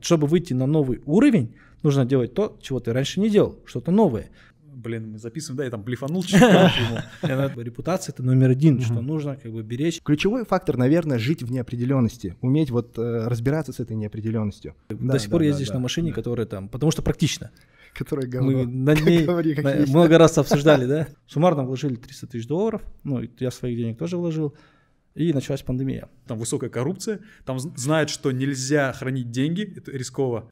Чтобы выйти на новый уровень, нужно делать то, чего ты раньше не делал, что-то новое. Блин, мы записываем, да, я там блефанул чуть-чуть. Репутация это номер один, что нужно как бы беречь. Ключевой фактор, наверное, жить в неопределенности, уметь вот э, разбираться с этой неопределенностью. До сих пор ездишь на машине, которая там, потому что практично. Которая Мы говно. ней Говори, как на- есть. много раз обсуждали, да? Суммарно вложили 300 тысяч долларов, ну, и я своих денег тоже вложил, и началась пандемия. Там высокая коррупция, там знают, что нельзя хранить деньги, это рисково.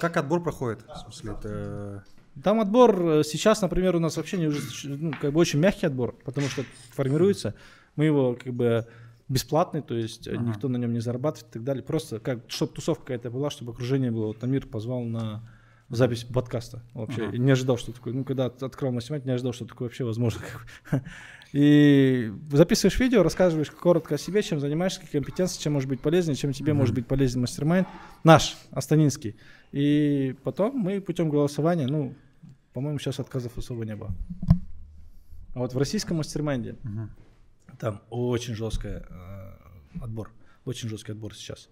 Как отбор проходит? В смысле, это... Там отбор э, сейчас, например, у нас вообще не уже, ну, как бы очень мягкий отбор, потому что формируется, мы его как бы бесплатный, то есть э, никто на нем не зарабатывает и так далее. Просто как, чтобы тусовка какая-то была, чтобы окружение было. Вот Тамир позвал на запись подкаста вообще. И не ожидал, что такое. Ну, когда от- открыл математику, не ожидал, что такое вообще возможно. И записываешь видео, рассказываешь коротко о себе, чем занимаешься, какие компетенции, чем может быть полезен, чем тебе может быть полезен мастер наш, Астанинский. И потом мы путем голосования, ну, по-моему, сейчас отказов особо не было. А вот в российском мастер там очень жесткий отбор, очень жесткий отбор сейчас.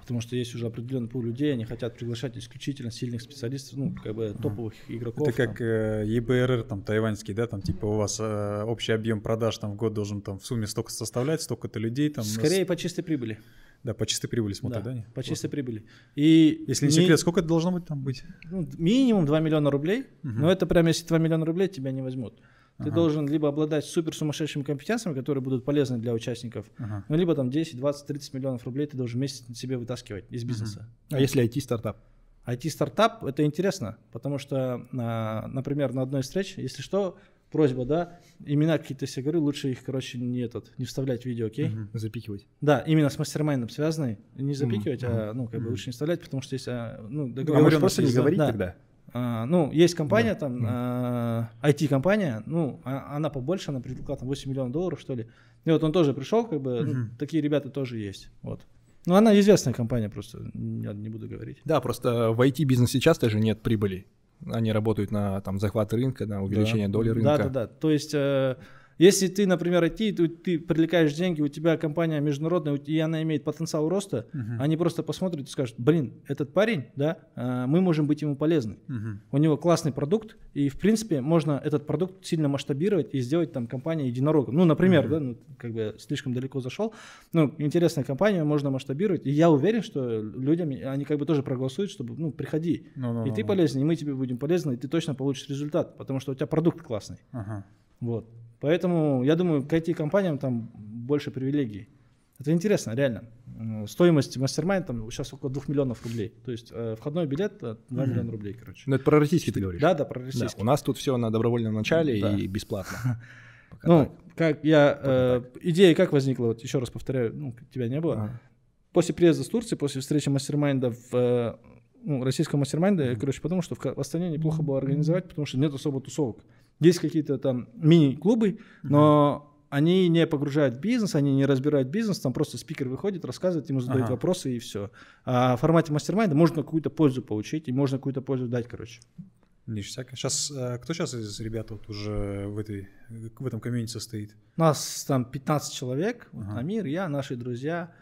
Потому что есть уже определенный пул людей, они хотят приглашать исключительно сильных специалистов, ну, как бы топовых игроков. Это как э, ЕБРР, там, тайваньский, да, там, типа, у вас э, общий объем продаж там в год должен там в сумме столько составлять, столько-то людей там. Скорее по чистой прибыли. Да, по чистой прибыли смотрят, да? Да, они? по чистой прибыли. И Если не ми- секрет, сколько это должно быть там быть? ну, минимум 2 миллиона рублей, но это прям если 2 миллиона рублей тебя не возьмут. Ты должен либо обладать супер сумасшедшими компетенциями, которые будут полезны для участников, Ага. ну, либо там 10, 20, 30 миллионов рублей ты должен месяц на себе вытаскивать из бизнеса. А если IT-стартап? IT-стартап это интересно, потому что, а, например, на одной из встреч, если что, просьба, да, имена какие-то все говорю, лучше их, короче, не этот, не вставлять в видео, окей? Запикивать. Да, именно с мастер связанные, не запикивать, а, ну, как бы лучше не вставлять, потому что есть, а, ну, А может просто не говорить Да. тогда? А, ну, есть компания, там, а, IT-компания, ну, а- она побольше, она привлекла там 8 миллионов долларов, что ли. И вот он тоже пришел, как бы, ну, такие ребята тоже есть, вот. Ну, она известная компания, просто не, не буду говорить. Да, просто в IT-бизнесе часто же нет прибыли. Они работают на там, захват рынка, на увеличение доли рынка. Да, да, да. То есть, э, если ты, например, IT, ты, ты привлекаешь деньги, у тебя компания международная, и она имеет потенциал роста, они просто посмотрят и скажут, блин, этот парень, да, э, мы можем быть ему полезны. У него классный продукт, и, в принципе, можно этот продукт сильно масштабировать и сделать там компания единорогом. Ну, например, да, ну, как бы слишком далеко зашел. Ну, интересная компания, можно масштабировать. И я уверен, что людям, они как бы тоже проголосуют, чтобы, ну, приходи. Ну-ну-ну. И ты полезен, и мы тебе будем полезны, и ты точно получишь результат, потому что у тебя продукт классный. Ага. Вот. Поэтому я думаю, к IT-компаниям там больше привилегий. Это интересно, реально. Стоимость мастер там сейчас около 2 миллионов рублей. То есть э, входной билет э, 2 миллиона рублей, короче. Ну, это про российский ты говоришь? Да, да, про Да, российский. У нас тут все на добровольном начале Да. и бесплатно. Пока Ну, так. как я, э, идея как возникла, вот еще раз повторяю, ну, тебя не было. Ага. После приезда с Турции, после встречи мастер-майнда в э, ну, российском мастер-майнде, я, короче, потому что в, в Астане неплохо было организовать, потому что нет особо тусовок. Есть какие-то там мини-клубы, но они не погружают в бизнес, они не разбирают бизнес, там просто спикер выходит, рассказывает, ему задают Ага. вопросы и все. А в формате мастер-майнда можно какую-то пользу получить и можно какую-то пользу дать, короче. Ништяк. Сейчас, э, кто сейчас из ребят вот уже в, этой, в этом комьюнити состоит? У нас там 15 человек, Ага. Амир, я, наши друзья.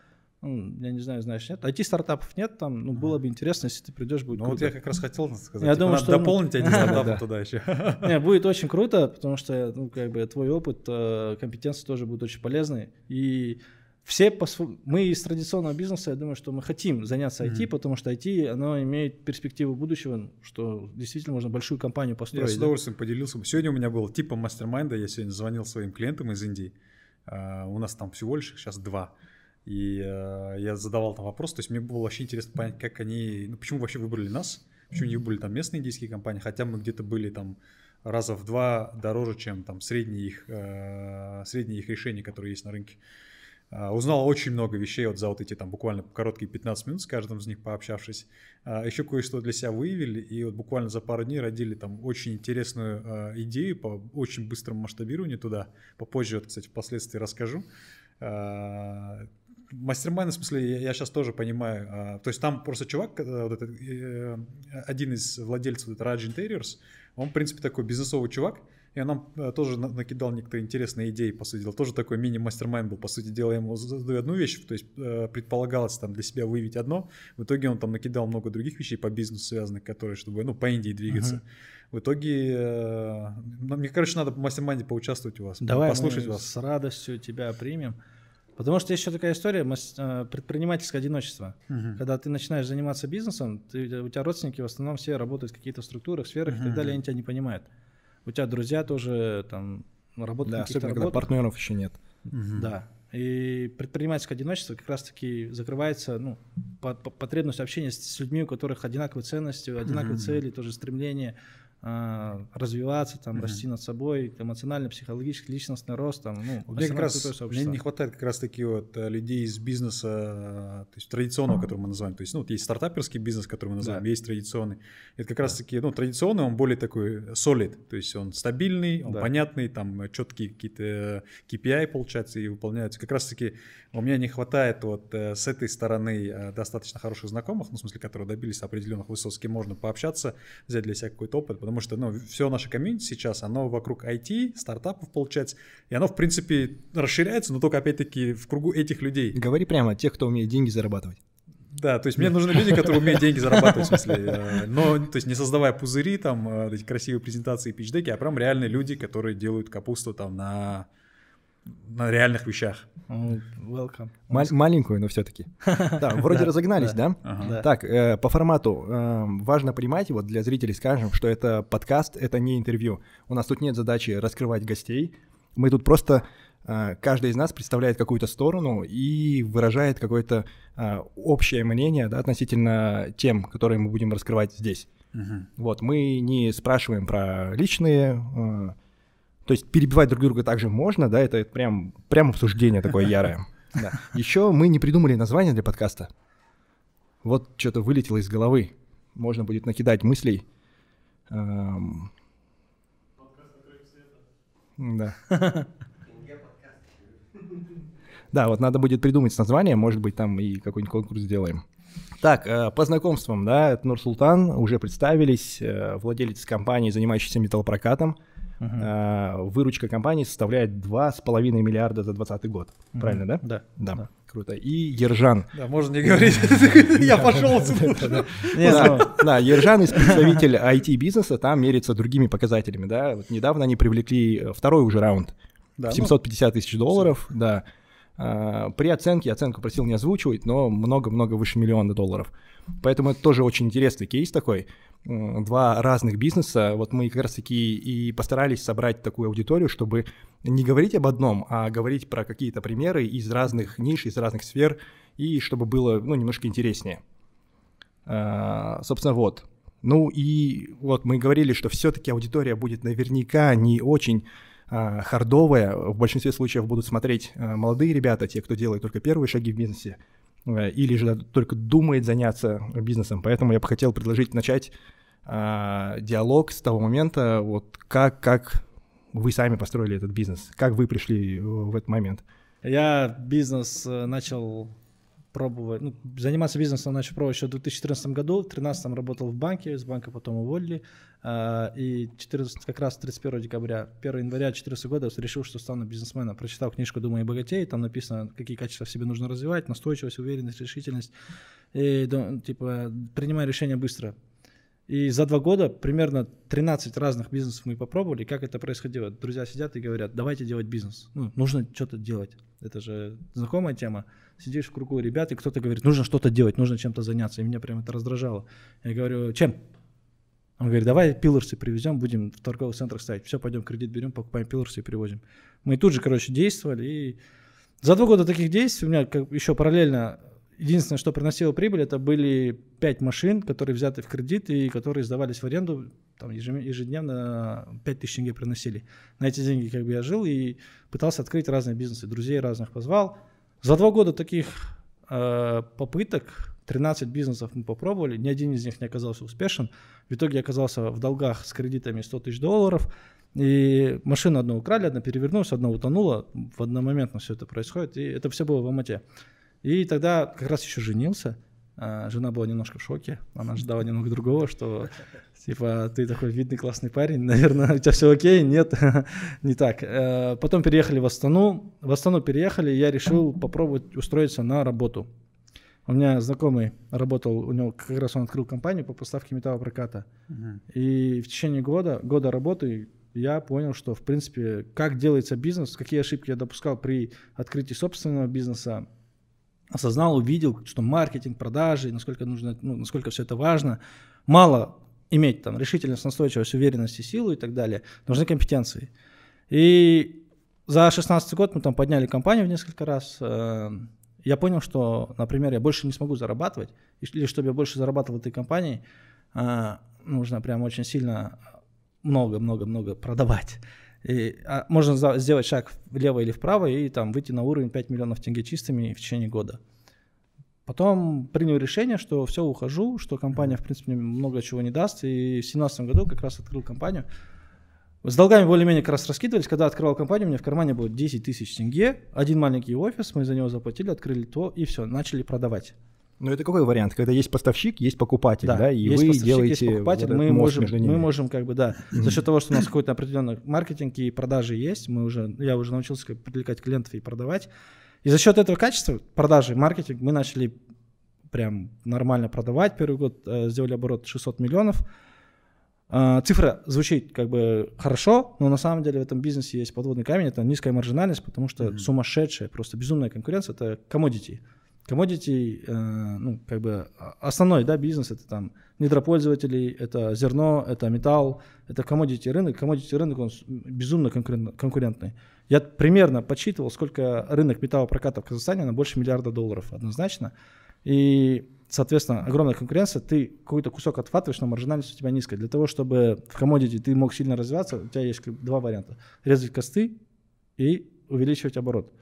Ну, я не знаю, знаешь, нет. IT-стартапов нет там, ну, было бы интересно, если ты придешь, будет Ну вот круто. я как раз хотел сказать, Я типа, думаю, что, ну, дополнить один Да, стартап да. туда еще. Не, будет очень круто, потому что, ну, как бы твой опыт, э, компетенции тоже будут очень полезны. И все, по мы из традиционного бизнеса, я думаю, что мы хотим заняться IT, потому что IT, оно имеет перспективу будущего, что действительно можно большую компанию Я построить. с да. удовольствием поделился. бы. Сегодня у меня был типа мастер-майнда, я сегодня звонил своим клиентам из Индии. А, У нас там всего лишь сейчас два. И э, я задавал там вопрос, то есть мне было вообще интересно понять, как они, ну почему вообще выбрали нас, почему не выбрали там местные индийские компании, хотя мы где-то были там раза в два дороже, чем там средние их, э, средние их решения, которые есть на рынке. А, Узнал очень много вещей вот за вот эти там буквально короткие 15 минут с каждым из них пообщавшись. А, Еще кое-что для себя выявили и вот буквально за пару дней родили там очень интересную а, идею по очень быстрому масштабированию туда. Попозже, вот, кстати, впоследствии расскажу. Мастер-майнд, в смысле, я, сейчас тоже понимаю. а, то есть там просто чувак, э, вот этот, э, один из владельцев, вот Raj Interiors, он, в принципе, такой бизнесовый чувак, И он нам э, тоже на- накидал некоторые интересные идеи, по сути дела. Тоже такой мини-мастер-майнд был. По сути дела, ему задаю одну вещь, то есть э, предполагалось там для себя выявить одно. В итоге он там накидал много других вещей по бизнесу связанных, которые, чтобы, ну, по Индии двигаться. В итоге, э, ну, мне, короче, надо в мастер-майнде поучаствовать у вас, Давай послушать мы вас. с радостью тебя примем. Потому что есть еще такая история, э, предпринимательское одиночество. Мгм. Когда ты начинаешь заниматься бизнесом, ты- у тебя родственники в основном все работают в каких-то структурах, сферах и так далее, они тебя не понимают. У тебя друзья тоже там работают Да, особенно когда партнеров еще нет. Мгм. Да. И предпринимательское одиночество как раз-таки закрывается ну, по- по- потребность общения с, с людьми, у которых одинаковые ценности, одинаковые Мгм. цели, тоже стремление а, развиваться, там, Мгм. расти над собой, эмоционально, психологически, личностный рост. Там, ну, Мне как раз мне не хватает как раз таки вот э, людей из бизнеса, э, то есть традиционного, который мы называем. То есть, ну, вот есть стартаперский бизнес, который мы называем, Да. есть традиционный. Это как раз таки, ну, традиционный, он более такой solid, то есть он стабильный, он Да. понятный, там э, четкие какие-то KPI получаются и выполняются. Как раз таки у меня не хватает вот с этой стороны достаточно хороших знакомых, ну, в смысле, которые добились определенных высот, с кем можно пообщаться, взять для себя какой-то опыт, потому что, ну, все наше комьюнити сейчас, оно вокруг IT, стартапов получается, и оно, в принципе, расширяется, но только, опять-таки, в кругу этих людей. Говори прямо, тех, кто умеет деньги зарабатывать. Да, то есть мне нужны люди, которые умеют деньги зарабатывать, в смысле, э, но, то есть не создавая пузыри, там, э, эти красивые презентации и пичдеки, а прям реальные люди, которые делают капусту там на, на реальных вещах. Welcome. Мал- маленькую, но все-таки. Да, вроде разогнались, да? Так, э, по формату э, важно понимать, вот для зрителей скажем, что это подкаст, это не интервью. У нас тут нет задачи раскрывать гостей. Мы тут просто, э, каждый из нас представляет какую-то сторону и выражает какое-то общее мнение да, относительно тем, которые мы будем раскрывать здесь. Вот, мы не спрашиваем про личные, то есть перебивать друг друга также можно, да, это прям, прям обсуждение такое ярое. Да. Еще мы не придумали название для подкаста. Вот что-то вылетело из головы. Можно будет накидать мыслей. Эм, Да. Да, вот надо будет придумать название, может быть, там и какой-нибудь конкурс сделаем. Так, э, по знакомствам, да, это Нурсултан, уже представились, э, владелец компании, занимающийся металлопрокатом. Мгм. Э, Выручка компании составляет 2,5 миллиарда за 2020 год. Мгм. Правильно, да? Да. Да, круто. И Ержан. Да, можно не говорить. Я пошел отсюда. Не, да, ну, да, Ержан из представитель IT-бизнеса, там мерится другими показателями, да. Недавно они привлекли э, второй уже раунд, Да, ну, 750 тысяч долларов, да. А, При оценке, оценку просил не озвучивать, но много-много выше миллиона долларов. Поэтому это тоже очень интересный кейс такой. Два разных бизнеса. Вот мы как раз-таки и постарались собрать такую аудиторию, чтобы не говорить об одном, а говорить про какие-то примеры из разных ниш, из разных сфер, и чтобы было, ну, немножко интереснее. А, Собственно, вот. Ну и вот мы говорили, что все-таки аудитория будет наверняка не очень а, хардовая. В большинстве случаев будут смотреть а, молодые ребята, те, кто делает только первые шаги в бизнесе, или же только думает заняться бизнесом. Поэтому я бы хотел предложить начать а, диалог с того момента, вот как, как вы сами построили этот бизнес, как вы пришли в этот момент. Я бизнес э, начал пробовать, ну, заниматься бизнесом начал пробовать еще в 2014 году. В 2013 работал в банке, с банка потом уволили. а, И 14, как раз 31 декабря, 1 января 2014 года решил, что стану бизнесменом. Прочитал книжку «Думай и богатей», там написано, какие качества в себе нужно развивать, настойчивость, уверенность, решительность. И, типа, принимай решения быстро. И за два года примерно 13 разных бизнесов мы попробовали. Как это происходило? Друзья сидят и говорят, давайте делать бизнес. Ну, нужно что-то делать. Это же знакомая тема. Сидишь в кругу ребят, и кто-то говорит, нужно что-то делать, нужно чем-то заняться. И меня прям это раздражало. Я говорю, чем? Он говорит, давай пилорсы привезем, будем в торговых центрах ставить. Все, пойдем кредит берем, покупаем пилорсы и привозим. Мы тут же, короче, действовали. И за два года таких действий у меня как, еще параллельно единственное, что приносило прибыль, это были пять машин, которые взяты в кредит и которые сдавались в аренду, там ежедневно 5 тысяч тенге приносили. На эти деньги как бы я жил и пытался открыть разные бизнесы, друзей разных позвал. За два года таких э, попыток 13 бизнесов мы попробовали, ни один из них не оказался успешен. В итоге я оказался в долгах с кредитами 100 тысяч долларов, и машину одну украли, одна перевернулась, одна утонула. В одномоментно все это происходит, и это все было в Алмате. И тогда как раз еще женился. А, жена была немножко в шоке, она ждала немного другого, что типа ты такой видный классный парень, наверное, у тебя все окей, нет, не так. Э, потом переехали в Астану, в Астану переехали, я решил попробовать устроиться на работу. У меня знакомый работал, у него как раз он открыл компанию по поставке металлопроката. Uh-huh. И в течение года, года работы я понял, что, в принципе, как делается бизнес, какие ошибки я допускал при открытии собственного бизнеса, осознал, увидел, что маркетинг, продажи, насколько нужно, ну, насколько все это важно. Мало иметь там решительность, настойчивость, уверенность и силу и так далее. Нужны компетенции. И за 16 год мы там подняли компанию в несколько раз. Э, я понял, что, например, я больше не смогу зарабатывать, или чтобы я больше зарабатывал в этой компании, э, нужно прям очень сильно много-много-много продавать. И, а можно за, сделать шаг влево или вправо и там выйти на уровень 5 миллионов тенге чистыми в течение года. Потом принял решение, что все, ухожу, что компания, в принципе, мне много чего не даст. И в 2017 году как раз открыл компанию. С долгами более-менее как раз раскидывались. Когда открывал компанию, у меня в кармане было 10 тысяч тенге. Один маленький офис, мы за него заплатили, открыли то, и все, начали продавать. Ну, это какой вариант? Когда есть поставщик, есть покупатель, да, да и есть вы делаете есть покупатель, вот мы можем, мы можем как бы, да, за счет того, что у нас какой-то определенный маркетинг и продажи есть, мы уже, я уже научился как привлекать клиентов и продавать. И за счет этого качества продажи, маркетинг, мы начали прям нормально продавать. Первый год э, сделали оборот 600 миллионов. Э, цифра звучит как бы хорошо, но на самом деле в этом бизнесе есть подводный камень, это низкая маржинальность, потому что mm-hmm. сумасшедшая, просто безумная конкуренция, это commodity. Commodity, э, ну, как бы основной, да, бизнес, это там недропользователей, это зерно, это металл, это commodity рынок. Commodity рынок, он безумно конкурентный. Я примерно подсчитывал, сколько рынок металлопроката в Казахстане, на больше миллиарда долларов однозначно. И, соответственно, огромная конкуренция, ты какой-то кусок отхватываешь, но маржинальность у тебя низкая. Для того, чтобы в commodity ты мог сильно развиваться, у тебя есть два варианта. Резать косты и увеличивать оборот.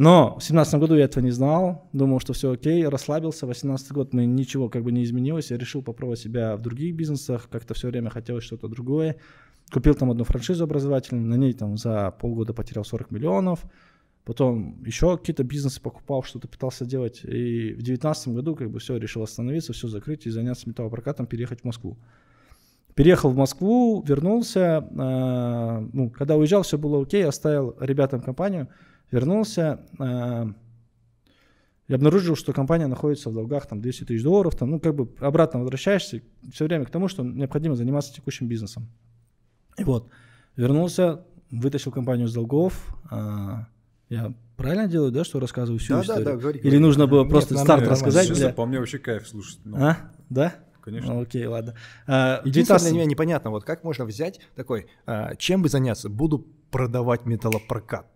Но в 2017 году я этого не знал, думал, что все окей, расслабился. В 2018 год мы ничего как бы не изменилось. Я решил попробовать себя в других бизнесах, как-то все время хотелось что-то другое. Купил там одну франшизу образовательную, на ней там за полгода потерял 40 миллионов. Потом еще какие-то бизнесы покупал, что-то пытался делать. И в 2019 году как бы все, решил остановиться, все закрыть и заняться металлопрокатом, переехать в Москву. Переехал в Москву, вернулся. Э, ну, когда уезжал, все было окей, оставил ребятам компанию – вернулся, э, и обнаружил, что компания находится в долгах там 200 тысяч долларов, там, ну как бы обратно возвращаешься все время к тому, что необходимо заниматься текущим бизнесом. И вот, вернулся, вытащил компанию из долгов, э, я правильно делаю, да, что рассказываю всю да, историю? Да, да, говори, Или говори. нужно было Нет, просто Нет, старт рассказать? Честно, для... по мне вообще кайф слушать. Ну. А? Да? Конечно. Ну, окей, ладно. А, Единственное 19... для меня непонятно, вот как можно взять такой, а, чем бы заняться? Буду продавать металлопрокат.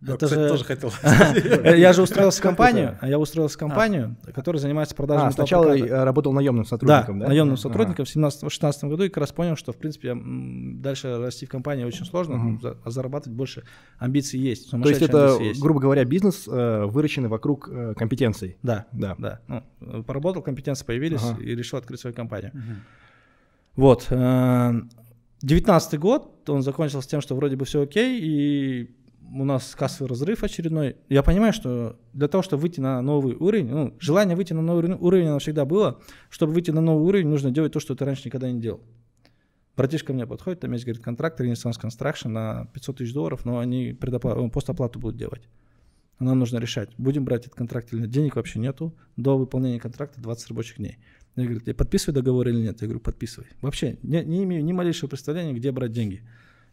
Да, это кстати, же... тоже хотел. Я же устроился в компанию, а я устроился в компанию, которая занимается продажей. А, сначала работал наемным сотрудником, да? Наемным сотрудником в 2017-2016 году и как раз понял, что, в принципе, дальше расти в компании очень сложно, а зарабатывать больше амбиций есть. То есть это, грубо говоря, бизнес, э, выращенный вокруг э, компетенций? Да, да. да. Ну, поработал, компетенции появились и решил открыть свою компанию. Вот. 19 э, год, он закончился тем, что вроде бы все окей, и у нас кассовый разрыв очередной. Я понимаю, что для того, чтобы выйти на новый уровень, ну, желание выйти на новый уровень, оно всегда было. Чтобы выйти на новый уровень, нужно делать то, что ты раньше никогда не делал. Братишка мне подходит, там есть, говорит, контракт Renaissance Construction на 500 тысяч долларов, но они предоплату, э, постоплату будут делать. Нам нужно решать, будем брать этот контракт или нет. Денег вообще нету. До выполнения контракта 20 рабочих дней. Я говорю, я подписываю договор или нет? Я говорю, подписывай. Вообще не, не имею ни малейшего представления, где брать деньги.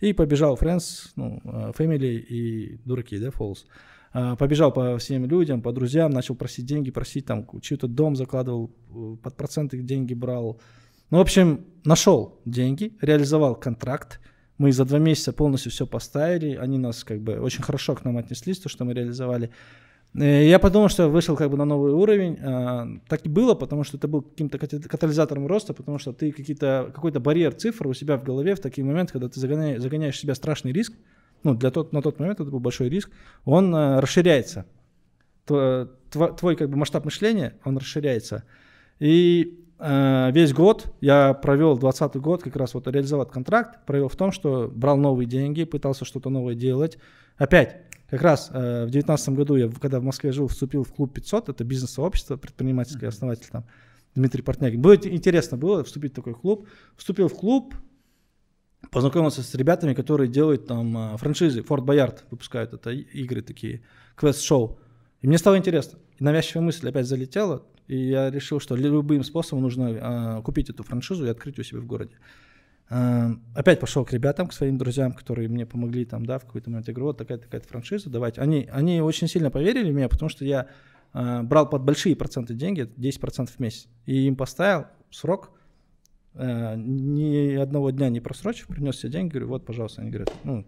И побежал Friends, ну, э, Family и дураки, да, Falls. А, побежал по всем людям, по друзьям, начал просить деньги, просить там, чей-то дом закладывал, э, под проценты деньги брал. Ну, в общем, нашел деньги, реализовал контракт. Мы за два месяца полностью все поставили. Они нас как бы очень хорошо к нам отнеслись, то, что мы реализовали. Э, я подумал, что вышел как бы на новый уровень. А, так и было, потому что это был каким-то катализатором роста, потому что ты какие-то, какой-то барьер цифр у себя в голове в такие моменты, когда ты загоняешь, загоняешь себя страшный риск, ну, для тот, на тот момент это был большой риск, он а, расширяется. Твой, твой как бы масштаб мышления, он расширяется. И э, весь год я провел, 20 год, как раз вот реализовал контракт, провел в том, что брал новые деньги, пытался что-то новое делать. Опять, Как раз э, в девятнадцатом году я, когда в Москве жил, вступил в клуб 500, это бизнес-сообщество, предпринимательский основатель там, Дмитрий Портнягин. Было интересно было вступить в такой клуб. Вступил в клуб, познакомился с ребятами, которые делают там э, франшизы. Форт Боярд выпускают это игры такие, квест-шоу. И мне стало интересно. И навязчивая мысль опять залетела, и я решил, что любым способом нужно э, купить эту франшизу и открыть у себя в городе. Э, опять пошел к ребятам, к своим друзьям, которые мне помогли там, да, в какой-то момент. Говорю, вот такая такая франшиза, давайте. Они, они очень сильно поверили в меня, потому что я э, брал под большие проценты деньги, 10% в месяц, и им поставил срок, э, ни одного дня не просрочив, принес все деньги, говорю, вот, пожалуйста. Они говорят, ну,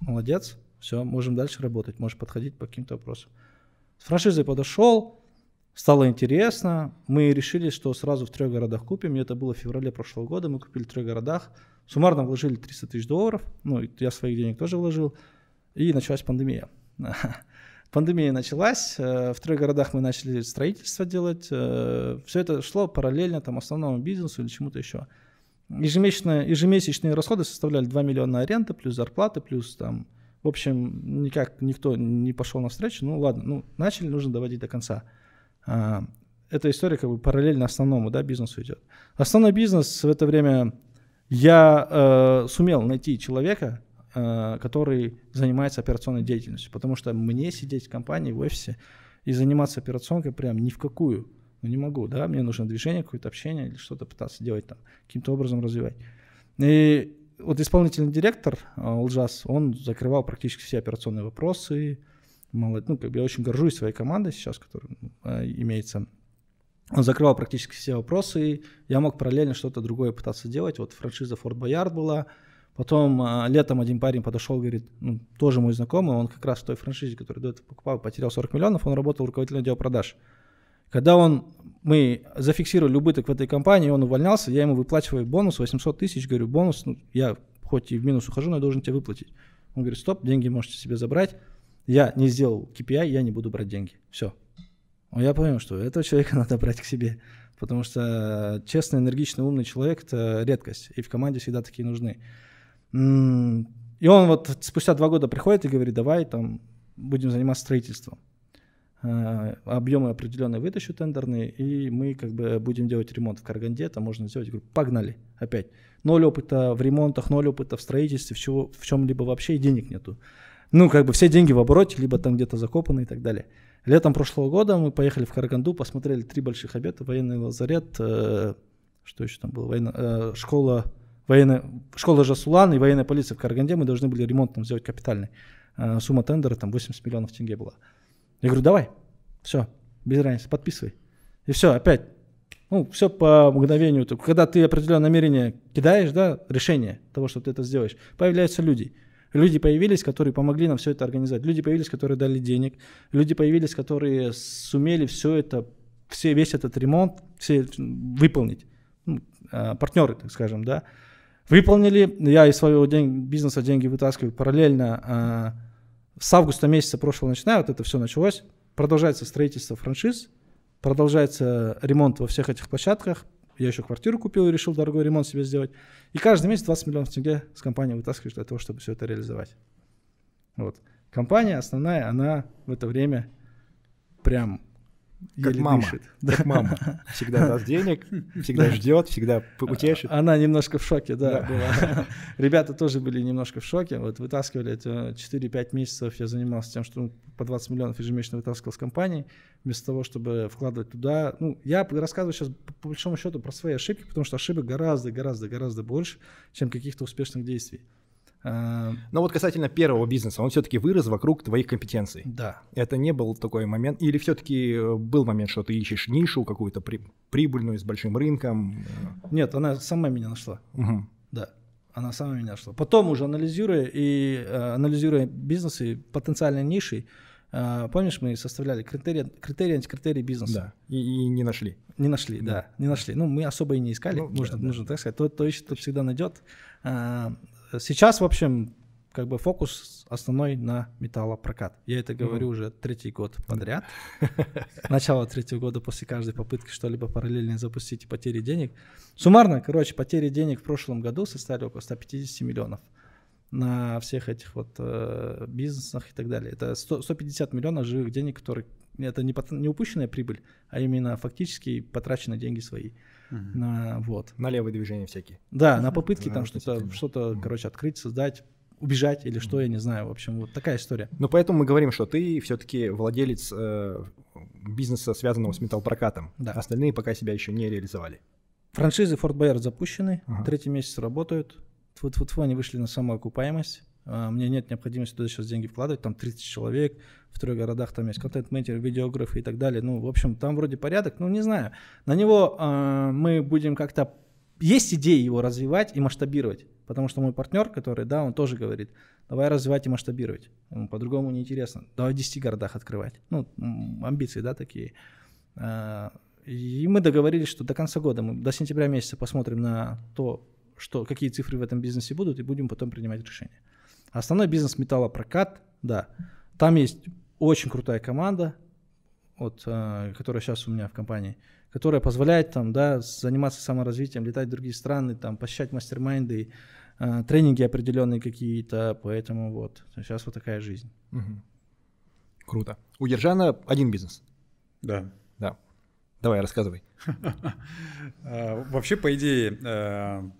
молодец, все, можем дальше работать, можешь подходить по каким-то вопросам. С франшизой подошел, стало интересно. Мы решили, что сразу в трех городах купим. И это было в феврале прошлого года. Мы купили в трех городах. Суммарно вложили 300 тысяч долларов. Ну, я своих денег тоже вложил. И началась пандемия. Пандемия началась, э, в трех городах мы начали строительство делать. Э, Все это шло параллельно там, основному бизнесу или чему-то еще. Ежемесячные, ежемесячные расходы составляли 2 миллиона аренды, плюс зарплаты, плюс там в общем, никак никто не пошел навстречу. Ну ладно, ну начали, нужно доводить до конца. А, эта история как бы параллельно основному да, бизнесу идет. Основной бизнес в это время я э, сумел найти человека, э, который занимается операционной деятельностью, потому что мне сидеть в компании, в офисе и заниматься операционкой прям ни в какую, ну не могу, да, мне нужно движение, какое-то общение или что-то пытаться делать там, каким-то образом развивать. И вот исполнительный директор Лжас, он закрывал практически все операционные вопросы. Молод, ну, как бы я очень горжусь своей командой сейчас, которая э, имеется. Он закрывал практически все вопросы, и я мог параллельно что-то другое пытаться делать. Вот франшиза Ford Boyard была, Потом э, летом один парень подошел, говорит, ну, тоже мой знакомый, он как раз в той франшизе, которую до этого покупал, потерял 40 миллионов, он работал руководителем отдела продаж. Когда он, мы зафиксировали убыток в этой компании, он увольнялся, я ему выплачиваю бонус 800 тысяч, говорю, бонус, ну, я хоть и в минус ухожу, но я должен тебе выплатить. Он говорит, стоп, деньги можете себе забрать. Я не сделал KPI, я не буду брать деньги. Все. Я понял, что этого человека надо брать к себе. Потому что честный, энергичный, умный человек – это редкость. И в команде всегда такие нужны. И он вот спустя два года приходит и говорит, давай там будем заниматься строительством. Э, объемы определенные вытащу тендерные, и мы как бы будем делать ремонт в Караганде, это можно сделать. Я говорю, погнали, опять. Ноль опыта в ремонтах, ноль опыта в строительстве, в, в чем-либо вообще и денег нету. Ну, как бы все деньги в обороте, либо там где-то закопаны и так далее. Летом прошлого года мы поехали в Караганду, посмотрели три больших объекта, военный лазарет, э, что еще там было, военно, э, школа, военная, школа Жасулан и военная полиция в Караганде, мы должны были ремонт там сделать капитальный. Э, сумма тендера там 80 миллионов тенге была. Я говорю, давай, все, без разницы, подписывай. И все, опять, ну, все по мгновению. Когда ты определенное намерение кидаешь, да, решение того, что ты это сделаешь, появляются люди. Люди появились, которые помогли нам все это организовать. Люди появились, которые дали денег. Люди появились, которые сумели все это, все, весь этот ремонт все выполнить. Ну, а, партнеры, так скажем, да. Выполнили. Я из своего день, бизнеса деньги вытаскиваю параллельно. А, с августа месяца прошлого начиная, вот это все началось, продолжается строительство франшиз, продолжается ремонт во всех этих площадках. Я еще квартиру купил и решил дорогой ремонт себе сделать. И каждый месяц 20 миллионов тенге с компанией вытаскиваешь для того, чтобы все это реализовать. Вот. Компания основная, она в это время прям как мама. Дышит. Как мама. Всегда даст денег, всегда ждет, всегда утешит. Она немножко в шоке, да, была. Ребята тоже были немножко в шоке. Вот вытаскивали эти 4-5 месяцев. Я занимался тем, что по 20 миллионов ежемесячно вытаскивал с компании, вместо того, чтобы вкладывать туда. Ну, я рассказываю сейчас по большому счету про свои ошибки, потому что ошибок гораздо, гораздо, гораздо больше, чем каких-то успешных действий. Но вот касательно первого бизнеса, он все-таки вырос вокруг твоих компетенций. Да. Это не был такой момент, или все-таки э, был момент, что ты ищешь нишу какую-то при, прибыльную с большим рынком? Нет, она сама меня нашла. Угу. Да, она сама меня нашла. Потом уже анализируя и э, анализируя бизнесы, потенциальные ниши, э, помнишь, мы составляли критерии, критерии, антикритерии бизнеса. Да. И, и не нашли. Не нашли, да. да, не нашли. Ну, мы особо и не искали, ну, нужно, да, нужно да. так сказать. Тот, кто ищет, тот всегда найдет. А, Сейчас, в общем, как бы фокус основной на металлопрокат. Я это говорю mm. уже третий год подряд. Начало третьего года после каждой попытки что-либо параллельно запустить и потери денег. Суммарно, короче, потери денег в прошлом году составили около 150 миллионов. на всех этих вот э, бизнесах и так далее. Это 100, 150 миллионов живых денег, которые это не, не упущенная прибыль, а именно фактически потраченные деньги свои. Угу. На, вот. на левые движения всякие. Да, на попытки там что-то, что-то, короче, открыть, создать, убежать или что, я не знаю. В общем, вот такая история. Ну, поэтому мы говорим, что ты все-таки владелец э, бизнеса, связанного с металлопрокатом. Да. Остальные пока себя еще не реализовали. Франшизы Fort Boyard запущены, ага. третий месяц работают. Вот вот они вышли на самоокупаемость. А, мне нет необходимости туда сейчас деньги вкладывать, там 30 человек, в трех городах там есть контент-мейкер, видеографы и так далее. Ну, в общем, там вроде порядок, ну, не знаю. На него э, мы будем как-то... Есть идеи его развивать и масштабировать, потому что мой партнер, который, да, он тоже говорит, давай развивать и масштабировать. Ему по-другому неинтересно. Давай в 10 городах открывать. Ну, амбиции, да, такие. А, и мы договорились, что до конца года, мы до сентября месяца посмотрим на то, что, какие цифры в этом бизнесе будут, и будем потом принимать решения. Основной бизнес металлопрокат, да. Там есть очень крутая команда, вот, э, которая сейчас у меня в компании, которая позволяет там, да, заниматься саморазвитием, летать в другие страны, там, посещать мастер-майнды, э, тренинги определенные какие-то, поэтому вот, сейчас вот такая жизнь. Угу. Круто. У Ержана один бизнес. Да. Да. Давай, рассказывай. А, вообще, по идее, э,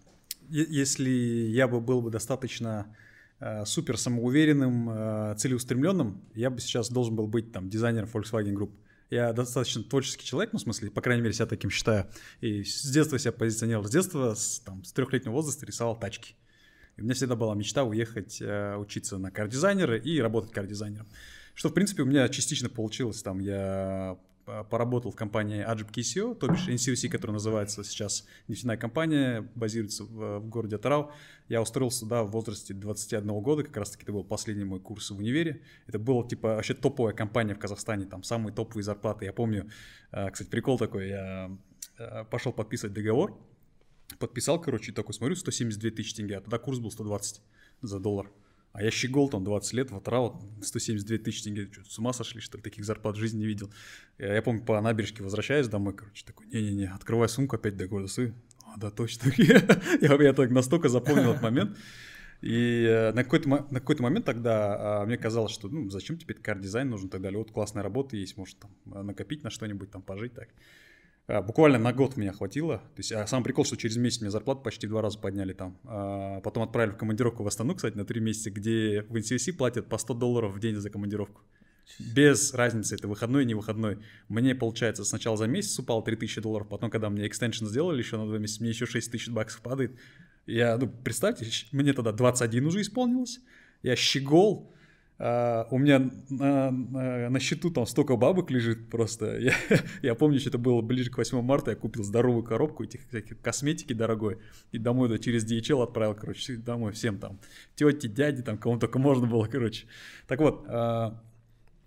если я бы был бы достаточно супер самоуверенным, э, целеустремленным, я бы сейчас должен был быть там дизайнером Volkswagen Group. Я достаточно творческий человек, ну, в смысле, по крайней мере, себя таким считаю. И с детства себя позиционировал. С детства, с, там, с трехлетнего возраста рисовал тачки. И у меня всегда была мечта уехать э, учиться на кар-дизайнера и работать кар-дизайнером. Что, в принципе, у меня частично получилось. Там я поработал в компании Ajib KCO, то бишь NCUC, которая называется сейчас нефтяная компания, базируется в, в городе Атарау. Я устроился сюда в возрасте 21 года, как раз таки это был последний мой курс в универе. Это была типа вообще топовая компания в Казахстане, там самые топовые зарплаты. Я помню, э, кстати, прикол такой, я э, пошел подписывать договор, подписал, короче, такой смотрю, 172 тысячи тенге, а тогда курс был 120 за доллар. А я щегол там 20 лет, в Атрау 172 тысячи тенге. Что, с ума сошли, что ли? Таких зарплат в жизни не видел. Я, я помню, по набережке возвращаюсь домой, короче, такой, не-не-не, открывай сумку опять до города сы. А, да, точно. я, я так настолько запомнил этот момент. И э, на какой-то, на какой-то момент тогда а, мне казалось, что ну, зачем тебе кар-дизайн нужен и так далее. Вот классная работа есть, может там накопить на что-нибудь, там пожить так. А, буквально на год меня хватило. То есть, а сам прикол, что через месяц мне зарплату почти в два раза подняли там. А потом отправили в командировку в Астану, кстати, на три месяца, где в NCC платят по 100 долларов в день за командировку. Без разницы, это выходной, не выходной. Мне, получается, сначала за месяц упало 3000 долларов, потом, когда мне экстеншн сделали еще на два месяца, мне еще 6000 баксов падает. Я, ну, представьте, мне тогда 21 уже исполнилось. Я щегол, Uh, у меня на, на, на счету там столько бабок лежит просто. Я, я помню, что это было ближе к 8 марта, я купил здоровую коробку этих всяких косметики дорогой и домой да, через DHL отправил, короче, домой всем там, тети, дяди, там, кому только можно было, короче. Так вот, uh,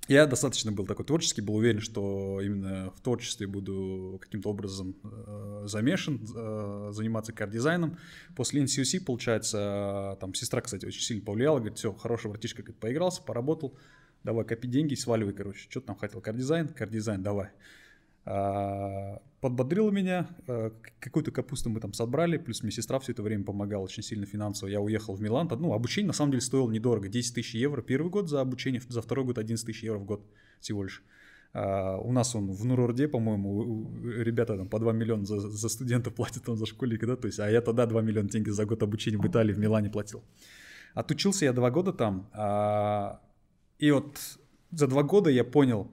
я достаточно был такой творческий, был уверен, что именно в творчестве буду каким-то образом э, замешан, э, заниматься кар-дизайном. После NCUC, получается, э, там сестра, кстати, очень сильно повлияла, говорит, все, хороший братишка, говорит, поигрался, поработал, давай копи деньги, сваливай, короче, что ты там хотел, кар-дизайн, кар-дизайн, давай. А, подбодрила меня, а, какую-то капусту мы там собрали, плюс мне сестра все это время помогала очень сильно финансово. Я уехал в Милан, ну, обучение на самом деле стоило недорого, 10 тысяч евро первый год за обучение, за второй год 11 тысяч евро в год всего лишь. Uh, у нас он в Нурорде, по-моему, ребята там по 2 миллиона за, за студентов платят там за школьника, да, то есть, а я тогда 2 миллиона тенге за год обучения в Италии, в Милане платил. Отучился я 2 года там, uh, и вот за 2 года я понял,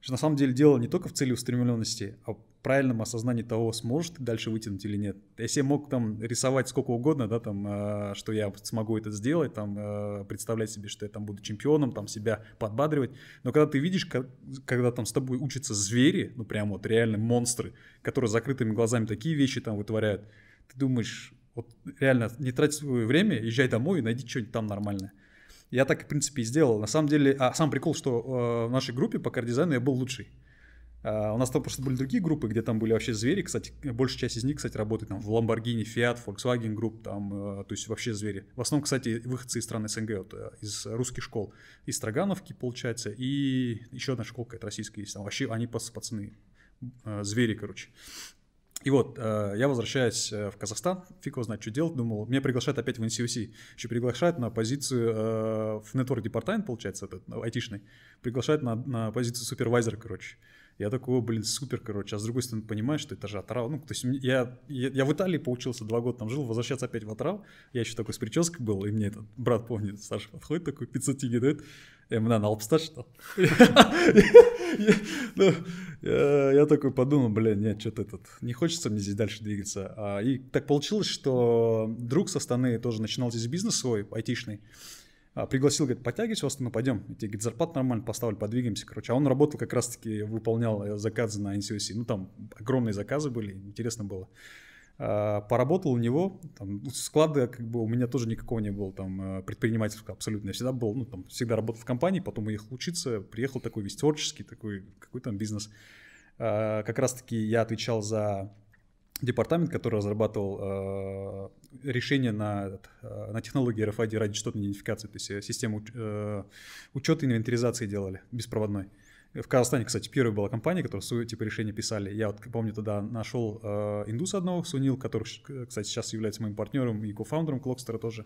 что на самом деле дело не только в целеустремленности, а правильном осознании того, сможет ты дальше вытянуть или нет. Если я мог там рисовать сколько угодно, да, там, э, что я смогу это сделать, там, э, представлять себе, что я там буду чемпионом, там, себя подбадривать, но когда ты видишь, как, когда там с тобой учатся звери, ну, прям вот реально монстры, которые закрытыми глазами такие вещи там вытворяют, ты думаешь, вот реально не трать свое время, езжай домой и найди что-нибудь там нормальное. Я так, в принципе, и сделал. На самом деле, а сам прикол, что э, в нашей группе по кардизайну я был лучший. Uh, у нас там просто были другие группы, где там были вообще звери. Кстати, большая часть из них, кстати, работает там в Lamborghini, Fiat, Volkswagen Group, там, uh, то есть вообще звери. В основном, кстати, выходцы из стран СНГ, вот, uh, из русских школ. Из Строгановки, получается, и еще одна школка, это российская есть. Там вообще они пацаны, звери, короче. И вот, э, я возвращаюсь э, в Казахстан, фиг его знает, что делать, думал, меня приглашают опять в NCOC, еще приглашают на позицию э, в Network департамент, получается, этот, айтишный, приглашают на, на позицию супервайзера, короче. Я такой, блин, супер, короче. А с другой стороны, понимаешь, что это же отрава. Ну, то есть я, я, я в Италии поучился, два года там жил, возвращаться опять в отрав. Я еще такой с прической был, и мне этот брат, помнит, Саша подходит такой, 500 тенге дает. Я ему на алпстат что ну, Я такой подумал, блин, нет, что-то этот, не хочется мне здесь дальше двигаться. А, и так получилось, что друг со стороны тоже начинал здесь бизнес свой, айтишный. А, пригласил, говорит, подтягивайся, вас, ну пойдем, я тебе, говорит, зарплату нормально поставлю, подвигаемся, короче. А он работал как раз-таки, выполнял э, заказы на NCOC, ну там огромные заказы были, интересно было. А, поработал у него, там, склада как бы у меня тоже никакого не было, там, э, предпринимательского абсолютно. Я всегда был, ну, там, всегда работал в компании, потом уехал учиться, приехал такой весь творческий, такой, какой там бизнес. А, как раз-таки я отвечал за департамент, который разрабатывал э, решение на, э, на технологии RFID радиочастотной идентификации, то есть э, систему э, учета инвентаризации делали беспроводной. В Казахстане, кстати, первая была компания, которая свое типа решение писали. Я вот помню тогда нашел э, индуса одного, Сунил, который, кстати, сейчас является моим партнером и кофаундером Клокстера тоже.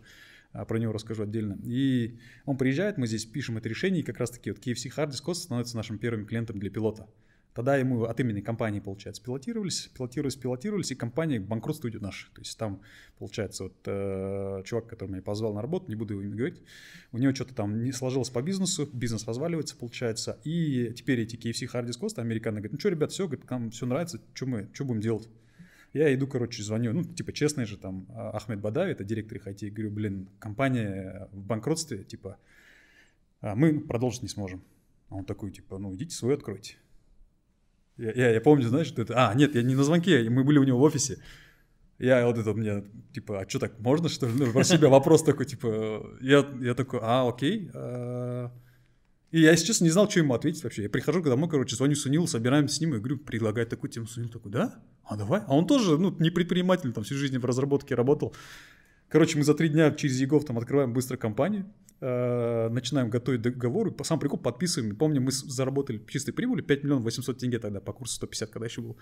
А про него расскажу отдельно. И он приезжает, мы здесь пишем это решение, и как раз-таки вот KFC Hard Disk становится нашим первым клиентом для пилота. Тогда ему от имени компании, получается, пилотировались, пилотировались, пилотировались, и компания банкротство идет наша. То есть там, получается, вот э, чувак, который меня позвал на работу, не буду его имя говорить, у него что-то там не сложилось по бизнесу, бизнес разваливается, получается, и теперь эти KFC Hard Disk Cost, американцы говорят, ну что, ребят, все, говорит, нам все нравится, что мы, что будем делать? Я иду, короче, звоню, ну, типа, честный же, там, а, Ахмед Бадави, это директор их IT, говорю, блин, компания в банкротстве, типа, а мы продолжить не сможем. А он такой, типа, ну, идите свой откройте. Я, я, я помню, знаешь, что это... А, нет, я не на звонке, мы были у него в офисе. Я вот это мне, типа, а что так, можно, что ли? Ну, про себя вопрос такой, типа, я, я такой, а, окей. А... И я, если честно, не знал, что ему ответить вообще. Я прихожу домой, короче, звоню Сунилу, собираемся с ним, и говорю, предлагает такую тему. Сунил такой, да? А давай. А он тоже, ну, не предприниматель, там всю жизнь в разработке работал. Короче, мы за три дня через Егов там открываем быстро компанию. Э, начинаем готовить договор, и сам прикол подписываем. Помню, мы заработали чистой прибыли 5 миллионов 800 тенге тогда по курсу 150, когда еще был.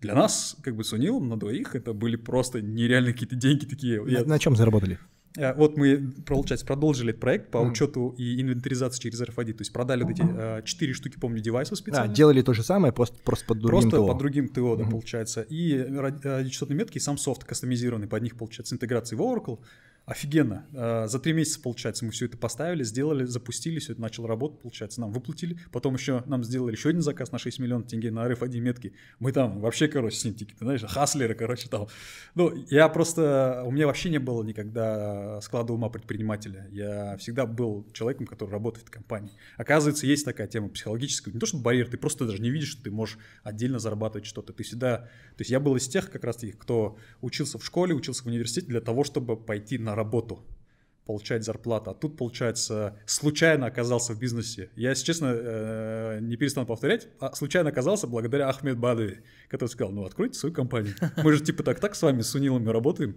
Для нас, как бы с Унилом на двоих, это были просто нереальные какие-то деньги такие. На, Я... на чем заработали? Э, вот мы, получается, продолжили этот проект по учету и инвентаризации через RFID. То есть продали вот эти э, четыре штуки, помню, девайсов специально. А, делали то же самое, просто, просто под другим просто ТО. под другим ТО, да, получается. И радиочастотные метки, и сам софт кастомизированный, под них, получается, интеграции в Oracle. Офигенно. Э, за три месяца, получается, мы все это поставили, сделали, запустили, все это начало работать, получается, нам выплатили. Потом еще нам сделали еще один заказ на 6 миллионов тенге на RFID метки. Мы там вообще, короче, с ним, ты знаешь, хаслеры, короче, там. Ну, я просто, у меня вообще не было никогда склада ума предпринимателя. Я всегда был человеком, который работает в компании. Оказывается, есть такая тема психологическая. Не то, что барьер, ты просто даже не видишь, что ты можешь отдельно зарабатывать что-то. Ты всегда... То есть я был из тех, как раз таки, кто учился в школе, учился в университете для того, чтобы пойти на на работу, получать зарплату. А тут, получается, случайно оказался в бизнесе. Я, если честно, э, не перестану повторять, а случайно оказался благодаря Ахмед Бадове, который сказал, ну, откройте свою компанию. Мы же типа так-так с вами, с Унилами работаем.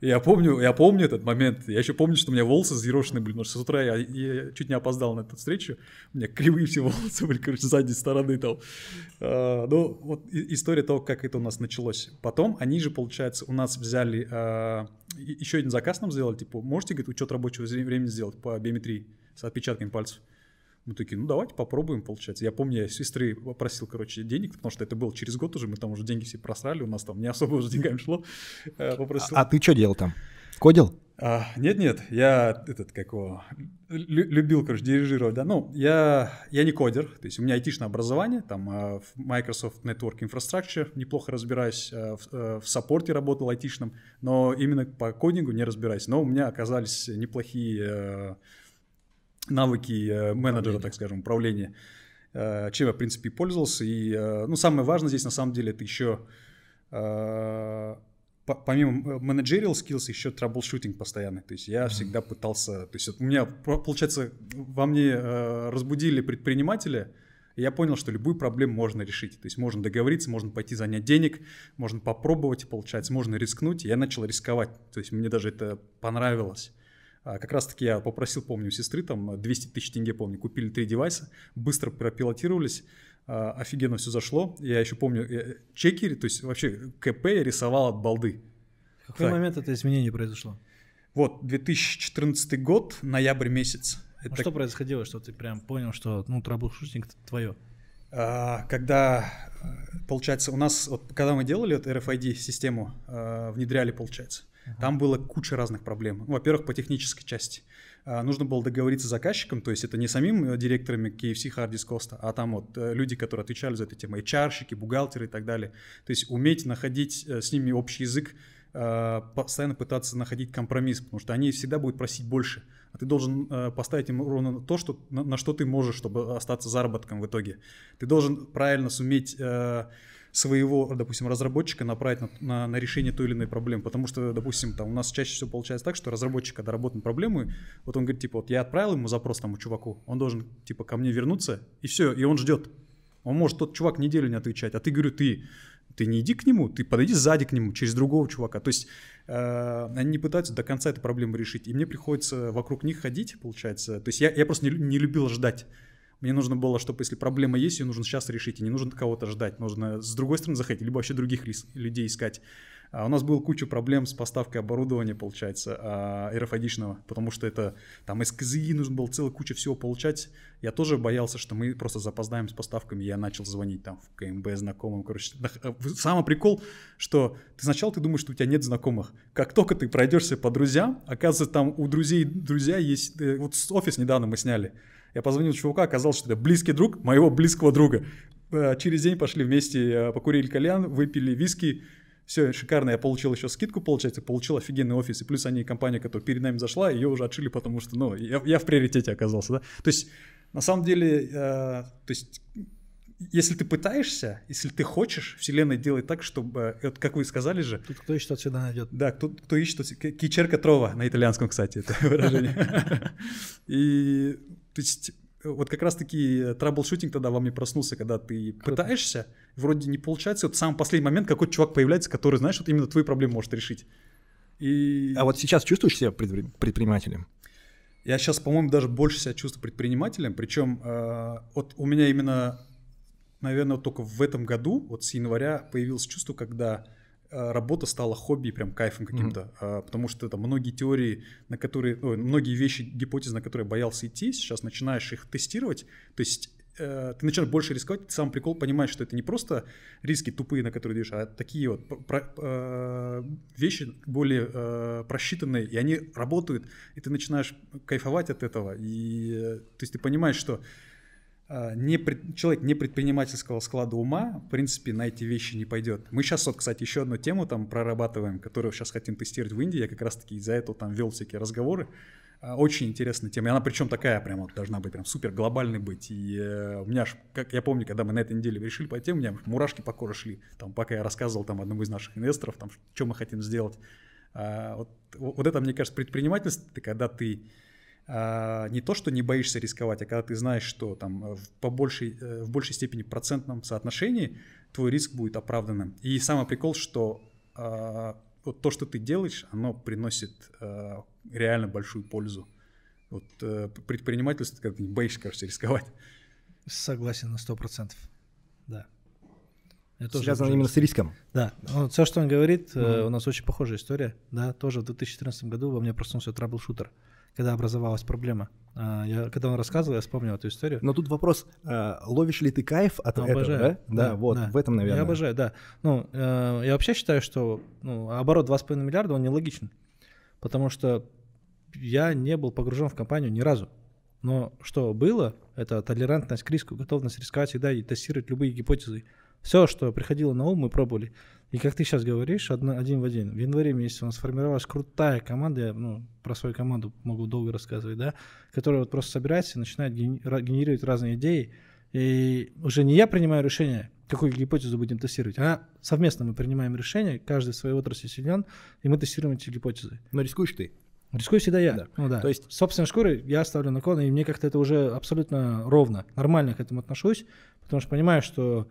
Я помню, я помню этот момент. Я еще помню, что у меня волосы взъерошены были, потому что с утра я, я чуть не опоздал на эту встречу. У меня кривые все волосы были, короче, с задней стороны там. А, ну, вот история того, как это у нас началось. Потом они же, получается, у нас взяли, а, еще один заказ нам сделали, типа, можете, говорит, учет рабочего времени сделать по биометрии с отпечатками пальцев. Мы такие, ну давайте попробуем, получается. Я помню, я сестры попросил, короче, денег, потому что это было через год уже, мы там уже деньги все просрали, у нас там не особо уже деньгами шло. Э, а ты что делал там? Кодил? А, нет, нет, я этот как его любил, короче, дирижировать, да. Ну, я я не кодер, то есть у меня айтишное образование, там а, в Microsoft Network Infrastructure неплохо разбираюсь, а, в, в саппорте работал айтишным, но именно по кодингу не разбираюсь. Но у меня оказались неплохие навыки менеджера, так скажем, управления, чем я, в принципе, пользовался. И, ну, самое важное здесь, на самом деле, это еще помимо managerial skills, еще troubleshooting постоянный. То есть я mm-hmm. всегда пытался... То есть у меня, получается, во мне разбудили предпринимателя, и я понял, что любую проблему можно решить. То есть можно договориться, можно пойти занять денег, можно попробовать, получается, можно рискнуть. И я начал рисковать. То есть мне даже это понравилось. А, как раз-таки я попросил, помню, у сестры, там 200 тысяч тенге, помню, купили три девайса, быстро пропилотировались, а, офигенно все зашло. Я еще помню, я, чекери, то есть вообще КП я рисовал от балды. В какой Так. момент это изменение произошло? Вот, 2014 год, ноябрь месяц. Ну, Это что происходило, что ты прям понял, что ну troubleshooting твое? А, когда, э, получается, у нас, вот, когда мы делали эту RFID-систему, э, внедряли, получается, там было куча разных проблем. Ну, во-первых, по технической части. А, Нужно было договориться с заказчиком, то есть это не самим э, директорами KFC Hard Disk Costa, а там вот э, люди, которые отвечали за эту тему, HR-щики, бухгалтеры и так далее. То есть уметь находить э, с ними общий язык, постоянно пытаться находить компромисс, потому что они всегда будут просить больше. А ты должен поставить им ровно то, что, на, на что ты можешь, чтобы остаться заработком в итоге. Ты должен правильно суметь своего, допустим, разработчика направить на, на, на решение той или иной проблемы. Потому что, допустим, там у нас чаще всего получается так, что разработчик, когда работает над проблемой, вот он говорит, типа, вот я отправил ему запрос тому чуваку, он должен, типа, ко мне вернуться, и все, и он ждет. Он может тот чувак неделю не отвечать, а ты, говорю, ты, ты не иди к нему, ты подойди сзади к нему, через другого чувака. То есть э, они не пытаются до конца эту проблему решить. И мне приходится вокруг них ходить, получается. То есть я, я просто не, не любил ждать. Мне нужно было, чтобы если проблема есть, ее нужно сейчас решить, и не нужно кого-то ждать. Нужно с другой стороны заходить, либо вообще других людей искать. А у нас было куча проблем с поставкой оборудования, получается, а, RFID-шного, потому что это там из КЗИ нужно было целая куча всего получать. Я тоже боялся, что мы просто запоздаем с поставками. Я начал звонить там в КМБ знакомым. Короче, а, в- самый прикол, что ты сначала ты думаешь, что у тебя нет знакомых. Как только ты пройдешься по друзьям, оказывается, там у друзей друзья есть. э, Вот офис недавно мы сняли. Я позвонил чуваку, оказалось, что это близкий друг моего близкого друга. Э, Через день пошли вместе, э, покурили кальян, выпили виски. Все, шикарно. Я получил еще скидку, получается, получил офигенный офис. И плюс они, компания, которая перед нами зашла, ее уже отшили, потому что, ну, я, я в приоритете оказался, да. То есть, на самом деле, э, то есть, если ты пытаешься, если ты хочешь, вселенная делает так, чтобы, э, вот как вы сказали же, Тут кто ищет, всегда найдет. да, кто, кто ищет, тот- кичерка трова на итальянском, кстати, это выражение. И то есть вот как раз-таки траблшутинг тогда во мне проснулся, когда ты пытаешься, вроде не получается, вот в самый последний момент какой-то чувак появляется, который, знаешь, вот именно твои проблемы может решить. И А вот сейчас чувствуешь себя предпри- предпринимателем? я сейчас, по-моему, даже больше себя чувствую предпринимателем, причем э, вот у меня именно, наверное, вот только в этом году, вот с января появилось чувство, когда э, работа стала хобби, прям кайфом каким-то, э, потому что это многие теории, на которые, ой, многие вещи, гипотезы, на которые боялся идти, сейчас начинаешь их тестировать, то есть э, ты начинаешь больше рисковать, ты сам прикол понимаешь, что это не просто риски тупые, на которые идешь, а такие вот про- э, вещи более э, просчитанные, и они работают, и ты начинаешь кайфовать от этого, и э, то есть ты понимаешь, что а, не пред- человек не предпринимательского склада ума, в принципе, на эти вещи не пойдет. Мы сейчас, вот, кстати, еще одну тему там прорабатываем, которую сейчас хотим тестировать в Индии. Я как раз-таки из-за этого там вел всякие разговоры. А, Очень интересная тема. И она причем такая прям вот должна быть прям супер глобальной быть. И э, у меня аж, как я помню, когда мы на этой неделе решили пойти, у меня мурашки по коже шли. Там, пока я рассказывал там одному из наших инвесторов, там, что мы хотим сделать. А, вот, вот это, мне кажется, предпринимательство, когда ты а, не то, что не боишься рисковать, а когда ты знаешь, что там э, в, по большей, э, в большей степени процентном соотношении твой риск будет оправданным. И самый прикол, что а, вот то, что ты делаешь, оно приносит а, реально большую пользу. Вот э, предпринимательство, это когда ты не боишься, кажется, рисковать. Согласен на сто процентов. Да. Я тоже Связано уже- именно с риском. Да, ну, все, что он говорит, э, Мгм. у нас очень похожая история. Да, тоже в 2014 году во мне проснулся траблшутер, когда образовалась проблема. А, Я, когда он рассказывал, я вспомнил эту историю. Но тут вопрос, а, ловишь ли ты кайф от этого, Обожаю. да? Да, вот, в этом, наверное. Я обожаю, да. Ну, э, я вообще считаю, что ну, оборот 2,5 миллиарда, он нелогичен. Потому что я не был погружен в компанию ни разу. Но что было, это толерантность к риску, готовность рисковать всегда и тестировать любые гипотезы. Все, что приходило на ум, мы пробовали. И как ты сейчас говоришь, одно- один в один. В январе месяце у нас сформировалась крутая команда, я ну, про свою команду могу долго рассказывать, да, которая вот просто собирается и начинает генерировать разные идеи. И уже не я принимаю решение, какую гипотезу будем тестировать, а совместно мы принимаем решение, каждый в своей отрасли силен, и мы тестируем эти гипотезы. Но рискуешь ты. Рискую всегда я. Да. Ну да. То есть- собственной шкурой я ставлю на кон, и мне как-то это уже абсолютно ровно, нормально к этому отношусь, потому что понимаю, что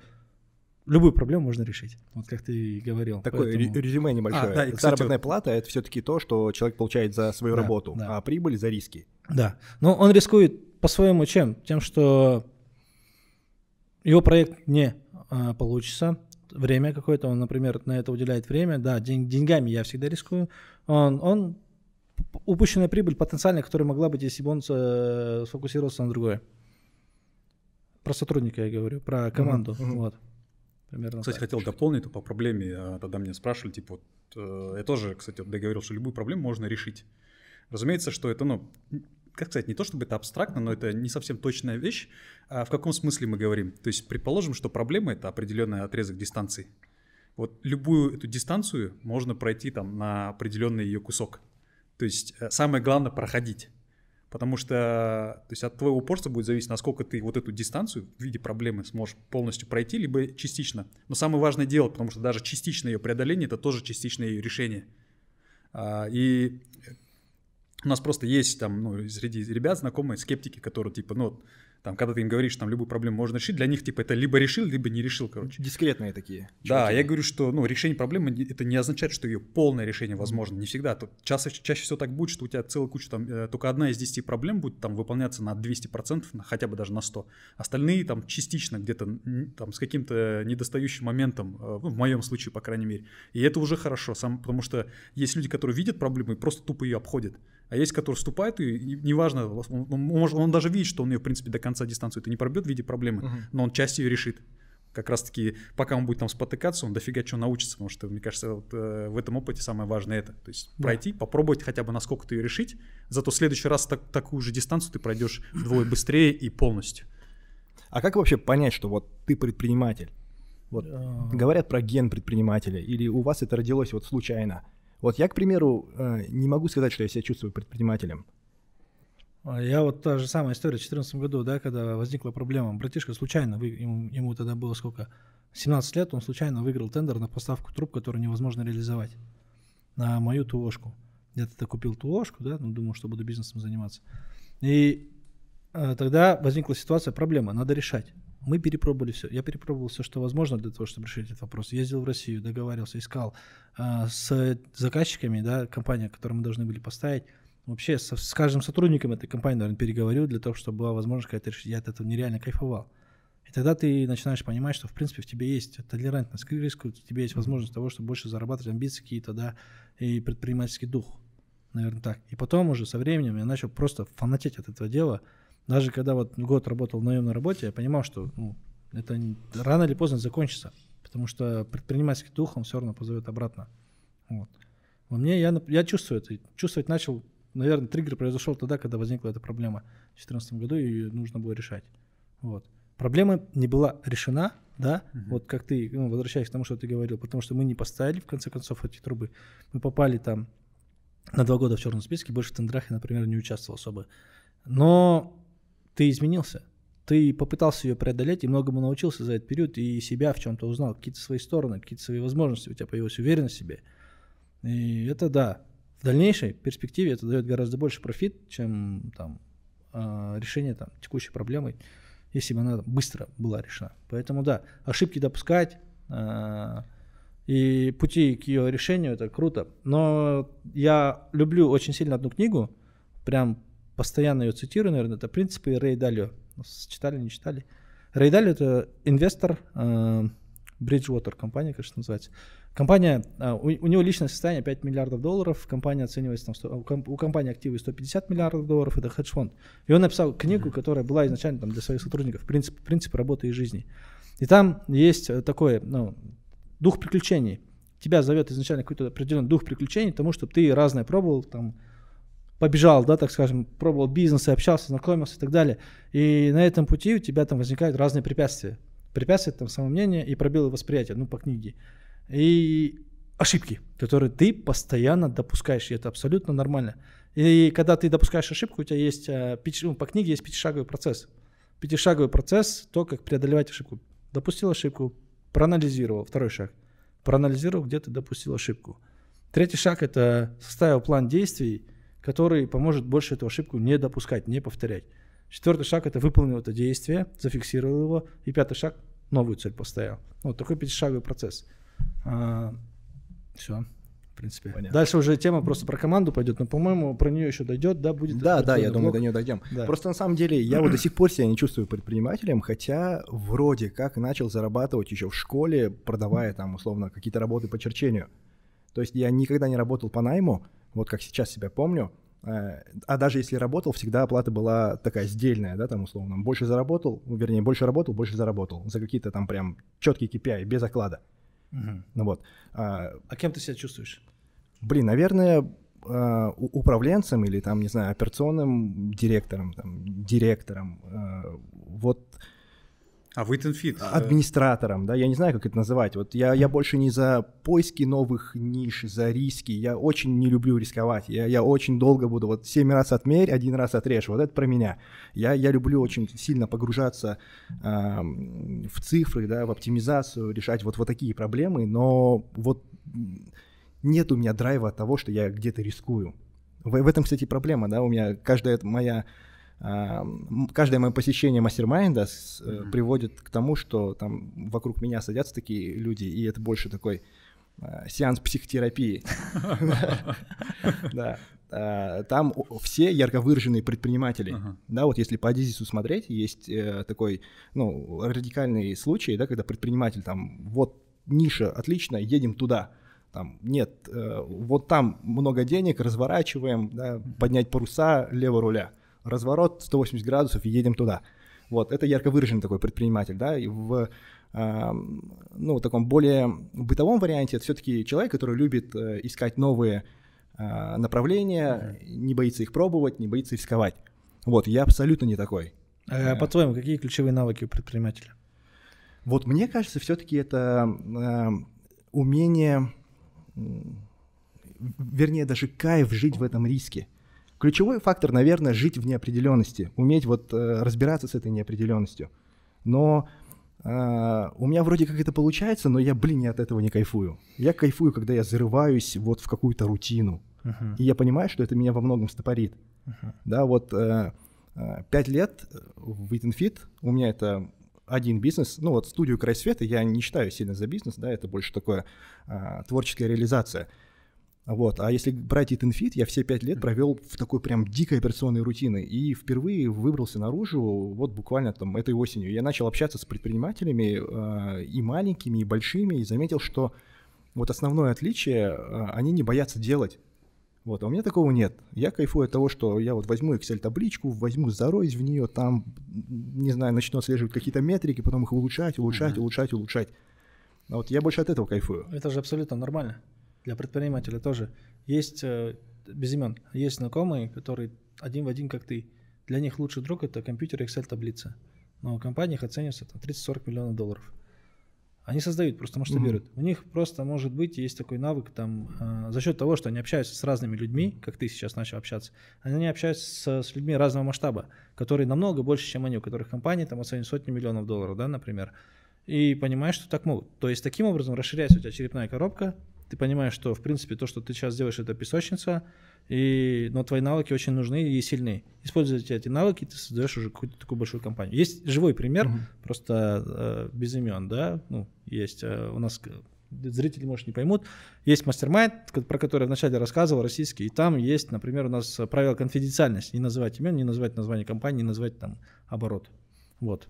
любую проблему можно решить. Вот как ты и говорил. Такое Поэтому- ре- резюме небольшое. А, да, и, кстати, Заработная плата это все-таки то, что человек получает за свою Да, работу, да. а прибыль за риски. Да. Но он рискует по-своему чем? Тем, что его проект не а, получится, время какое-то, он, например, на это уделяет время, да, день, деньгами я всегда рискую, он, он упущенная прибыль потенциальная, которая могла быть, если бы он э, сфокусировался на другое. Про сотрудника я говорю, про команду, uh-huh, uh-huh. вот. Примерно кстати, так. хотел дополнить по проблеме, а, тогда меня спрашивали, типа, вот, э, я тоже, кстати, договорил, что любую проблему можно решить. Разумеется, что это, ну, как сказать, не то чтобы это абстрактно, но это не совсем точная вещь. А в каком смысле мы говорим? То есть, предположим, что проблема — это определенный отрезок дистанции. Вот любую эту дистанцию можно пройти там на определенный ее кусок. То есть э, самое главное проходить. Потому что то есть от твоего упорства будет зависеть, насколько ты вот эту дистанцию в виде проблемы сможешь полностью пройти, либо частично. Но самое важное дело, потому что даже частичное ее преодоление это тоже частичное ее решение. А, и у нас просто есть там, ну, среди ребят знакомые скептики, которые типа, ну, там, когда ты им говоришь, там, любую проблему можно решить, для них, типа, это либо решил, либо не решил, короче. Дискретные такие. Да, чуваки. я говорю, что, ну, решение проблемы, это не означает, что ее полное решение возможно, не всегда. Тут чаще, чаще всего так будет, что у тебя целая куча, там, э, только одна из десяти проблем будет там выполняться на 200%, на, хотя бы даже на 100. Остальные там частично где-то, там, с каким-то недостающим моментом, э, ну, в моем случае, по крайней мере. И это уже хорошо, сам, потому что есть люди, которые видят проблему и просто тупо ее обходят. А есть, которые вступают, и неважно, он, он, он даже видит, что он ее, в принципе, до конца дистанцию это не пробьет в виде проблемы, uh-huh. но он часть ее решит. Как раз-таки, пока он будет там спотыкаться, он дофига чего научится, потому что, мне кажется, вот, э, в этом опыте самое важное это. То есть да. пройти, попробовать хотя бы насколько ты ее решить, зато в следующий раз так, такую же дистанцию ты пройдешь вдвое быстрее и полностью. А как вообще понять, что вот ты предприниматель? Вот говорят про ген предпринимателя, или у вас это родилось вот случайно? Вот я, к примеру, э, не могу сказать, что я себя чувствую предпринимателем. А я вот та же самая история в 2014 году, да, когда возникла проблема. Братишка случайно, ему, ему тогда было сколько? 17 лет, он случайно выиграл тендер на поставку труб, который невозможно реализовать на мою ТОшку. Я тогда купил ТОшку, да, ну, думал, что буду бизнесом заниматься. И э, тогда возникла ситуация, проблема, надо решать. Мы перепробовали все. Я перепробовал все, что возможно для того, чтобы решить этот вопрос. Ездил в Россию, договаривался, искал э, с заказчиками, да, компания, которую мы должны были поставить. Вообще со, с каждым сотрудником этой компании, наверное, переговорил для того, чтобы была возможность какая-то решить. Я от этого нереально кайфовал. И тогда ты начинаешь понимать, что, в принципе, в тебе есть толерантность к риску, в тебе есть возможность того, чтобы больше зарабатывать, амбиции какие-то, да, и предпринимательский дух. Наверное, так. И потом уже со временем я начал просто фанатеть от этого дела, даже когда вот год работал в наемной работе, я понимал, что ну, это рано или поздно закончится, потому что предпринимательский дух, он все равно позовет обратно. Вот. Во мне я, я чувствую это. Чувствовать начал, наверное, триггер произошел тогда, когда возникла эта проблема в 2014 году, и ее нужно было решать. Вот. Проблема не была решена, да, угу. вот как ты, ну, возвращаясь к тому, что ты говорил, потому что мы не поставили, в конце концов, эти трубы. Мы попали там на два года в черном списке, больше в тендерах я, например, не участвовал особо. Но ты изменился. Ты попытался ее преодолеть и многому научился за этот период и себя в чем-то узнал, какие-то свои стороны, какие-то свои возможности, у тебя появилась уверенность в себе. И это да, в дальнейшей перспективе это дает гораздо больше профит, чем там а, решение там текущей проблемы, если бы она быстро была решена. Поэтому да, ошибки допускать а, и пути к ее решению это круто. Но я люблю очень сильно одну книгу, прям постоянно ее цитирую, наверное, это принципы Рэй Далио. Читали, не читали? Рэй Далио это инвестор, э, Bridgewater компания, конечно, называется. Компания, э, у, у него личное состояние 5 миллиардов долларов, компания оценивается, там, 100, у компании активы 150 миллиардов долларов, это хедж-фонд. И он написал книгу, которая была изначально там, для своих сотрудников, принцип, принцип работы и жизни. И там есть такое, ну, дух приключений. Тебя зовет изначально какой-то определенный дух приключений, тому, чтобы ты разное пробовал, там, побежал, да, так скажем, пробовал бизнес, общался, знакомился и так далее. И на этом пути у тебя там возникают разные препятствия. Препятствия там самомнение и пробелы восприятия, ну, по книге. И ошибки, которые ты постоянно допускаешь, и это абсолютно нормально. И когда ты допускаешь ошибку, у тебя есть, э, ну, по книге есть пятишаговый процесс. Пятишаговый процесс, то, как преодолевать ошибку. Допустил ошибку, проанализировал, второй шаг. Проанализировал, где ты допустил ошибку. Третий шаг – это составил план действий, который поможет больше эту ошибку не допускать, не повторять. Четвертый шаг – это выполнил это действие, зафиксировал его. И пятый шаг – новую цель поставил. Вот такой пятишаговый процесс. А, все. принципе. Понятно. Дальше уже тема просто про команду пойдет, но, по-моему, про нее еще дойдет, да, будет. Да, да, я отдельный думаю, блок. до нее дойдем. Да. Просто на самом деле я вот до сих пор себя не чувствую предпринимателем, хотя вроде как начал зарабатывать еще в школе, продавая там условно какие-то работы по черчению. То есть я никогда не работал по найму, вот как сейчас себя помню. Э, А даже если работал, всегда оплата была такая сдельная, да, там условно. Больше заработал, ну, вернее, больше работал, больше заработал. За какие-то там прям четкие KPI, без оклада. Мгм. Ну вот. А, А кем ты себя чувствуешь? Блин, наверное, э, управленцем или там, не знаю, операционным директором, там, директором, э, вот А в Fit, э, администратором, да, я не знаю, как это называть. Вот я, я больше не за поиски новых ниш, за риски. Я очень не люблю рисковать. Я, я очень долго буду вот семь раз отмерь, один раз отрежь. Вот это про меня. Я, я люблю очень сильно погружаться ам, в цифры, да, в оптимизацию, решать вот, вот такие проблемы, но вот нет у меня драйва от того, что я где-то рискую. В, в этом, кстати, проблема, да, у меня каждая моя а, каждое мое посещение мастер-майнда э, Мгм. приводит к тому, что там вокруг меня садятся такие люди, и это больше такой а, сеанс психотерапии. Да. А, Там все ярко выраженные предприниматели. Да, вот если по Адизису смотреть, есть э, такой, ну, радикальный случай, да, когда предприниматель там, вот ниша отлично, едем туда. Там, нет, э, вот там много денег, разворачиваем, да, поднять паруса, лево руля. Разворот 180 градусов и едем туда. Вот, это ярко выраженный такой предприниматель, да, и в ну, в таком более бытовом варианте это все-таки человек, который любит э, искать новые а, направления, не боится их пробовать, не боится рисковать. Вот, я абсолютно не такой. А, по-твоему, какие ключевые навыки у предпринимателя? Вот мне кажется, все-таки это э, умение, вернее, даже кайф жить в этом риске. Ключевой фактор, наверное, жить в неопределенности, уметь вот э, разбираться с этой неопределенностью. Но э, у меня вроде как это получается, но я, блин, я от этого не кайфую. Я кайфую, когда я зарываюсь вот в какую-то рутину. Мгм. И я понимаю, что это меня во многом стопорит. Мгм. Да, вот э, э, пять лет в Eat and Fit у меня это один бизнес. Ну вот студию «Край света» я не считаю сильно за бизнес, да, это больше такое а, творческая реализация. Вот. А если брать Eat and Fit, я все пять лет провел в такой прям дикой операционной рутины и впервые выбрался наружу вот буквально там этой осенью. Я начал общаться с предпринимателями э, и маленькими, и большими, и заметил, что вот основное отличие, э, они не боятся делать. Вот, а у меня такого нет. Я кайфую от того, что я вот возьму Excel-табличку, возьму, зароюсь в нее, там, не знаю, начну отслеживать какие-то метрики, потом их улучшать, улучшать, Мгм. улучшать, улучшать. А вот я больше от этого кайфую. Это же абсолютно нормально. Для предпринимателя тоже. Есть, э, без имен, есть знакомые, которые один в один, как ты. Для них лучший друг это компьютер и Excel таблица. Но в компаниях оценивается там 30-40 миллионов долларов. Они создают, просто масштабируют. У них просто, может быть, есть такой навык там, э, за счет того, что они общаются с разными людьми, как ты сейчас начал общаться, они общаются с, с людьми разного масштаба, которые намного больше, чем они, у которых компании там оценивают сотни миллионов долларов, да, например. И понимаешь, что так могут. То есть таким образом расширяется у тебя черепная коробка, ты понимаешь, что в принципе то, что ты сейчас делаешь, это песочница, и, но твои навыки очень нужны и сильны. Используя эти навыки, ты создаешь уже какую-то такую большую компанию. Есть живой пример, Мгм. просто э, без имен, да, ну, есть э, у нас зрители, может, не поймут, есть мастер-майнд, про который я вначале рассказывал, российский, и там есть, например, у нас правило конфиденциальности, не называть имен, не называть название компании, не называть там оборот. Вот.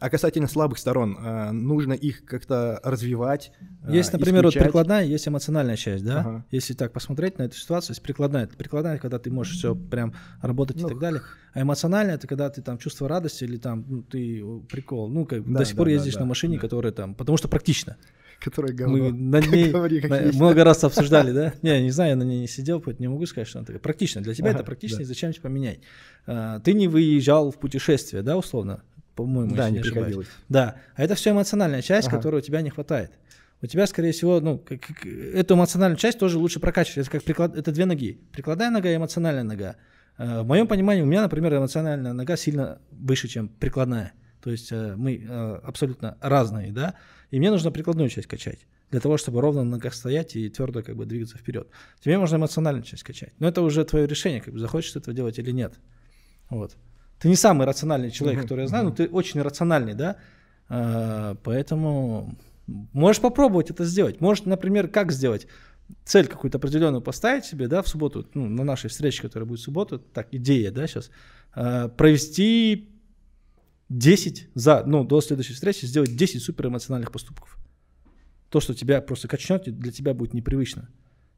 А касательно слабых сторон, э, нужно их как-то развивать. э, Есть, например, вот исключать. прикладная, есть эмоциональная часть, да. Ага. Если так посмотреть на эту ситуацию, есть прикладная. Это прикладная, когда ты можешь все прям работать Ну, и так далее. А эмоциональная это когда ты там чувство радости или там ну, ты прикол. Ну, как Да, до сих пор да, да, ездишь да, на машине, да. которая там. Потому что практично. Которые Мы говно. на ней Говори, на- много раз обсуждали, да? Не, не знаю, я на ней не сидел, поэтому не могу сказать, что она такая. Практично. Для тебя Ага, это практично, да. и зачем тебе поменять? А, Ты не выезжал в путешествие, да, условно? По-моему, Да, не ошибаюсь. приходилось. Да, а это все эмоциональная часть, Ага. которой у тебя не хватает. У тебя, скорее всего, ну, как- эту эмоциональную часть тоже лучше прокачивать. Это как приклад, это две ноги. Прикладная нога и эмоциональная нога. Э, В моем понимании, у меня, например, эмоциональная нога сильно выше, чем прикладная. То есть э, мы э, абсолютно разные, да, и мне нужно прикладную часть качать для того, чтобы ровно на ногах стоять и твердо как бы двигаться вперед. Тебе можно эмоциональную часть качать. Но это уже твое решение, как бы захочешь ты этого делать или нет. Вот. Ты не самый рациональный человек, который я знаю, но ты очень рациональный, да, А, поэтому можешь попробовать это сделать. Можешь, например, как сделать? цель какую-то определенную поставить себе, да, в субботу, ну, на нашей встрече, которая будет в субботу, так, идея, да, сейчас, э, провести 10 за, ну, до следующей встречи, сделать 10 суперэмоциональных поступков. То, что тебя просто качнет, для тебя будет непривычно.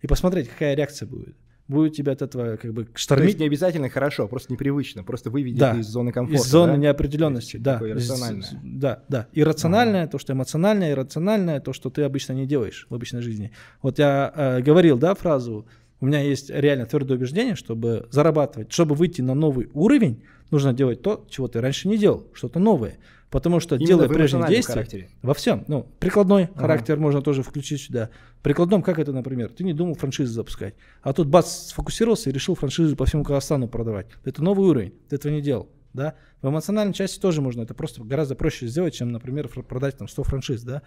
И посмотреть, какая реакция будет будет тебя от этого как бы штормить. То есть не обязательно хорошо, просто непривычно, просто выведет да. из зоны комфорта. Из зоны да? неопределенности, да. Иррациональное. Да, да. Иррациональное, ага. то, что эмоциональное, иррациональное, то, что ты обычно не делаешь в обычной жизни. Вот я э, говорил, да, фразу, у меня есть реально твердое убеждение, чтобы зарабатывать, чтобы выйти на новый уровень, нужно делать то, чего ты раньше не делал, что-то новое. Потому что Именно делая прежние действия характере. во всем, ну, прикладной ага. характер можно тоже включить сюда. Прикладном, как это, например, ты не думал франшизу запускать, а тут бац, сфокусировался и решил франшизу по всему Казахстану продавать. Это новый уровень, ты этого не делал. Да? В эмоциональной части тоже можно это просто гораздо проще сделать, чем, например, продать там 100 франшиз. Да?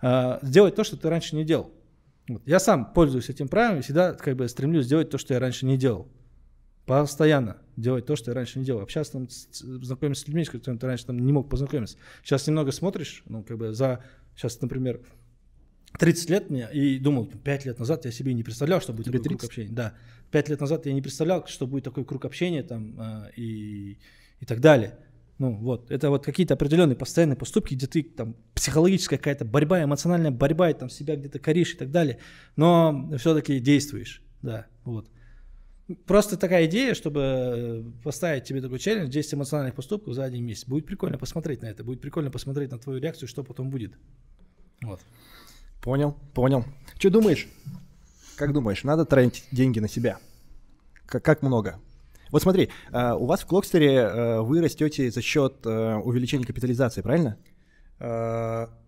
А, сделать то, что ты раньше не делал. Вот. Я сам пользуюсь этим правилом и всегда как бы стремлюсь сделать то, что я раньше не делал. Постоянно делать то, что я раньше не делал. Общаться там, знакомиться с людьми, с которыми ты раньше там не мог познакомиться. Сейчас немного смотришь, ну, как бы за, сейчас, например, 30 лет мне, и думал, 5 лет назад я себе не представлял, что будет Тебе такой 30? круг общения. Да, 5 лет назад я не представлял, что будет такой круг общения там э, и, и так далее. Ну вот, это вот какие-то определенные постоянные поступки, где ты там психологическая какая-то борьба, эмоциональная борьба, и там себя где-то коришь и так далее, но все-таки действуешь, да, вот. Просто такая идея, чтобы э, поставить тебе такой челлендж, 10 эмоциональных поступков за один месяц. Будет прикольно посмотреть на это, будет прикольно посмотреть на твою реакцию, что потом будет. Вот. Понял, понял. Что думаешь? Как думаешь, надо тратить деньги на себя? Как, как много? Вот смотри, э, у вас в Клокстере э, вы растете за счет увеличения капитализации, правильно?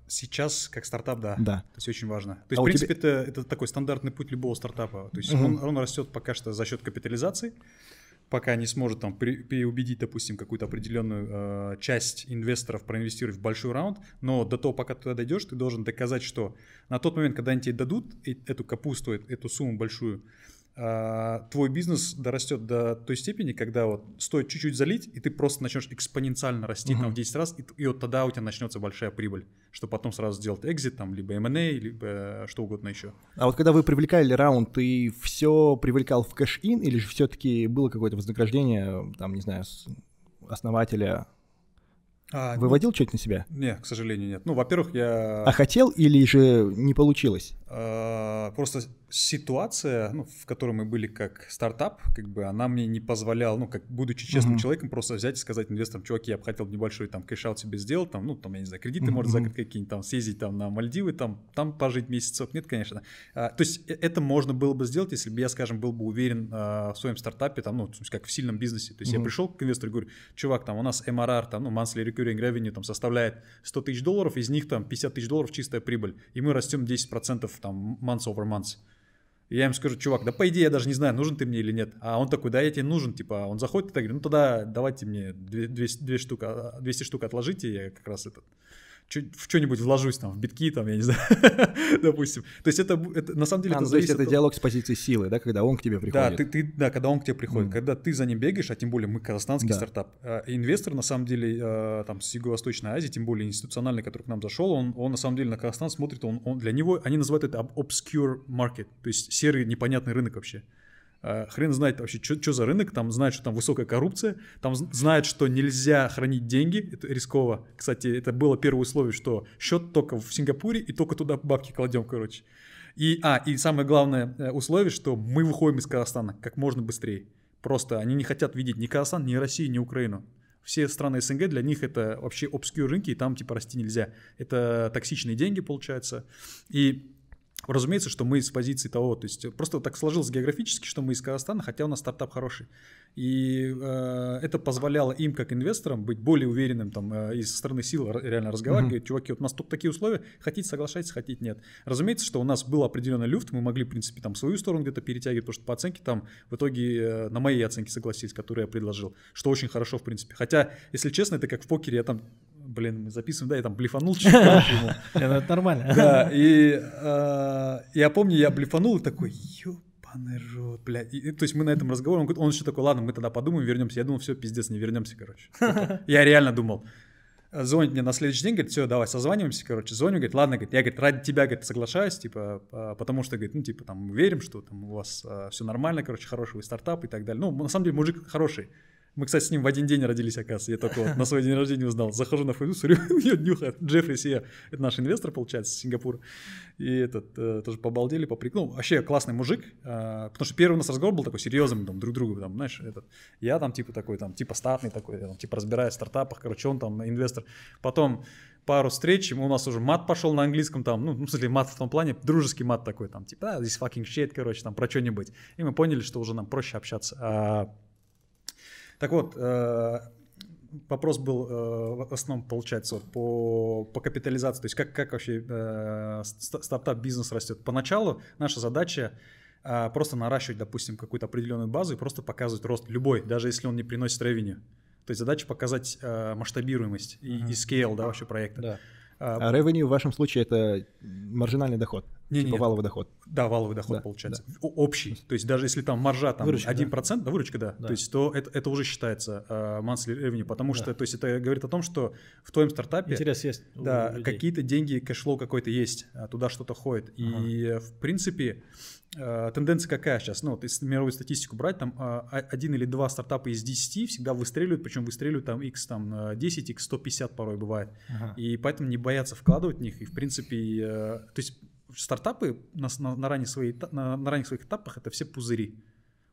Сейчас, как стартап, да. Да. То есть очень важно. То есть, а в принципе, тебя... это, это такой стандартный путь любого стартапа. То есть угу. он, он растет пока что за счет капитализации, пока не сможет там переубедить, допустим, какую-то определенную э, часть инвесторов проинвестировать в большой раунд, но до того, пока ты туда дойдешь, ты должен доказать, что на тот момент, когда они тебе дадут эту капусту, эту сумму большую, твой бизнес дорастет до той степени, когда вот стоит чуть-чуть залить, и ты просто начнешь экспоненциально расти uh-huh. там в 10 раз, и, и вот тогда у тебя начнется большая прибыль, чтобы потом сразу сделать экзит, там, либо M&A, либо что угодно еще. А вот когда вы привлекали раунд, ты все привлекал в кэш-ин, или же все-таки было какое-то вознаграждение, там, не знаю, основателя а, Выводил ну, что-то на себя? Нет, к сожалению, нет. Ну, во-первых, я... А хотел или же не получилось? А, просто ситуация, ну, в которой мы были как стартап, как бы она мне не позволяла, ну, как будучи честным uh-huh. человеком, просто взять и сказать инвесторам, чуваки, я бы хотел небольшой там cash-out себе сделать, там, ну, там, я не знаю, кредиты, uh-huh. может, закрыть какие-нибудь там, съездить там на Мальдивы, там, там пожить месяцев. Нет, конечно. А, то есть э, это можно было бы сделать, если бы я, скажем, был бы уверен а, в своем стартапе, там, ну, как в сильном бизнесе. То есть uh-huh. я пришел к инвестору и говорю, чувак, там, у нас MRR, там, ну, monthly recurring revenue там составляет 100 тысяч долларов, из них там 50 тысяч долларов чистая прибыль, и мы растем 10% там months over months. Я им скажу, чувак, да по идее я даже не знаю, нужен ты мне или нет. А он такой, да, я тебе нужен, типа, он заходит и так говорит, ну тогда давайте мне 200, 200 штук, 200 штук отложите, я как раз этот в что-нибудь вложусь, там, в битки, там, я не знаю, допустим. То есть это, это на самом деле а, это ну, зависит. То есть это от... диалог с позиции силы, да, когда он к тебе приходит. Да, ты, ты, да когда он к тебе приходит, mm. когда ты за ним бегаешь, а тем более мы казахстанский да. стартап. А, инвестор, на самом деле, а, там, с Юго-Восточной Азии, тем более институциональный, который к нам зашел, он, он на самом деле на Казахстан смотрит, он, он для него, они называют это obscure market, то есть серый непонятный рынок вообще. А, хрен знает вообще, что за рынок, там знает, что там высокая коррупция, там знает, что нельзя хранить деньги, это рисково. Кстати, это было первое условие, что счет только в Сингапуре и только туда бабки кладем, короче. И, а, и самое главное э, условие, что мы выходим из Казахстана как можно быстрее. Просто они не хотят видеть ни Казахстан, ни Россию, ни Украину. Все страны СНГ, для них это вообще обскюр рынки, и там типа расти нельзя. Это токсичные деньги, получается. И Разумеется, что мы с позиции того, то есть просто так сложилось географически, что мы из Казахстана, хотя у нас стартап хороший. И э, это позволяло им, как инвесторам, быть более уверенным там э, и со стороны сил реально разговаривать, mm-hmm. говорить, чуваки, вот у нас тут такие условия, хотите соглашайтесь, хотите нет. Разумеется, что у нас был определенный люфт, мы могли, в принципе, там свою сторону где-то перетягивать, потому что по оценке там в итоге э, на моей оценке согласились, которые я предложил, что очень хорошо, в принципе. Хотя, если честно, это как в покере, я там блин, мы записываем, да, я там блефанул чуть Это нормально. Да, и э, я помню, я блефанул и такой, ебаный рот, блядь. то есть мы на этом разговоре, он, он еще такой, ладно, мы тогда подумаем, вернемся. Я думал, все, пиздец, не вернемся, короче. Я реально думал. звонит мне на следующий день, говорит, все, давай созваниваемся, короче, звоню, говорит, ладно, говорит, я, говорит, ради тебя, говорит, соглашаюсь, типа, а, потому что, говорит, ну, типа, там, верим, что там у вас а, все нормально, короче, хороший вы стартап и так далее. Ну, на самом деле, мужик хороший. Мы, кстати, с ним в один день родились, оказывается. Я только вот на свой день рождения узнал. Захожу на Facebook, смотрю, у нее днюха. Джеффри Сия, это наш инвестор, получается, с Сингапура. И этот, э, тоже побалдели, поприк. Ну, вообще классный мужик. Э, потому что первый у нас разговор был такой серьезный, там, друг другу, там, знаешь, этот. Я там, типа, такой, там, типа, статный такой, я, там, типа, разбираюсь в стартапах, короче, он там инвестор. Потом пару встреч, у нас уже мат пошел на английском, там, ну, в смысле, мат в том плане, дружеский мат такой, там, типа, а, здесь fucking shit, короче, там, про что-нибудь. И мы поняли, что уже нам проще общаться. А так вот, э, вопрос был э, в основном, получается, по, по капитализации, то есть как, как вообще э, стартап-бизнес растет. Поначалу наша задача просто наращивать, допустим, какую-то определенную базу и просто показывать рост любой, даже если он не приносит ревеню. То есть задача показать масштабируемость и, uh-huh. и scale да, вообще проекта. Да. А revenue в вашем случае это маржинальный доход, не, типа не, валовый доход. Да, валовый доход да, получается. Да. Общий. То есть даже если там маржа там выручка, 1%, да? да, выручка, да, да, то есть то это, это уже считается uh, monthly revenue, потому да. что то есть это говорит о том, что в твоем стартапе Интерес есть да, какие-то деньги, cash flow какой-то есть, а туда что-то ходит. Ага. И в принципе Э, тенденция какая сейчас? Ну, вот если мировую статистику брать, там а, один или два стартапа из 10 всегда выстреливают, причем выстреливают там x там 10, x 150 порой бывает. Ага. И поэтому не боятся вкладывать в них. И в принципе, э, то есть стартапы на, на, на, ранних своих, на, на ранних своих этапах это все пузыри.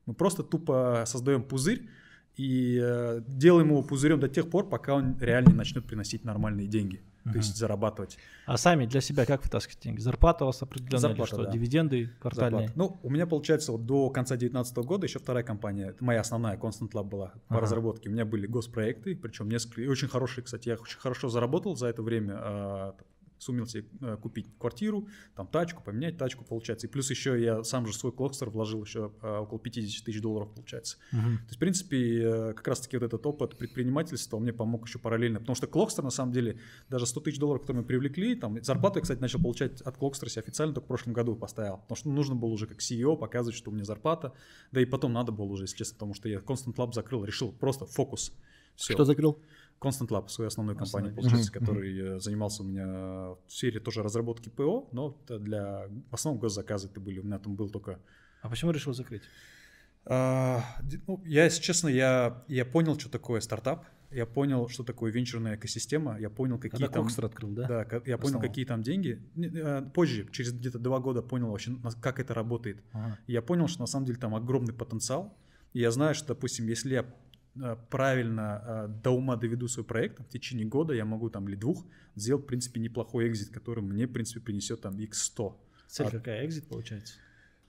Мы просто тупо создаем пузырь и э, делаем его пузырем до тех пор, пока он реально начнет приносить нормальные деньги uh-huh. то есть зарабатывать. А сами для себя как вытаскиваете деньги? Зарплата у вас определенная Зарплата, что? Да. Дивиденды квартальные? Зарплата. Ну, у меня получается вот до конца 2019 года еще вторая компания, это моя основная, Constant Lab была по uh-huh. разработке. У меня были госпроекты, причем несколько, очень хорошие, кстати, я очень хорошо заработал за это время, а, сумел себе э, купить квартиру, там тачку, поменять тачку, получается. И плюс еще я сам же свой клокстер вложил еще э, около 50 тысяч долларов, получается. Uh-huh. То есть, в принципе, э, как раз-таки вот этот опыт предпринимательства мне помог еще параллельно. Потому что клокстер, на самом деле, даже 100 тысяч долларов, которые мы привлекли, там зарплату я, кстати, начал получать от клокстера официально только в прошлом году поставил. Потому что нужно было уже как CEO показывать, что у меня зарплата. Да и потом надо было уже, если честно, потому что я Constant Lab закрыл, решил просто фокус. Все. Что закрыл? Constant Lab, свою основную компанию, получается, который mm-hmm. занимался у меня в сфере тоже разработки ПО, но для в основном госзаказы это были. У меня там был только. А почему решил закрыть? А, ну, я, если честно, я, я понял, что такое стартап. Я понял, что такое венчурная экосистема. Я понял, какие Когда там... открыл, да? Да, я понял, какие там деньги. А, позже, через где-то два года понял вообще, как это работает. Ага. Я понял, что на самом деле там огромный потенциал. И я знаю, что, допустим, если я Э, правильно э, до ума доведу свой проект, в течение года я могу там или двух сделать, в принципе, неплохой экзит, который мне, в принципе, принесет там x100. Цель а, какая? Экзит получается?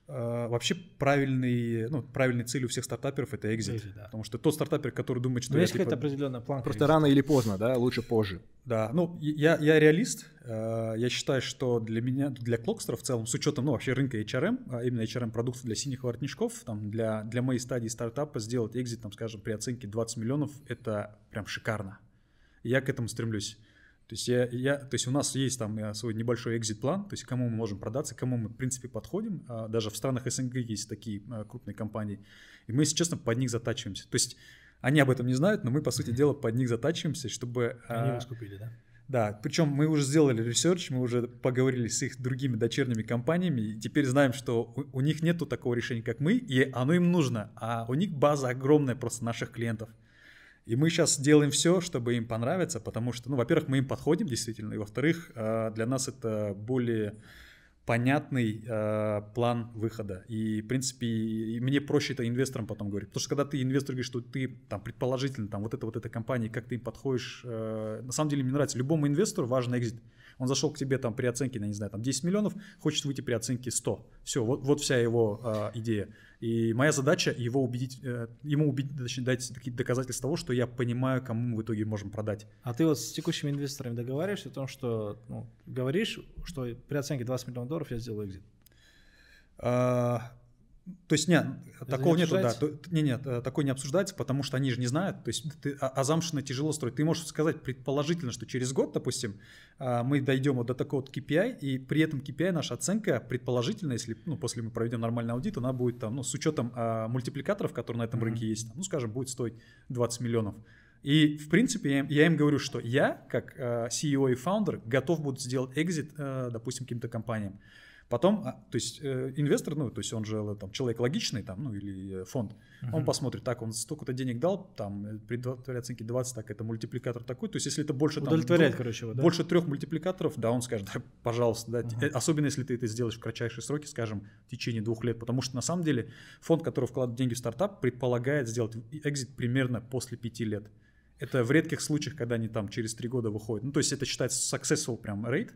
Uh, вообще правильный, ну, правильной целью у всех стартаперов это экзит. exit да. Потому что тот стартапер, который думает, что... Но есть типа... какая-то определенная планка. Просто рано или поздно, да? Лучше позже. Да, ну, я, я реалист. Uh, я считаю, что для меня, для Клокстера в целом, с учетом, ну, вообще рынка HRM, а именно HRM-продуктов для синих воротничков, там, для, для моей стадии стартапа сделать exit, там, скажем, при оценке 20 миллионов, это прям шикарно. Я к этому стремлюсь. То есть, я, я, то есть у нас есть там э, свой небольшой exit-план, то есть кому мы можем продаться, кому мы в принципе подходим. А даже в странах СНГ есть такие а, крупные компании. И мы, если честно, под них затачиваемся. То есть они об этом не знают, но мы, по сути дела, под них затачиваемся, чтобы... Они а, вас купили, да? Да, причем мы уже сделали research, мы уже поговорили с их другими дочерними компаниями, и теперь знаем, что у, у них нету такого решения, как мы, и оно им нужно, а у них база огромная просто наших клиентов. И мы сейчас делаем все, чтобы им понравиться, потому что, ну, во-первых, мы им подходим действительно, и во-вторых, э, для нас это более понятный э, план выхода. И, в принципе, мне проще это инвесторам потом говорить. Потому что когда ты инвестор говоришь, что ты там предположительно там вот это вот эта компания, как ты им подходишь, э, на самом деле мне нравится. Любому инвестору важен экзит. Он зашел к тебе там при оценке, я не знаю, там 10 миллионов, хочет выйти при оценке 100. Все, вот, вот вся его идея. И моя задача его убедить, э, ему убедить, точнее, дать такие доказательства того, что я понимаю, кому мы в итоге можем продать. А ты вот с текущими инвесторами договариваешься о том, что ну, говоришь, что при оценке 20 миллионов долларов я сделаю экзит? А, то есть нет, Это такого не нету, да. Не, нет, э, такое не обсуждается, потому что они же не знают. То есть ты, а, азампшенно тяжело строить. Ты можешь сказать предположительно, что через год, допустим, а, мы дойдем вот до такого вот KPI, и при этом KPI наша оценка предположительно, если ну, после мы проведем нормальный аудит, она будет там, ну, с учетом а, мультипликаторов, которые на этом mm-hmm. рынке есть, ну, скажем, будет стоить 20 миллионов. И, в принципе, я, им- я им говорю, что я, как э, CEO и фаундер, готов буду сделать экзит, э, допустим, каким-то компаниям. Потом, а, то есть э, инвестор, ну, то есть он же э, там, человек логичный, там, ну, или э, фонд, он посмотрит, так, он столько-то денег дал, там, при при оценке 20, так, это мультипликатор такой, то есть если это больше, там, Удовлетворяет, двух- короче, его, да? больше трех мультипликаторов, да, он скажет, да, пожалуйста, да. Э, особенно если ты это сделаешь в кратчайшие сроки, скажем, в течение двух лет, потому что на самом деле фонд, который вкладывает деньги в стартап, предполагает сделать экзит примерно после пяти лет. Это в редких случаях, когда они там через три года выходят. Ну, то есть это считается successful прям rate.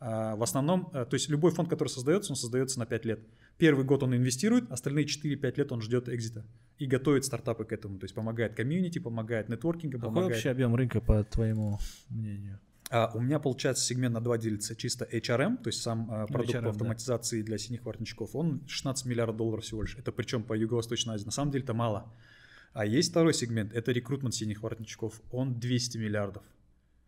А в основном, э, то есть любой фонд, который создается, он создается на 5 лет. Первый год он инвестирует, остальные 4-5 лет он ждет экзита и готовит стартапы к этому. То есть помогает комьюнити, помогает нетворкингом, Какой помогает. вообще объем рынка, по твоему мнению? А, у меня получается сегмент на два делится чисто HRM, то есть сам а, продукт HRM, по да. автоматизации для синих воротничков, он 16 миллиардов долларов всего лишь. Это причем по Юго-Восточной Азии. На самом деле это мало. А есть второй сегмент, это рекрутмент синих воротничков, он 200 миллиардов.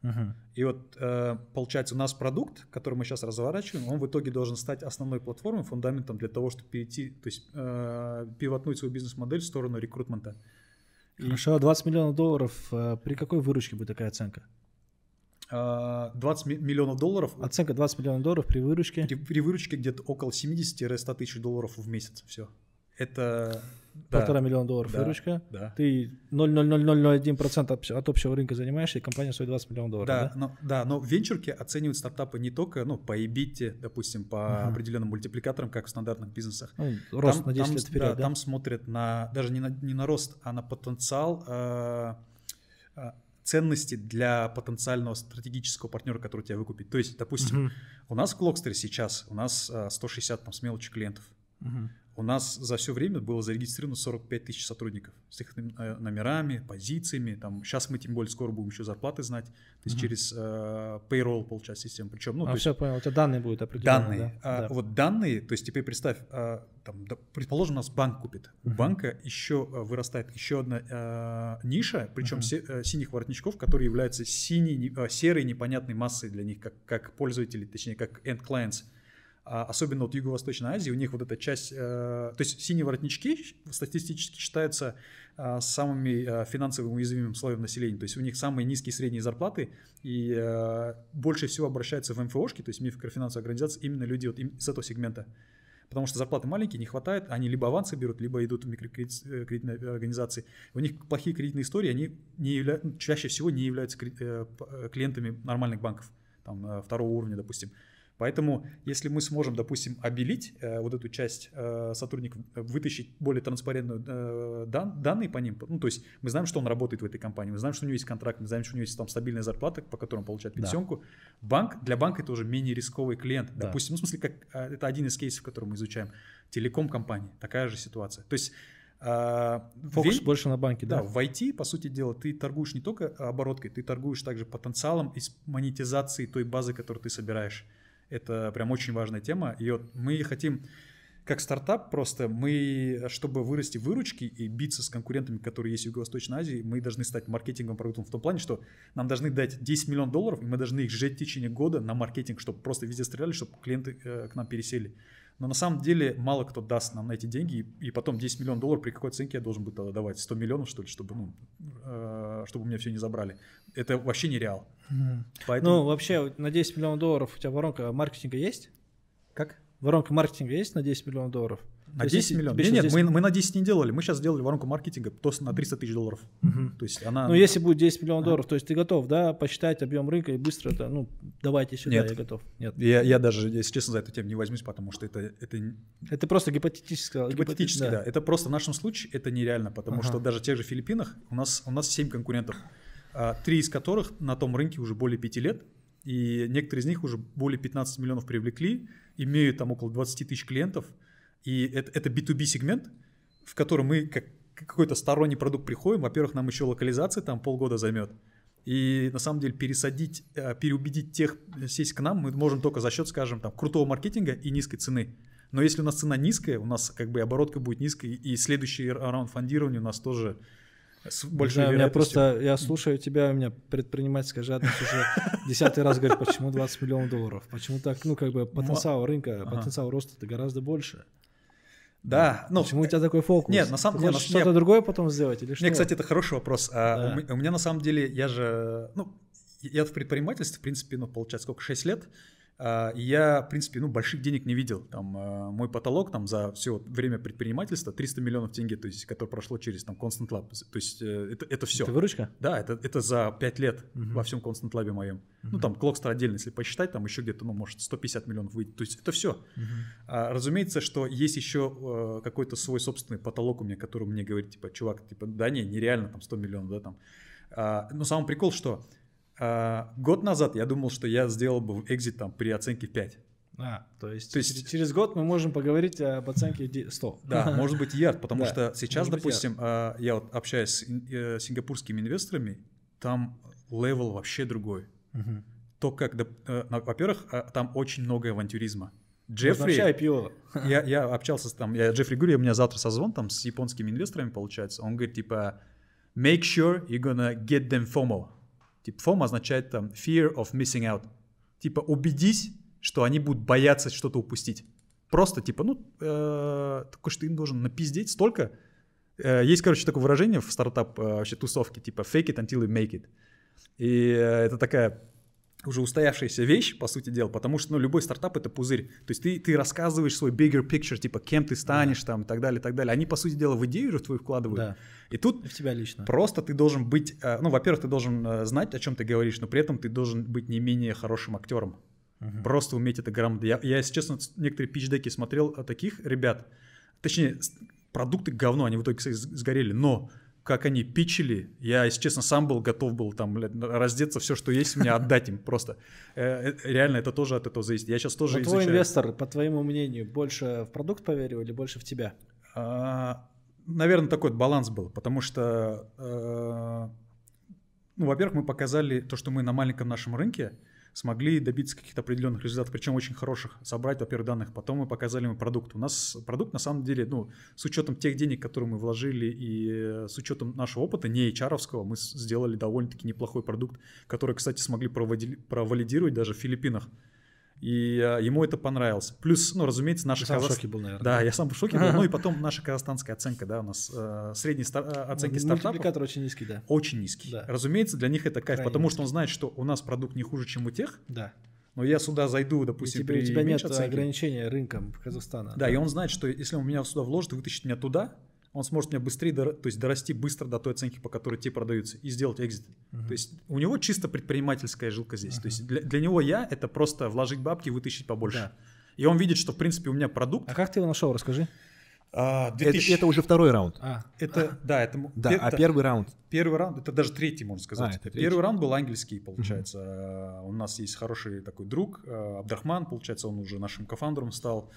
Мгм. И вот э, получается у нас продукт, который мы сейчас разворачиваем, он в итоге должен стать основной платформой, фундаментом для того, чтобы перейти, то есть э, пивотнуть свою бизнес-модель в сторону рекрутмента. Хорошо, 20 миллионов долларов, э, при какой выручке будет такая оценка? э, 20 ми- миллионов долларов Оценка 20 миллионов долларов при выручке. При, при выручке где-то около 70-100 тысяч долларов в месяц. Все. Это... да, Полтора миллиона долларов Да. выручка. Да. Ты 0,0001% от, общего рынка занимаешься, и компания стоит 20 миллионов долларов. Да, Да, но, да, но в венчурке оценивают стартапы не только ну, по EBIT, допустим, по Мгм. определенным мультипликаторам, как в стандартных бизнесах. Ну, рост Там- на 10 там, лет вперед, да, да? Там смотрят на, даже не на, не на рост, а на потенциал э, э, ценности для потенциального стратегического партнера, который тебя выкупит. То есть, допустим, Мгм. у нас в Клокстере сейчас, у нас э, 160 там, с мелочи клиентов. Мгм. У нас за все время было зарегистрировано 45 тысяч сотрудников с их э, номерами, позициями. Там, сейчас мы тем более скоро будем еще зарплаты знать. То есть Мгм. через э, payroll получать систему. Причем, ну, а то есть все, понял, у тебя данные будут определенные. данные. да? А, Да. Вот данные, то есть теперь представь, а, там, да, предположим, нас банк купит. У Мгм. банка еще а, вырастает еще одна а, ниша, причем Мгм. се- а, синих воротничков, которые являются синей, не- а, серой непонятной массой для них, как, как пользователей, точнее, как end clients. А особенно вот Юго-Восточной Азии, у них вот эта часть, э, то есть синие воротнички статистически считаются а, самыми а, финансово уязвимым слоем населения, то есть у них самые низкие средние зарплаты, и э, больше всего обращаются в МФОшки, то есть микрофинансовые организации, именно люди вот с этого сегмента. Потому что зарплаты маленькие, не хватает, они либо авансы берут, либо идут в микрокредитные организации. У них плохие кредитные истории, они не явля- чаще всего не являются э, э, клиентами нормальных банков, там, э, второго уровня, допустим. Поэтому, если мы сможем, допустим, обелить э, вот эту часть э, сотрудников, э, вытащить более транспарентную э, дан- данные по ним, ну, то есть мы знаем, что он работает в этой компании, мы знаем, что у него есть контракт, мы знаем, что у него есть там стабильная зарплата, по которой он получает Да. пенсионку. Банк, для банка это уже менее рисковый клиент. Да. Допустим, ну, в смысле, как, э, это один из кейсов, который мы изучаем. Телеком-компания, такая же ситуация. То есть э, Фокус вен- больше на банке, да, да? в IT, по сути дела, ты торгуешь не только обороткой, ты торгуешь также потенциалом из монетизации той базы, которую ты собираешь. Это прям очень важная тема. И вот мы хотим, как стартап, просто мы, чтобы вырасти выручки и биться с конкурентами, которые есть в Юго-Восточной Азии, мы должны стать маркетинговым продуктом в том плане, что нам должны дать 10 миллионов долларов, и мы должны их сжать в течение года на маркетинг, чтобы просто везде стреляли, чтобы клиенты э, к нам пересели. Но на самом деле мало кто даст нам на эти деньги, и, и потом 10 миллионов долларов при какой оценке я должен буду тогда давать? 100 миллионов, что ли, чтобы, ну, э, чтобы у меня все не забрали. Это вообще нереал. Мгм. Поэтому... Ну, вообще, на 10 миллионов долларов у тебя воронка маркетинга есть? как? Воронка маркетинга есть на 10 миллионов долларов? На То есть 10 если миллионов? тебе Нет, сейчас нет, 10 мы, мы на 10 не делали. Мы сейчас сделали воронку маркетинга то на 300 тысяч долларов. Мгм. То есть она... Ну, если будет 10 миллионов А. долларов, то есть ты готов, да, посчитать объем рынка и быстро это, ну, давайте сюда, Нет. я готов. Нет. Я, я даже, если честно, за эту тему не возьмусь, потому что это, это Это просто гипотетически. гипотетически, гипоте- да. Это просто в нашем случае это нереально, потому Ага. что даже в тех же Филиппинах у нас, у нас 7 конкурентов, а, три из которых на том рынке уже более 5 лет, и некоторые из них уже более 15 миллионов привлекли, имеют там около 20 тысяч клиентов, и это, это B2B сегмент, в котором мы как какой-то сторонний продукт приходим, во-первых, нам еще локализация там полгода займет, и на самом деле пересадить, э, переубедить тех э, сесть к нам мы можем только за счет, скажем, там, крутого маркетинга и низкой цены. Но если у нас цена низкая, у нас как бы оборотка будет низкая, и следующий раунд фондирования у нас тоже с большой знаю, у меня просто, я слушаю тебя, у меня предпринимательская жадность уже. Десятый раз говорит, почему 20 миллионов долларов, почему так, ну, как бы потенциал рынка, потенциал роста это гораздо больше. Да, ну... Почему у тебя такой фокус? Нет, на самом деле... что-то другое потом сделать или что? Мне, кстати, это хороший вопрос. А, у, у меня на самом деле, я же... Ну, я в предпринимательстве, в принципе, ну, получается, сколько, 6 лет. А, я, в принципе, ну, больших денег не видел. Там, а, мой потолок там, за все время предпринимательства 300 миллионов тенге, то есть, которое прошло через там, Constant Lab. То есть э, это, это все. Это выручка? Да, это, это за 5 лет uh-huh. во всем Constant Lab моем. Uh-huh. Ну, там Clockstar отдельно, если посчитать, там еще где-то, ну, может, 150 миллионов выйдет. То есть это все. Uh-huh. А, разумеется, что есть еще э, какой-то свой собственный потолок у меня, который мне говорит, типа, чувак, типа, да не, нереально там 100 миллионов, да, там. А, но самый прикол, что а, год назад я думал, что я сделал бы exit там при оценке 5. А, то есть, то есть через год мы можем поговорить об оценке 100. Да, может быть ярд, потому что сейчас, допустим, а, я вот общаюсь с э, сингапурскими инвесторами, там level вообще другой. То, как, э, во-первых, а, там очень много авантюризма. Джеффри, IPO. Я, я общался с там, я Джеффри говорю, у меня завтра созвон там с японскими инвесторами получается. Он говорит типа, make sure you're gonna get them FOMO. Типа FOMO означает там fear of missing out. Типа убедись, что они будут бояться что-то упустить. Просто типа, ну, э, такой, что им должен напиздеть столько. Э, есть, короче, такое выражение в стартап э, вообще тусовке, типа fake it until you make it. И э, это такая уже устоявшаяся вещь, по сути дела, потому что ну, любой стартап — это пузырь. То есть ты, ты рассказываешь свой bigger picture, типа кем ты станешь да. там и так далее, и так далее. Они, по сути дела, в идею же твою вкладывают. Да. И тут и в тебя лично. просто ты должен быть, э, ну, во-первых, ты должен э, знать, о чем ты говоришь, но при этом ты должен быть не менее хорошим актером. Угу. Просто уметь это грамотно. Я, я, если честно, некоторые пич-деки смотрел таких ребят, точнее, продукты говно, они в итоге сгорели, но как они пичили, я, если честно, сам был готов был там блядь, раздеться, все, что есть, мне отдать им просто. Э, э, реально, это тоже от этого зависит. Я сейчас тоже Но твой инвестор, по твоему мнению, больше в продукт поверил или больше в тебя? А, наверное, такой баланс был, потому что, э, ну, во-первых, мы показали то, что мы на маленьком нашем рынке, смогли добиться каких-то определенных результатов, причем очень хороших, собрать, во-первых, данных, потом мы показали ему продукт. У нас продукт, на самом деле, ну, с учетом тех денег, которые мы вложили, и э, с учетом нашего опыта, не HR, мы сделали довольно-таки неплохой продукт, который, кстати, смогли провалидировать даже в Филиппинах и а, ему это понравилось. Плюс, ну, разумеется, наша... Ты казах... был, наверное. Да, я сам в шоке был. Ну и потом наша казахстанская оценка, да, у нас э, средние стар... Э, оценки стартапов... Мультипликатор очень низкий, да. Очень низкий. Да. Разумеется, для них это кайф, Крайне потому низкий. что он знает, что у нас продукт не хуже, чем у тех. Да. Но я сюда зайду, допустим, и тебе, при У тебя нет оценки. ограничения рынком Казахстана. Да, да, и он знает, что если он меня сюда вложит и вытащит меня туда, он сможет меня быстрее, то есть дорасти быстро до той оценки, по которой те продаются, и сделать экзит. Uh-huh. То есть у него чисто предпринимательская жилка здесь. Uh-huh. То есть для, для него я это просто вложить бабки и вытащить побольше. Да. И он видит, что в принципе у меня продукт. А как ты его нашел, расскажи. А, 2000... это, это уже второй раунд. А, это, а. да, это, да, а это, а первый раунд? Первый раунд, это даже третий, можно сказать. А, это первый раунд был ангельский, получается. Uh-huh. У нас есть хороший такой друг, э, Абдрахман, получается, он уже нашим кофаундером стал.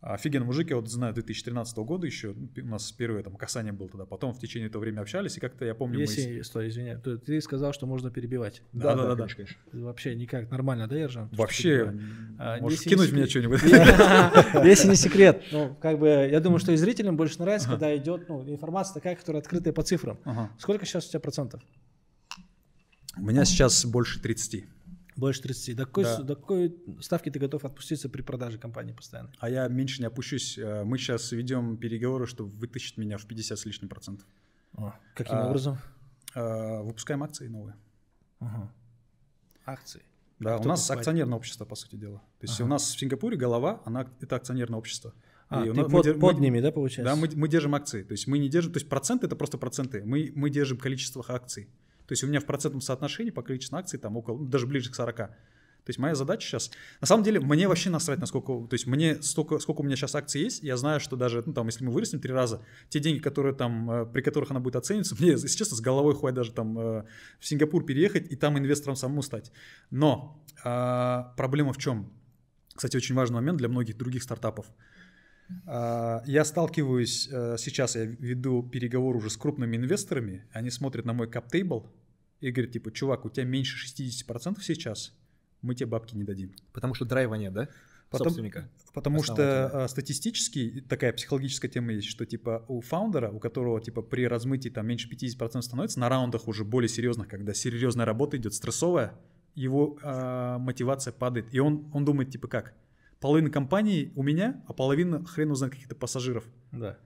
Офигенный мужик, я вот знаю, 2013 года еще, ну, у нас первое там касание было тогда, потом в течение этого времени общались, и как-то я помню... Если, мы... стой, извини, ты, ты сказал, что можно перебивать. Да, да, да, да, конечно, конечно. вообще никак нормально, да, Ержан? Вообще, а, можешь кинуть мне что-нибудь. Если не секрет, ну, как бы, я думаю, что и зрителям больше нравится, когда идет, ну, информация такая, которая открытая по цифрам. Сколько сейчас у тебя процентов? У меня сейчас больше 30. Больше 30. До какой, да. до какой ставки ты готов отпуститься при продаже компании постоянно? А я меньше не опущусь. Э, мы сейчас ведем переговоры, чтобы вытащить меня в 50 с лишним процентов. О, каким а, образом? А, выпускаем акции новые. Ага. Акции. Да, а у нас покупает? акционерное общество, по сути дела. То есть ага. у нас в Сингапуре голова, она это акционерное общество. А, и ты нас, под, мы, под ними, да, получается? Да, мы, мы держим акции. То есть мы не держим, то есть проценты это просто проценты. Мы, мы держим количество акций. То есть у меня в процентном соотношении по количеству акций там около, ну, даже ближе к 40. То есть моя задача сейчас, на самом деле, мне вообще насрать, насколько, то есть мне столько, сколько у меня сейчас акций есть, я знаю, что даже, ну там, если мы вырастем три раза, те деньги, которые там, э, при которых она будет оцениваться, мне, если честно, с головой хватит даже там э, в Сингапур переехать и там инвестором самому стать. Но а, проблема в чем? Кстати, очень важный момент для многих других стартапов. А, я сталкиваюсь э, сейчас, я веду переговоры уже с крупными инвесторами, они смотрят на мой кап-тейбл и говорят, типа, чувак, у тебя меньше 60% сейчас, мы тебе бабки не дадим. Потому что драйва нет, да? Потом, собственника. Потому что а, статистически такая психологическая тема есть, что типа у фаундера, у которого типа при размытии там меньше 50% становится, на раундах уже более серьезных, когда серьезная работа идет, стрессовая, его а, мотивация падает. И он, он думает типа как? Половина компании у меня, а половина хрен узнает каких-то пассажиров. Да.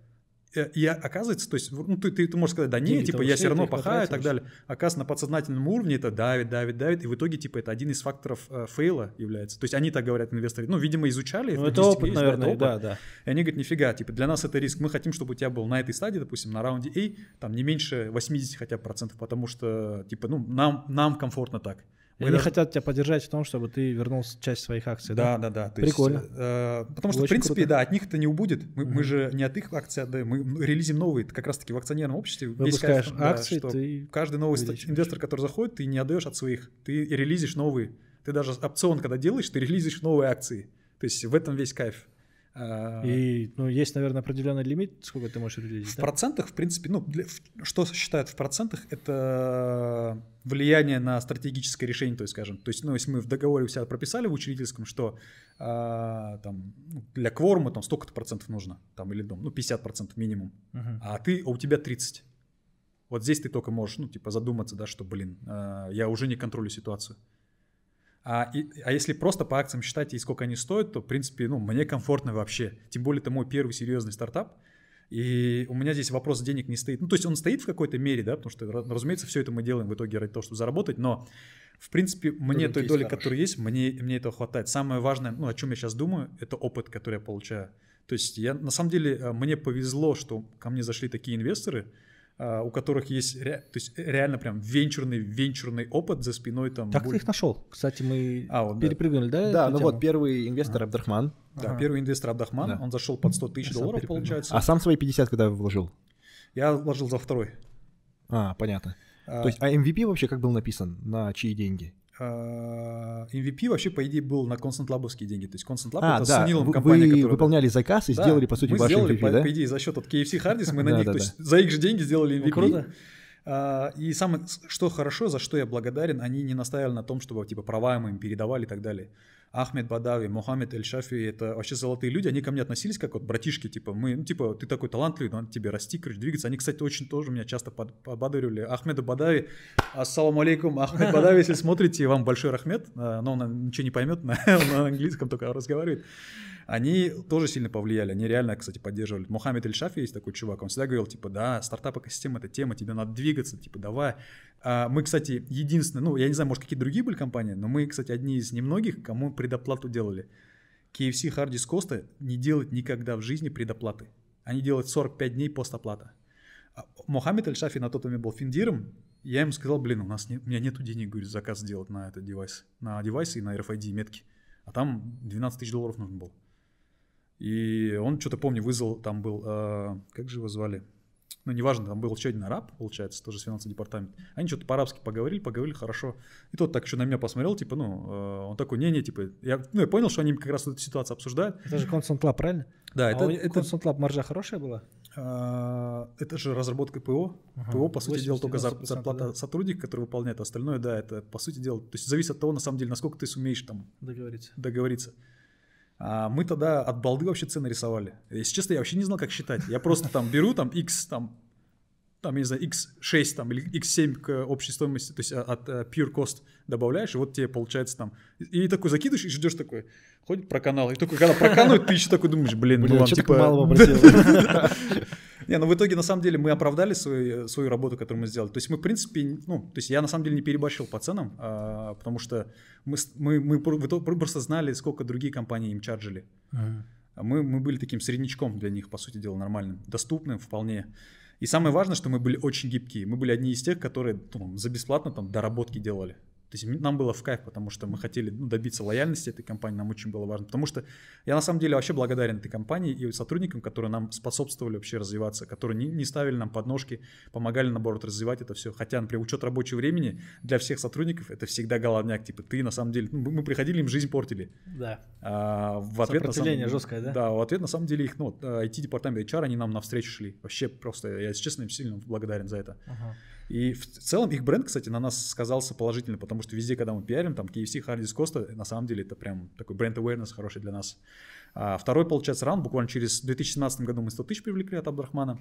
Э, И оказывается, то есть, ну, ты, ты, ты можешь сказать, да не, Деньги-то типа, я все равно пахаю и так далее. Оказывается, на подсознательном уровне это давит, давит, давит, и в итоге, типа, это один из факторов э, фейла является. То есть они так говорят, инвесторы. Ну, видимо, изучали. Ну, это опыт, есть, да, наверное, это да, опыт. да. И они говорят, нифига, типа, для нас это риск. Мы хотим, чтобы у тебя был на этой стадии, допустим, на раунде A, там, не меньше 80 хотя бы процентов, потому что, типа, ну, нам, нам комфортно так. И Мы они даже- хотят тебя поддержать в том, чтобы ты вернул часть своих акций, да? Да, да, да. То Прикольно. Есть, э, потому что, в Очень принципе, круто. да, от них это не убудет. Мы, мы Мгм. же не от их акций отдаем, мы релизим новые. Как раз-таки в акционерном обществе. весь Выпускаешь кайф, да, акции, что ты Каждый новый увеличиваешь. инвестор, который заходит, ты не отдаешь от своих. Ты релизишь новые. Ты даже опцион, когда делаешь, ты релизишь новые акции. То есть в этом весь кайф. А, И, ну, есть, наверное, определенный лимит, сколько ты можешь релизить, В да? процентах, в принципе, ну, для- что считают в процентах, это влияние на стратегическое решение, то есть, скажем. То есть, ну, если мы в договоре у себя прописали в учредительском, что а, там, ну, для кворума там столько-то процентов нужно, там, или дом, ну, 50 процентов минимум, Мгм. а ты, а у тебя 30. Вот здесь ты только можешь, ну, типа, задуматься, да, что, блин, а, я уже не контролю ситуацию. А, и- а если просто по акциям считать и сколько они стоят, то, в принципе, ну, мне комфортно вообще. Тем более, это мой первый серьезный стартап. И у меня здесь вопрос денег не стоит. Ну, то есть он стоит в какой-то мере, да, потому что, ра- разумеется, все это мы делаем в итоге ради того, чтобы заработать, но, в принципе, мне Рынок той доли, хороший. которая есть, мне, мне этого хватает. Самое важное, ну, о чем я сейчас думаю, это опыт, который я получаю. То есть я, на самом деле, э, мне повезло, что ко мне зашли такие инвесторы, у которых есть ре- то есть э, реально прям венчурный, венчурный опыт за спиной там. Как ты более- их нашел? Кстати, мы А, вот, да. перепрыгнули, да? Да, эту ну тему? вот первый инвестор Абдрахман. Да, Ага. первый инвестор Абдахман, Да. он зашел под 100 тысяч долларов, получается. А сам свои 50 когда вложил? Я вложил за второй. А, понятно. А, То есть, а MVP вообще как был написан? На чьи деньги? А, MVP вообще, по идее, был на Constant Lab'овские деньги. То есть Constant Lab А, это да, с Нилом компания, вы которая... выполняли заказ и Да, сделали, по сути, мы ваш сделали, MVP, по, да? по идее, за счет от KFC Hardys, мы на них, то есть за их же деньги сделали Ну, MVP. круто. А, и самое, что хорошо, за что я благодарен, они не настаивали на том, чтобы типа права мы им передавали и так далее. Ахмед Бадави, Мухаммед Эль Шафи, это вообще золотые люди, они ко мне относились как вот братишки, типа, мы, ну, типа, ты такой талантливый, надо тебе расти, короче, двигаться. Они, кстати, очень тоже меня часто под- подбадривали. Ахмеду Бадави, ассаламу алейкум, Ахмед Бадави, если смотрите, вам большой рахмет, а, но он ничего не поймет, на, на английском только разговаривает. Они тоже сильно повлияли, они реально, кстати, поддерживали. Мухаммед Эль Шафи есть такой чувак, он всегда говорил, типа, да, стартап экосистема это тема, тебе надо двигаться, типа, давай. А мы, кстати, единственные, ну, я не знаю, может, какие другие были компании, но мы, кстати, одни из немногих, кому предоплату делали. KFC Hardys Costa не делает никогда в жизни предоплаты. Они делают 45 дней постоплата. А Мухаммед Аль Шафи на тот момент был финдиром. Я ему сказал, блин, у нас не, у меня нету денег, говорю, заказ сделать на этот девайс, на девайсы и на RFID метки. А там 12 тысяч долларов нужно было. И он что-то, помню, вызвал, там был, э, как же его звали? Ну, неважно, там был еще один араб, получается, тоже с финансового департамента. Они что-то по-арабски поговорили, поговорили хорошо. И тот так еще на меня посмотрел, типа, ну, э, он такой, не-не, типа, я, ну, я понял, что они как раз эту ситуацию обсуждают. Это же Constant Lab, правильно? Да, А это, у это, Constant Lab маржа хорошая была? а, это же разработка ПО. Ага. ПО, по сути дела, только зар- 80-90%, зарплата да. сотрудника, который выполняет остальное, да, это, по сути дела, то есть зависит от того, на самом деле, насколько ты сумеешь там Договориться. договориться. А мы тогда от балды вообще цены рисовали. Если честно, я вообще не знал, как считать. Я просто там беру там x, там, там, я не знаю, x6 там, или x7 к общей стоимости, то есть а, от э, pure cost добавляешь, и вот тебе получается там. И такой закидываешь, и ждешь такой, ходит про канал. И такой, когда проканывает, ты еще такой думаешь, блин, ну Блин, вам что типа... так мало попросил? Не, ну в итоге, на самом деле, мы оправдали свою, свою работу, которую мы сделали. То есть мы, в принципе, ну, то есть я на самом деле не переборщил по ценам, а, потому что мы, мы, мы просто знали, сколько другие компании им чарджили. А Мы, мы были таким среднячком для них, по сути дела, нормальным, доступным вполне. И самое важное, что мы были очень гибкие. Мы были одни из тех, которые ну, за бесплатно там доработки делали. То есть нам было в кайф, потому что мы хотели ну, добиться лояльности этой компании, нам очень было важно. Потому что я на самом деле вообще благодарен этой компании и сотрудникам, которые нам способствовали вообще развиваться, которые не, не ставили нам подножки, помогали, наоборот, развивать это все. Хотя, например, учет рабочего времени для всех сотрудников это всегда головняк. Типа ты на самом деле, ну, мы приходили, им жизнь портили. Да. А, в ответ на самом- Сопротивление жесткое, да? Да, в ответ на самом деле их, ну, IT-департамент HR, они нам навстречу шли. Вообще просто, я, если честно, им сильно благодарен за это. Ага. И в целом их бренд, кстати, на нас сказался положительно, потому что везде, когда мы пиарим, там KFC, Hardys, Costa, на самом деле это прям такой бренд awareness хороший для нас. А второй, получается, раунд, буквально через в 2017 году мы 100 тысяч привлекли от Абдрахмана.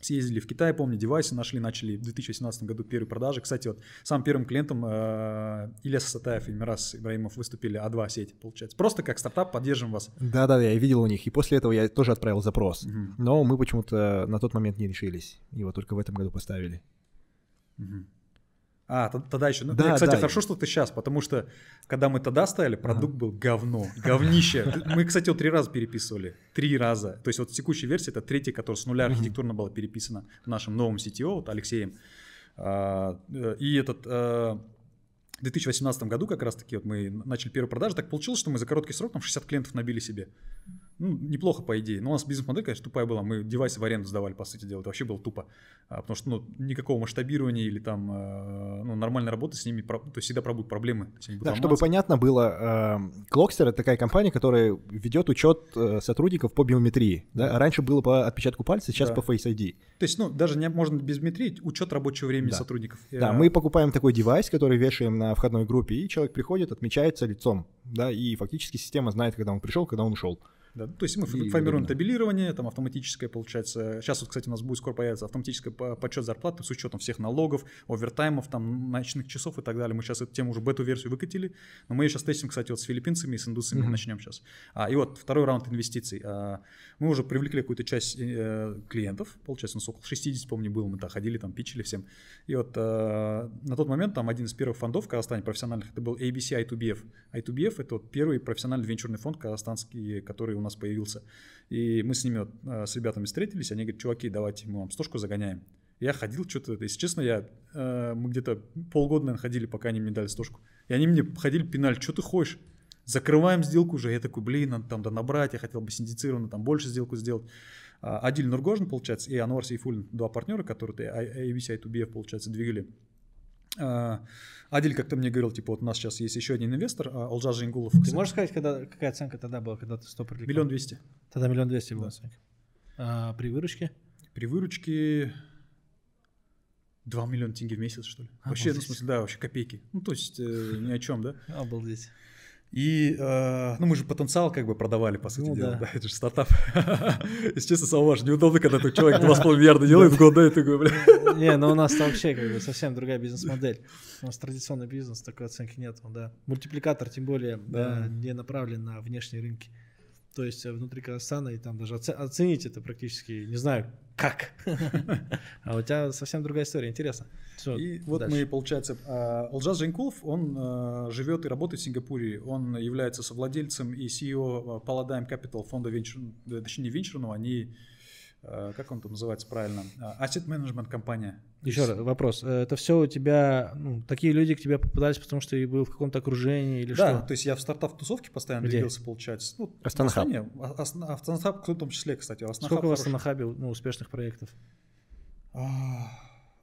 Съездили в Китай, помню, девайсы нашли, начали в 2018 году первые продажи. Кстати, вот самым первым клиентом э, Ильяс Сатаев и Мирас Ибраимов выступили А2 сеть, получается. Просто как стартап поддержим вас. Да-да, я видел у них. И после этого я тоже отправил запрос. Мгм. Но мы почему-то на тот момент не решились. Его только в этом году поставили. А, тогда еще. Ну, Да, кстати, да. хорошо, что ты сейчас, потому что когда мы тогда ставили, продукт был говно, говнище. Мы, кстати, вот три раза переписывали. Три раза. То есть вот текущая версия это третья, которая с нуля архитектурно была переписана нашим новым CTO, вот Алексеем. А, э, И этот э, в 2018 году как раз-таки вот мы начали первые продажи. Так получилось, что мы за короткий срок там 60 клиентов набили себе. Ну, неплохо, по идее. Но у нас бизнес-модель, конечно, тупая была. Мы девайсы в аренду сдавали, по сути дела. Это вообще было тупо. А, потому что ну, никакого масштабирования или там э, ну, нормальной работы с ними, про- то есть всегда будут проблемы. будут Да, чтобы понятно было, Clockster — это такая компания, которая ведет учет э, сотрудников по биометрии. Да? Раньше было по отпечатку пальца, сейчас Да. по Face ID. То есть, ну, даже не можно без метрии, учет рабочего времени Да. сотрудников. Да, Э, мы покупаем такой девайс, который вешаем на входной группе, и человек приходит, отмечается лицом, да, и фактически система знает, когда он пришел, когда он ушел. Да, то есть мы И формируем табелирование, там автоматическое получается. Сейчас вот, кстати, у нас будет скоро появится автоматический по- подсчет зарплаты с учетом всех налогов, овертаймов, там ночных часов и так далее. Мы сейчас эту тему уже бету-версию выкатили, но мы ее сейчас тестим, кстати, вот с филиппинцами и с индусами Мгм. начнем сейчас. А, и вот второй раунд инвестиций. А, мы уже привлекли какую-то часть э, клиентов, получается, у нас около 60, помню, было, мы так ходили, там пичили всем. И вот э, на тот момент там один из первых фондов в Казахстане профессиональных, это был ABC I2BF. I2BF это вот первый профессиональный венчурный фонд казахстанский, который у нас появился. И мы с ними, э, с ребятами встретились, они говорят, чуваки, давайте мы вам стошку загоняем. Я ходил что-то, если честно, я, э, мы где-то полгода, наверное, ходили, пока они мне дали стошку. И они мне ходили, пинали, что ты хочешь? Закрываем сделку уже. Я такой, блин, надо там да набрать, я хотел бы синдицированно там больше сделку сделать. А, Адиль Нургожин, получается, и Анвар Сейфулин, два партнера, которые ABC I2BF, получается, двигали. А, Адиль как-то мне говорил, типа, вот у нас сейчас есть еще один инвестор, а, Олжас Жингулов. Ты можешь сказать, когда, какая оценка тогда была, когда ты 100 привлекал? Миллион двести. Тогда миллион двести была оценка. А при выручке? При выручке 2 миллиона тенге в месяц, что ли. Вообще, ну, в Обалдеть. смысле, да, вообще копейки. Ну, то есть, э, ни о чем, да. Обалдеть. И, э, ну, мы же потенциал как бы продавали, по сути Ну дела. да. Да. это же стартап. Если честно, Салваш, неудобно, когда такой человек 2,5 миллиарда делает в год, да, и такой, бля. Не, ну у нас вообще как бы совсем другая бизнес-модель. У нас традиционный бизнес, такой оценки нет, да. Мультипликатор, тем более, да, не направлен на внешние рынки. То есть э, внутри Казахстана и там даже оце- оценить это практически, не знаю, как. А у тебя совсем другая история, интересно. И вот мы, получается, а, Олжас Женькулов, он э, живет и работает в Сингапуре. Он является совладельцем и CEO Paladine Capital фонда венчур, точнее не венчурного, они, э, как он там называется правильно, А, Asset Management компания. Еще раз вопрос. Э, Это все у тебя, ну, такие люди к тебе попадались, потому что ты был в каком-то окружении или Да, что? то есть я в стартап-тусовке постоянно Где? двигался, получается. Ну, Астана в Астане, а- Ас- а в в том числе, кстати. Астана Сколько хороший. на Хабе ну, успешных проектов?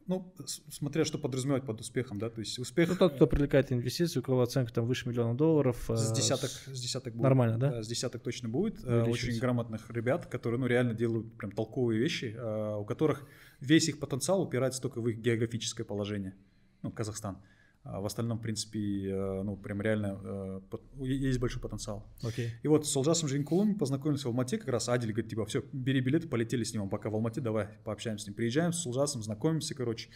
Ну, с- смотря что подразумевать под успехом, да, то есть успех Ну, тот, кто привлекает инвестиции, у кого оценка там выше миллиона долларов. с э, десяток, с- с десяток будет. Нормально, да? с десяток точно будет. Э. Очень грамотных ребят, которые, ну, реально делают прям толковые вещи, э, у которых весь их потенциал упирается только в их географическое положение, ну, Казахстан. А в остальном, в принципе, э, ну, прям реально э, есть большой потенциал. Окей. И вот с Олжасом Женькулом познакомились в Алмате, как раз Адиль говорит, типа, все, бери билеты, полетели с ним, пока в Алмате, давай пообщаемся с ним. Приезжаем с Олжасом, знакомимся, короче.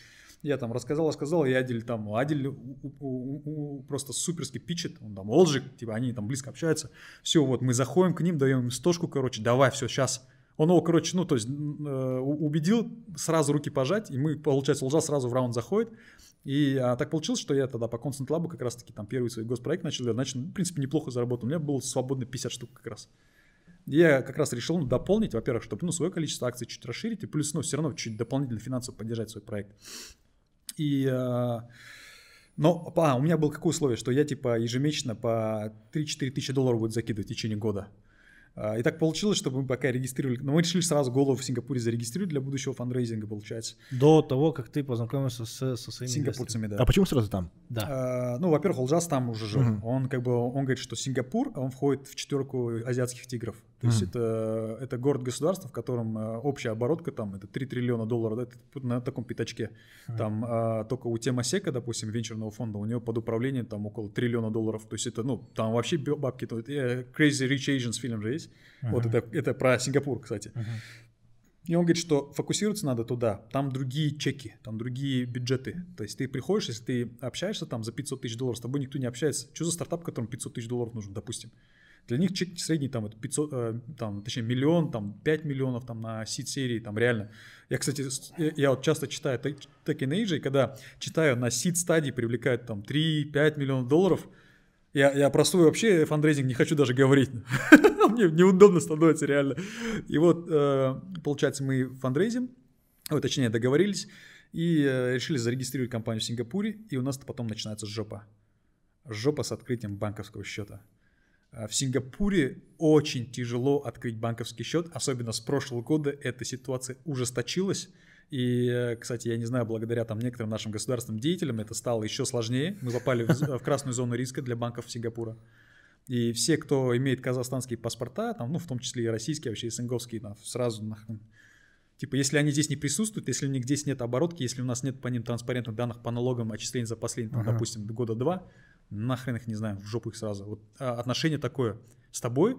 Я там рассказал, рассказал, и Адиль там, Адиль у- у- у- у- просто суперски пичет, он там Олжик, типа, они там близко общаются. Все, вот мы заходим к ним, даем им стошку, короче, давай, все, сейчас. Он его, короче, ну, то есть э, убедил сразу руки пожать, и мы, получается, Олжа сразу в раунд заходит. И а, так получилось, что я тогда по Constant Lab как раз-таки там первый свой госпроект начал делать, начал, в принципе, неплохо заработал. У меня было свободно 50 штук как раз. Я как раз решил ну, дополнить, во-первых, чтобы ну, свое количество акций чуть расширить, и плюс, ну, все равно чуть дополнительно финансово поддержать свой проект. И, э, но а, у меня было какое условие, что я типа ежемесячно по 3-4 тысячи долларов буду закидывать в течение года. А, И так получилось, чтобы мы пока регистрировали, но мы решили сразу голову в Сингапуре зарегистрировать для будущего фандрейзинга, получается, До того, как ты познакомился с, со своими сингапурцами, да. А почему сразу там? Да. А, Ну, во-первых, Олжас там уже жил. Мгм. Он как бы, он говорит, что Сингапур, он входит в четверку азиатских тигров. То есть это, это город-государство, в котором э, общая оборотка там, это 3 триллиона долларов, да, это на таком пятачке. Там а, только у Темасека, допустим, венчурного фонда, у него под управлением там около триллиона долларов. То есть это, ну, там вообще бабки. то- э, Crazy Rich Asians фильм же есть. Вот Ага. это, это про Сингапур, кстати. Мгм. И он говорит, что фокусироваться надо туда, там другие чеки, там другие бюджеты. То есть ты приходишь, если ты общаешься там за 500 тысяч долларов, с тобой никто не общается. Что за стартап, которому 500 тысяч долларов нужно, допустим? Для них чек средний там это 500, э, там, точнее миллион, там 5 миллионов там на seed серии, там реально. Я, кстати, я вот часто читаю Tech когда читаю на seed стадии привлекают там 3-5 миллионов долларов, я, я про свой вообще фандрейзинг не хочу даже говорить. Мне неудобно становится реально. И вот, э, получается, мы фандрейзим, ой, точнее, договорились, и э, решили зарегистрировать компанию в Сингапуре, и у нас потом начинается жопа. Жопа с открытием банковского счета. А в Сингапуре очень тяжело открыть банковский счет, особенно с прошлого года эта ситуация ужесточилась. И, э, кстати, я не знаю, благодаря там некоторым нашим государственным деятелям это стало еще сложнее. Мы попали в, в красную зону риска для банков Сингапура. И все, кто имеет казахстанские паспорта, там, ну, в том числе и российские, вообще и синговские, там, сразу нахрен. Типа, если они здесь не присутствуют, если у них здесь нет оборотки, если у нас нет по ним транспарентных данных по налогам отчислений за последние, там, ага. допустим, года два, нахрен их, не знаю, в жопу их сразу. Вот а, отношение такое с тобой,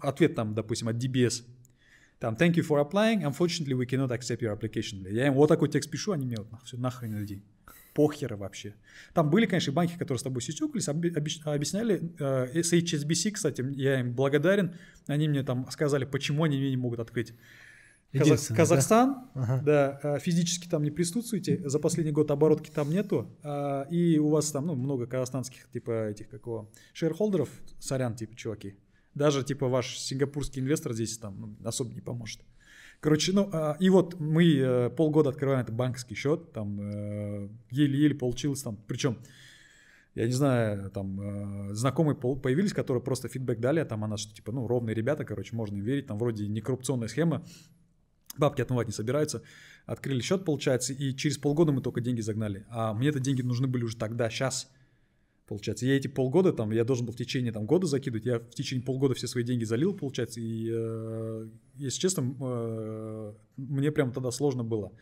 ответ там, допустим, от DBS, там, thank you for applying, unfortunately we cannot accept your application. Я им вот такой текст пишу, они мне вот все нахрен иди. Похер вообще. Там были, конечно, банки, которые с тобой сисюкались, объясняли. Э, с HSBC, кстати, я им благодарен. Они мне там сказали, почему они мне не могут открыть. Казах, Казахстан, да? Ага. да, э, физически там не присутствуете, за последний год оборотки там нету, а, и у вас там, ну, много казахстанских, типа, этих, какого, шерхолдеров, сорян, типа, чуваки, даже типа ваш сингапурский инвестор здесь там ну, особо не поможет. Короче, ну, а, и вот мы э, полгода открываем этот банковский счет, там э, еле-еле получилось там, причем, я не знаю, там э, знакомые появились, которые просто фидбэк дали, а там она что, типа, ну, ровные ребята, короче, можно им верить, там вроде не коррупционная схема, бабки отмывать не собираются, открыли счет, получается, и через полгода мы только деньги загнали, а мне это деньги нужны были уже тогда, сейчас, получается. Я эти полгода, там, я должен был в течение там, года закидывать, я в течение полгода все свои деньги залил, получается, и, э, если честно, э, мне прям тогда сложно было.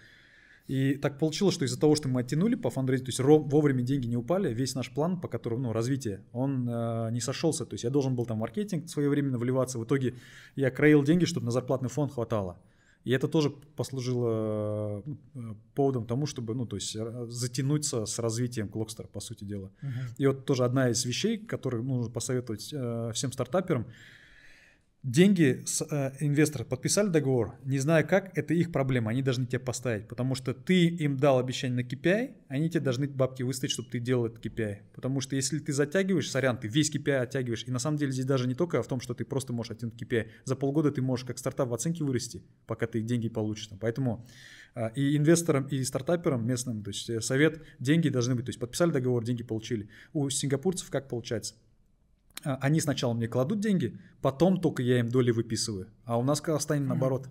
И так получилось, что из-за того, что мы оттянули по фандрейзингу, то есть вовремя деньги не упали, весь наш план, по которому, ну, развитие, он э, не сошелся. То есть я должен был там маркетинг своевременно вливаться. В итоге я краил деньги, чтобы на зарплатный фонд хватало. И это тоже послужило э, поводом тому, чтобы, ну, то есть э, затянуться с развитием Клокстера, по сути дела. Uh-huh. И вот тоже одна из вещей, которые нужно посоветовать э, всем стартаперам, деньги с э, инвестора подписали договор, не зная как, это их проблема, они должны тебе поставить, потому что ты им дал обещание на KPI, они тебе должны бабки выставить, чтобы ты делал этот KPI, потому что если ты затягиваешь, сорян, ты весь KPI оттягиваешь, и на самом деле здесь даже не только в том, что ты просто можешь оттянуть KPI, за полгода ты можешь как стартап в оценке вырасти, пока ты деньги получишь, поэтому э, и инвесторам, и стартаперам местным, то есть э, совет, деньги должны быть, то есть подписали договор, деньги получили. У сингапурцев как получается? А, они сначала мне кладут деньги, потом только я им доли выписываю. А у нас Казахстане наоборот.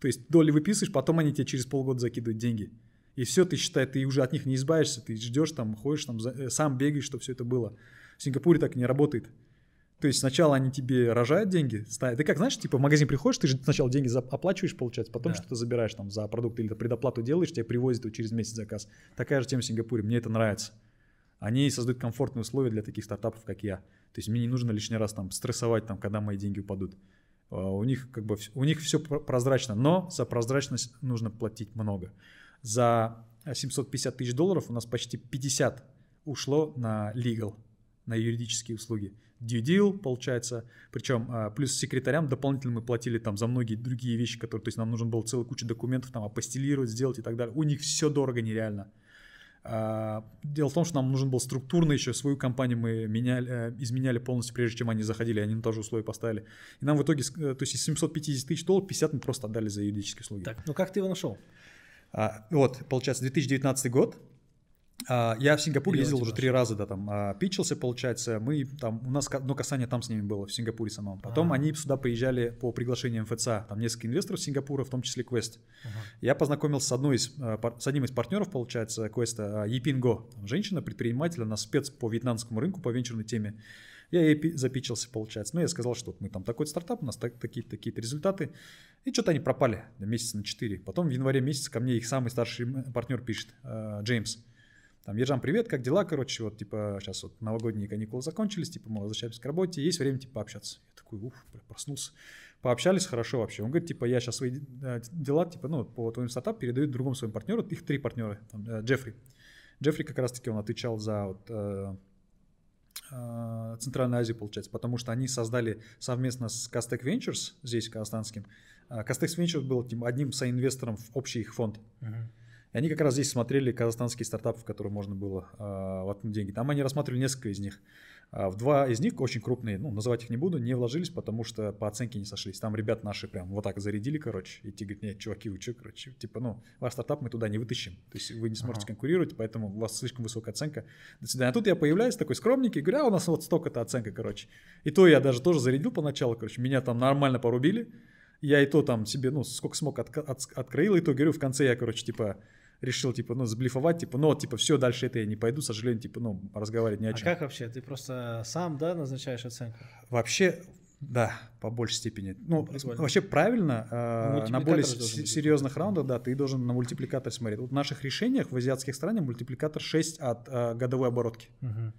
То есть доли выписываешь, потом они тебе через полгода закидывают деньги. И все, ты считай, ты уже от них не избавишься, ты ждешь там, ходишь там, э, сам бегаешь, чтобы все это было. В Сингапуре так не работает. То есть сначала они тебе рожают деньги, ставят. Ты как, знаешь, типа в магазин приходишь, ты же сначала деньги оплачиваешь, получается, потом да. что-то забираешь там за продукт или предоплату делаешь, тебе привозят через месяц заказ. Такая же тема в Сингапуре, мне это нравится. Они создают комфортные условия для таких стартапов, как я. То есть мне не нужно лишний раз там стрессовать, там, когда мои деньги упадут. А, у них как бы у них все прозрачно, но за прозрачность нужно платить много. За 750 тысяч долларов у нас почти 50 ушло на legal, на юридические услуги. Due deal, получается, причем а, плюс секретарям дополнительно мы платили там за многие другие вещи, которые, то есть нам нужно было целая куча документов там апостелировать, сделать и так далее. У них все дорого нереально. А, дело в том, что нам нужен был структурно еще свою компанию мы меняли, э, изменяли полностью, прежде чем они заходили, они на то же условие поставили. И нам в итоге, э, то есть из 750 тысяч долларов 50 мы просто отдали за юридические услуги. Так, ну как ты его нашел? А, вот, получается, 2019 год, я в Сингапур ездил уже три раза, да, там, а, пичился, получается, мы там, у нас одно касание там с ними было, в Сингапуре самом. Потом А-а-а. они сюда приезжали по приглашению МФЦ, там несколько инвесторов Сингапура, в том числе Quest. Ага. Я познакомился с одной из, а, с одним из партнеров, получается, Quest, Епинго, женщина, предприниматель, она спец по вьетнамскому рынку, по венчурной теме. Я ей запичился, получается. Ну, я сказал, что мы там такой стартап, у нас так, такие-то такие результаты. И что-то они пропали на месяц на 4. Потом в январе месяце ко мне их самый старший партнер пишет, Джеймс. Там, Ержан, привет, как дела, короче, вот, типа, сейчас вот новогодние каникулы закончились, типа, мы возвращаемся к работе, есть время, типа, пообщаться. Я такой, уф, проснулся. Пообщались хорошо вообще. Он говорит, типа, я сейчас свои э, дела, типа, ну, по твоим стартапам передаю другому своему партнеру. Их три партнера, там, э, Джеффри. Джеффри как раз-таки он отвечал за вот, э, э, получается, потому что они создали совместно с Castec Ventures, здесь казахстанским, э, Castex Ventures был типа, одним соинвестором в общий их фонд. И они как раз здесь смотрели казахстанские стартапы, в которые можно было э, воткнуть деньги. Там они рассматривали несколько из них. А в два из них очень крупные, ну, называть их не буду, не вложились, потому что по оценке не сошлись. Там ребят наши прям вот так зарядили, короче, и те говорят, нет, чуваки, вы что, короче, типа, ну, ваш стартап мы туда не вытащим. То есть вы не сможете ага. конкурировать, поэтому у вас слишком высокая оценка. До свидания. А тут я появляюсь такой скромненький, говорю, а у нас вот столько-то оценка, короче. И то я даже тоже зарядил поначалу, короче, меня там нормально порубили. Я и то там себе, ну, сколько смог от, от, открыл, и то, говорю, в конце я, короче, типа, решил, типа, ну, сблифовать, типа, ну, типа, все, дальше это я не пойду, к сожалению, типа, ну, разговаривать не о чем. А как вообще? Ты просто сам, да, назначаешь оценку? Вообще, да, по большей степени. Ну, Прикольно. вообще правильно, э, на более серьезных раундах, да, ты должен на мультипликатор смотреть. Вот в наших решениях в азиатских странах мультипликатор 6 от э, годовой оборотки. Угу.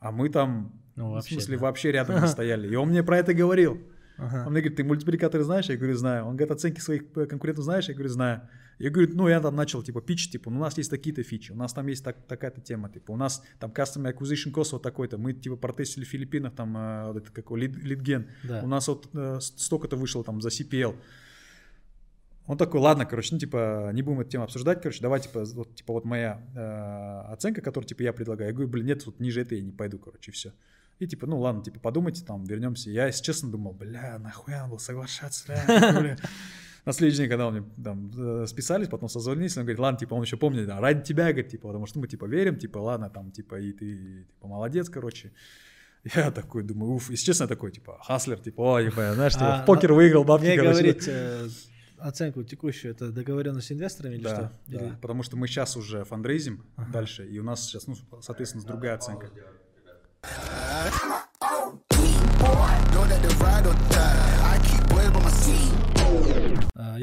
А мы там, ну, вообще, в смысле, да. вообще рядом не стояли. И он мне про это говорил. Ага. Он мне говорит, ты мультипликаторы знаешь? Я говорю, знаю. Он говорит, оценки своих э, конкурентов знаешь? Я говорю, знаю. Я говорю, ну я там начал типа пич, типа, ну, у нас есть такие-то фичи, у нас там есть так, такая-то тема, типа, у нас там Customer Acquisition Cost вот такой-то, мы типа протестили в Филиппинах, там, э, вот это какой, лид, лидген, да. у нас вот э, столько-то вышло там за CPL. Он такой, ладно, короче, ну, типа, не будем эту тему обсуждать, короче, давай, типа, вот, типа, вот моя э, оценка, которую, типа, я предлагаю. Я говорю, блин, нет, вот ниже этой я не пойду, короче, и все. И типа, ну ладно, типа, подумайте, там, вернемся. Я, если честно, думал, бля, нахуй надо было соглашаться, бля. На следующий день, когда он мне там э, списались, потом созвонились, он говорит, ладно, типа, он еще помнит, да, ради тебя, говорит, типа, потому что мы, типа, верим, типа, ладно, там, типа, и ты, типа, молодец, короче. Я такой думаю, уф, если честно, такой, типа, хаслер, типа, ой, типа, знаешь, типа, а, в покер выиграл, бабки, мне короче. говорить, э, оценку текущую, это договоренность с инвесторами или да, что? Да, или... потому что мы сейчас уже фандрейзим ага. дальше, и у нас сейчас, ну, соответственно, другая оценка. А,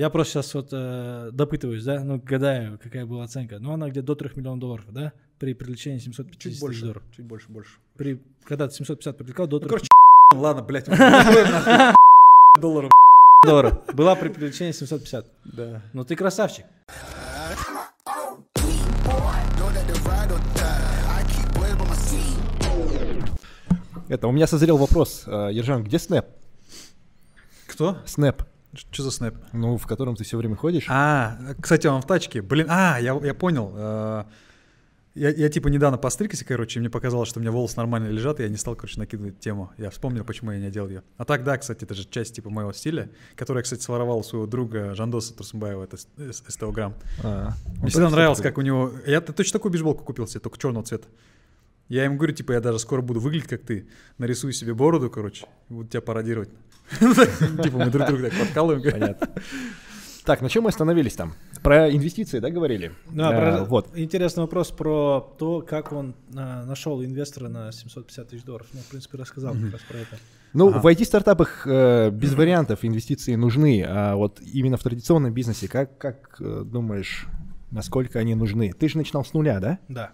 я просто сейчас вот э, допытываюсь, да, ну, гадаю, какая была оценка. Ну, она где-то до 3 миллионов долларов, да, при привлечении 750 чуть больше, долларов. Чуть больше, больше. При, когда ты 750 привлекал, до 3 ну, короче, ладно, блядь, долларов. Долларов. Была при привлечении 750. Да. Ну, ты красавчик. Это, у меня созрел вопрос, э, Ержан, где Снэп? Кто? Снэп. Что за снэп? Ну, в котором ты все время ходишь. А, кстати, он в тачке. Блин, а, я, я понял. Э, я, я типа недавно постригся, короче, и мне показалось, что у меня волосы нормально лежат, и я не стал, короче, накидывать тему. Я вспомнил, почему я не делал ее. А так, да, кстати, это же часть типа моего стиля, который я, кстати, своровал у своего друга Жандоса Турсумбаева, это СТО-грамм. А, мне всегда нравилось, как у него... Я точно такую бейсболку купил себе, только черного цвета. Я им говорю, типа, я даже скоро буду выглядеть, как ты. Нарисую себе бороду, короче, и буду тебя пародировать. Типа мы друг друга так подкалываем. Понятно. Так, на чем мы остановились там? Про инвестиции, да, говорили? Да, про, вот. интересный вопрос про то, как он а, нашел инвестора на 750 тысяч долларов. Ну, в принципе, рассказал как раз про это. Ну, ага. в IT-стартапах э, без вариантов инвестиции нужны, а вот именно в традиционном бизнесе, как, как э, думаешь, насколько они нужны? Ты же начинал с нуля, да? Да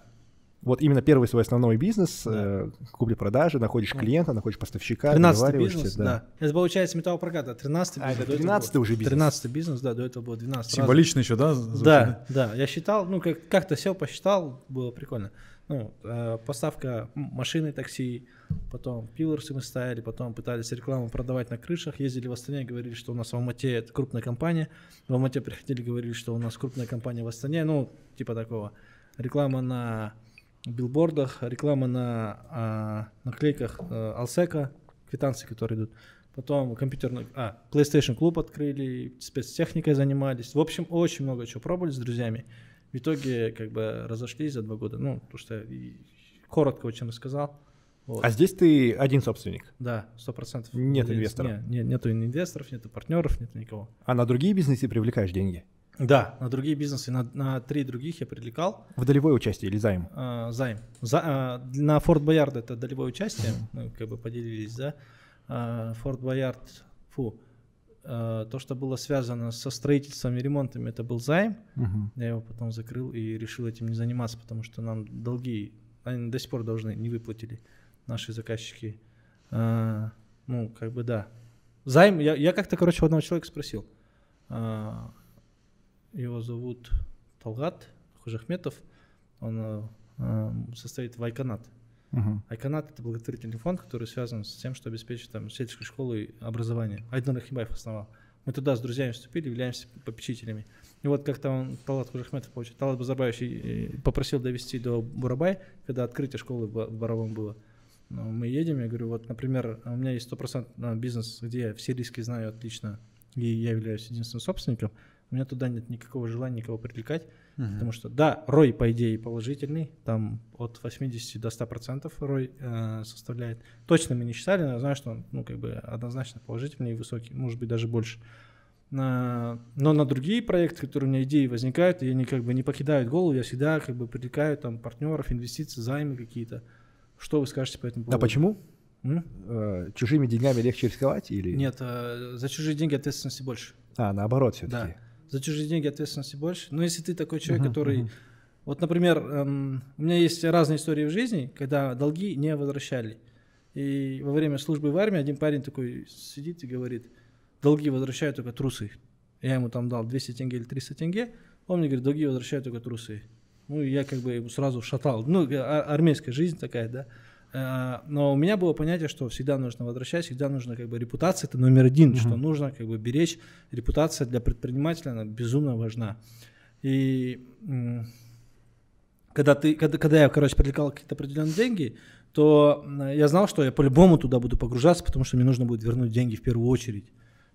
вот именно первый свой основной бизнес, да. э, купли-продажи, находишь клиента, находишь поставщика, 13 бизнес, да. да. Это получается металлопрокат, а 13 бизнес. А, это 13 уже бизнес. 13 бизнес, да, до этого было 12. Символично еще, да? Звучит? Да, да, я считал, ну как- как-то сел, посчитал, было прикольно. Ну, э, поставка машины, такси, потом пилорсы мы ставили, потом пытались рекламу продавать на крышах, ездили в Астане, говорили, что у нас в Алмате это крупная компания, в Алмате приходили, говорили, что у нас крупная компания в Астане, ну, типа такого. Реклама на билбордах, реклама на а, наклейках а, Алсека, квитанции, которые идут. Потом компьютерный, а, PlayStation клуб открыли, спецтехникой занимались. В общем, очень много чего пробовали с друзьями. В итоге как бы разошлись за два года. Ну, то что я коротко очень рассказал. Вот. А здесь ты один собственник? Да, сто процентов. Нет инвесторов? Нет, нет, нету инвесторов, нету партнеров, нету никого. А на другие бизнесы привлекаешь деньги? Да, на другие бизнесы, на, на три других я привлекал. В долевое участие или займ? А, займ. За, а, на Форт Боярд это долевое участие, мы как бы поделились, да. А, Форт Боярд, фу, а, то, что было связано со строительством и ремонтами, это был займ. Угу. Я его потом закрыл и решил этим не заниматься, потому что нам долги, они до сих пор должны, не выплатили наши заказчики. А, ну, как бы да, займ, я, я как-то, короче, у одного человека спросил. А, его зовут Талгат Хужахметов. Он а, а, состоит в Айканат. Мгм. Айканат это благотворительный фонд, который связан с тем, что обеспечит там сельской школы образование. Айдан Рахимбаев основал. Мы туда с друзьями вступили, являемся попечителями. И вот как-то он, Талат Хужахметов, получил, Талат Базарбаевич э, попросил довести до Бурабай, когда открытие школы в Боровом было. Ну, Мы едем, я говорю, вот, например, у меня есть стопроцентный бизнес, где я все риски знаю отлично, и я являюсь единственным собственником. У меня туда нет никакого желания никого привлекать. Потому что, да, рой, по идее, положительный, там от 80 до 100% рой э, составляет. Точно мы не считали, но я знаю, что он, ну, как бы однозначно положительный и высокий, может быть, даже больше. На- но на другие проекты, которые у меня идеи возникают, и они как бы не покидают голову, я всегда как бы привлекаю там партнеров, инвестиции, займы какие-то. Что вы скажете по этому поводу? А почему? М? Э, Чужими деньгами легче рисковать или? Нет, э, за чужие деньги ответственности больше. А, наоборот все-таки. Да. За чужие деньги ответственности больше. Но если ты такой человек, Мгм, который... мгм. Вот, например, эм, у меня есть разные истории в жизни, когда долги не возвращали. И во время службы в армии один парень такой сидит и говорит, долги возвращают только трусы. Я ему там дал 200 тенге или 300 тенге, он мне говорит, долги возвращают только трусы. Ну, я как бы ему сразу шатал. Ну, а- армейская жизнь такая, да. Э, Но у меня было понятие, что всегда нужно возвращать, всегда нужно как бы репутация это номер один, что Мгм. нужно как бы беречь. Репутация для предпринимателя она безумно важна. И когда ты, когда, когда я, короче, привлекал какие-то определенные деньги, то я знал, что я по-любому туда буду погружаться, потому что мне нужно будет вернуть деньги в первую очередь.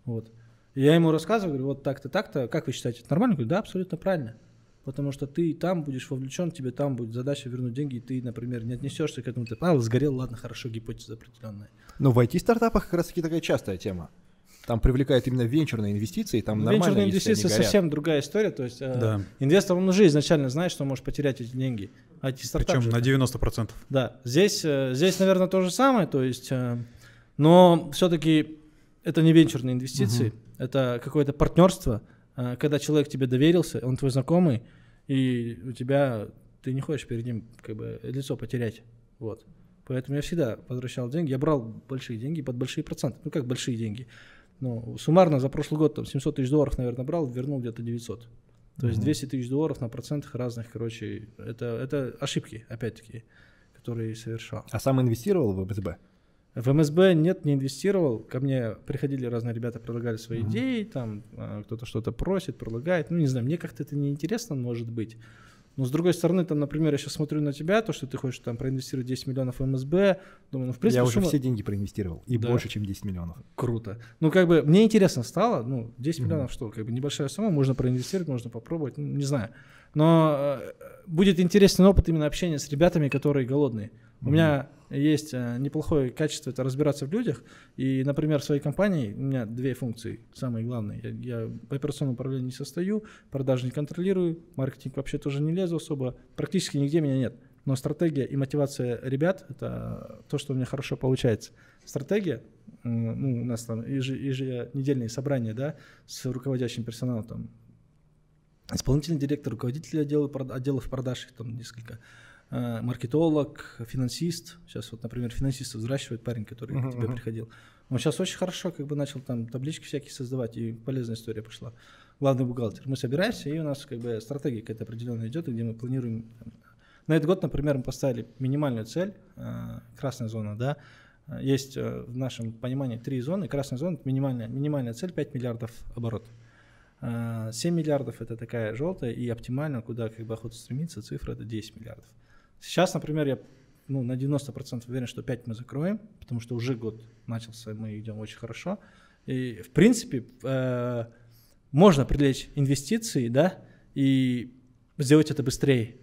Вот. И я ему рассказываю, говорю, вот так-то, так-то, как вы считаете, это нормально? Он говорит, да, абсолютно правильно. Потому что ты там будешь вовлечен, тебе там будет задача вернуть деньги, и ты, например, не отнесешься к этому, ты, а, сгорел, ладно, хорошо, гипотеза определенная. Ну, в IT-стартапах как раз-таки такая частая тема. Там привлекают именно венчурные инвестиции, там нормально, Венчурные если они инвестиции совсем другая история, то есть э, Да. инвестор, он уже изначально знает, что может потерять эти деньги. IT-стартап Причем на так. 90%. Да, здесь, э, здесь, наверное, то же самое, то есть, э, но все-таки это не венчурные инвестиции, это какое-то партнерство, э, когда человек тебе доверился, он твой знакомый, и у тебя, ты не хочешь перед ним как бы лицо потерять, вот. Поэтому я всегда возвращал деньги, я брал большие деньги под большие проценты, ну как большие деньги, ну, суммарно за прошлый год там 700 тысяч долларов, наверное, брал, вернул где-то 900. То есть Мгм. 200 тысяч долларов на процентах разных, короче, это, это ошибки, опять-таки, которые совершал. А сам инвестировал в БСБ? В МСБ нет, не инвестировал. Ко мне приходили разные ребята, предлагали свои Мгм. идеи, там а, кто-то что-то просит, предлагает. Ну, не знаю, мне как-то это неинтересно, может быть. Но с другой стороны, там, например, я сейчас смотрю на тебя, то, что ты хочешь там проинвестировать 10 миллионов в МСБ. Думаю, ну, в принципе, Я уже сумма все деньги проинвестировал, и Да. больше, чем 10 миллионов. круто. Ну, как бы, мне интересно стало, ну, 10 Мгм. миллионов что, как бы небольшая сумма, можно проинвестировать, можно попробовать, ну, не знаю. Но э, будет интересный опыт именно общения с ребятами, которые голодные. У меня есть э, неплохое качество это разбираться в людях. И, например, в своей компании у меня две функции, самые главные. Я, я в операционном управлении не состою, продажи не контролирую, маркетинг вообще тоже не лезу особо. Практически нигде меня нет. Но стратегия и мотивация ребят – это то, что у меня хорошо получается. Стратегия, м, ну, у нас там еже- еженедельные собрания, да, с руководящим персоналом, там, исполнительный директор, руководитель отдела, отделов продаж, их там несколько, э, маркетолог, финансист. Сейчас вот, например, финансист взращивает парень, который Мгм, к тебе приходил. Он сейчас очень хорошо как бы начал там таблички всякие создавать, и полезная история пошла. Главный бухгалтер. Мы собираемся, и у нас как бы стратегия какая-то определенная идет, где мы планируем. там, На этот год, например, мы поставили минимальную цель, э, красная зона, да, Э, есть э, в нашем понимании три зоны. Красная зона это минимальная, минимальная цель 5 миллиардов оборот. Э, 7 миллиардов это такая желтая и оптимально, куда как бы охота стремиться, цифра это 10 миллиардов. Сейчас, например, я ну, на 90% уверен, что 5 мы закроем, потому что уже год начался, мы идем очень хорошо. И, в принципе, э, можно привлечь инвестиции, да, и сделать это быстрее.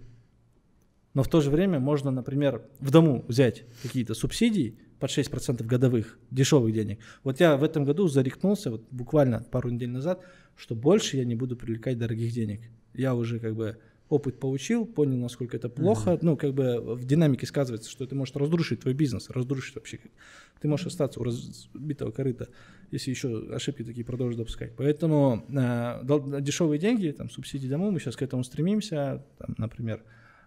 Но в то же время можно, например, в дому взять какие-то субсидии под 6% годовых, дешевых денег. Вот я в этом году зарекнулся, вот буквально пару недель назад, что больше я не буду привлекать дорогих денег. Я уже как бы опыт получил, понял, насколько это плохо. Ну, как бы в динамике сказывается, что это может разрушить твой бизнес, разрушить вообще. Ты можешь остаться у разбитого корыта, если еще ошибки такие продолжишь допускать. Поэтому э, дол- дешевые деньги, там, субсидии дому, мы сейчас к этому стремимся, там, например,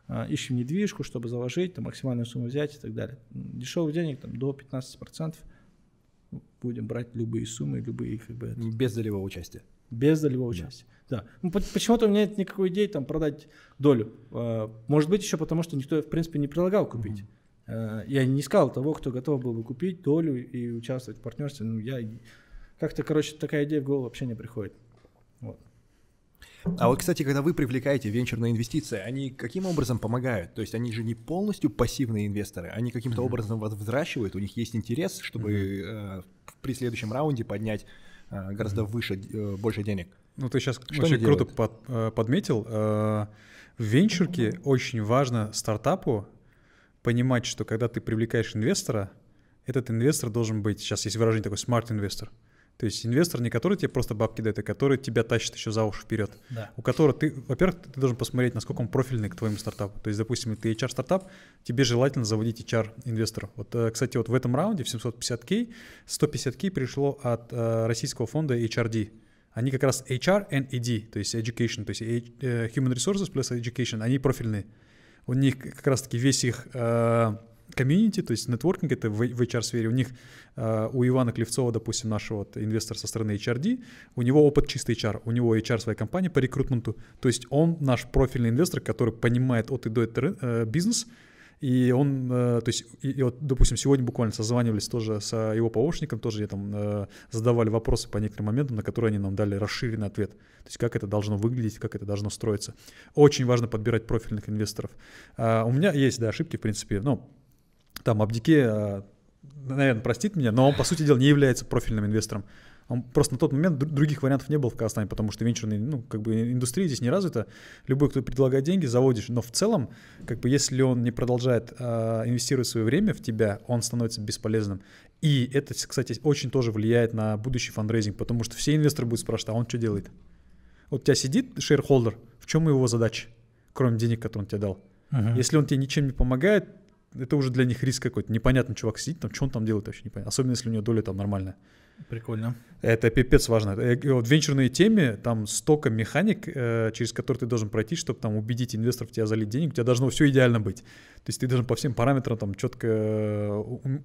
а, ищем недвижку, чтобы заложить, там, максимальную сумму взять и так далее. Дешевых денег там, до 15%. будем брать любые суммы, любые как бы... Без долевого участия. Без долевого участия. Да. Ну, почему-то у меня нет никакой идеи там продать долю. А, может быть, еще потому, что никто, в принципе, не предлагал купить. Mm-hmm. Я не искал того, кто готов был бы купить долю и участвовать в партнерстве. Ну, я как-то, короче, такая идея в голову вообще не приходит. Вот. А вот, кстати, когда вы привлекаете венчурные инвестиции, они каким образом помогают? То есть они же не полностью пассивные инвесторы, они каким-то mm-hmm. образом вас взращивают, у них есть интерес, чтобы mm-hmm. э, при следующем раунде поднять э, гораздо mm-hmm. выше, э, больше денег. Ну, ты сейчас Что очень круто под, э, подметил. Э, в венчурке очень важно стартапу понимать, что когда ты привлекаешь инвестора, этот инвестор должен быть, сейчас есть выражение такой, smart-инвестор. То есть инвестор не который тебе просто бабки дает, а который тебя тащит еще за уши вперед. Да. У которого ты, во-первых, ты должен посмотреть, насколько он профильный к твоему стартапу. То есть, допустим, ты HR-стартап, тебе желательно заводить HR-инвесторов. Вот, э, кстати, вот в этом раунде в 750К 150К пришло от российского фонда HRD. Они как раз HR and ED, то есть education, то есть э, human resources plus education, они профильные. У них как раз-таки весь их комьюнити, то есть нетворкинг это в, HR-сфере. У них, uh, у Ивана Клевцова, допустим, нашего вот инвестора со стороны HRD, у него опыт чистый HR, у него HR своя компания по рекрутменту, то есть он наш профильный инвестор, который понимает от и до бизнес, и он, э, то есть, и, и вот, допустим, сегодня буквально созванивались тоже с его помощником, тоже я там э, задавали вопросы по некоторым моментам, на которые они нам дали расширенный ответ. То есть, как это должно выглядеть, как это должно строиться. Очень важно подбирать профильных инвесторов. А, у меня есть, да, ошибки, в принципе, ну, там Абдике, а, наверное, простит меня, но он, по сути дела, не является профильным инвестором. Он просто на тот момент других вариантов не было в Казахстане, потому что венчурная ну, как бы индустрия здесь не развита. Любой, кто предлагает деньги, заводишь. Но в целом, как бы, если он не продолжает э, инвестировать свое время в тебя, он становится бесполезным. И это, кстати, очень тоже влияет на будущий фандрейзинг, потому что все инвесторы будут спрашивать, а он что делает? Вот у тебя сидит шейрхолдер, в чем его задача, кроме денег, которые он тебе дал? Uh-huh. Если он тебе ничем не помогает, это уже для них риск какой-то. Непонятно, чувак сидит там, что он там делает вообще непонятно. Особенно, если у него доля там нормальная. Прикольно. Это пипец важно. Э, вот в венчурной теме там столько механик, э, через которые ты должен пройти, чтобы там убедить инвесторов тебя залить денег. У тебя должно все идеально быть. То есть ты должен по всем параметрам там четко э,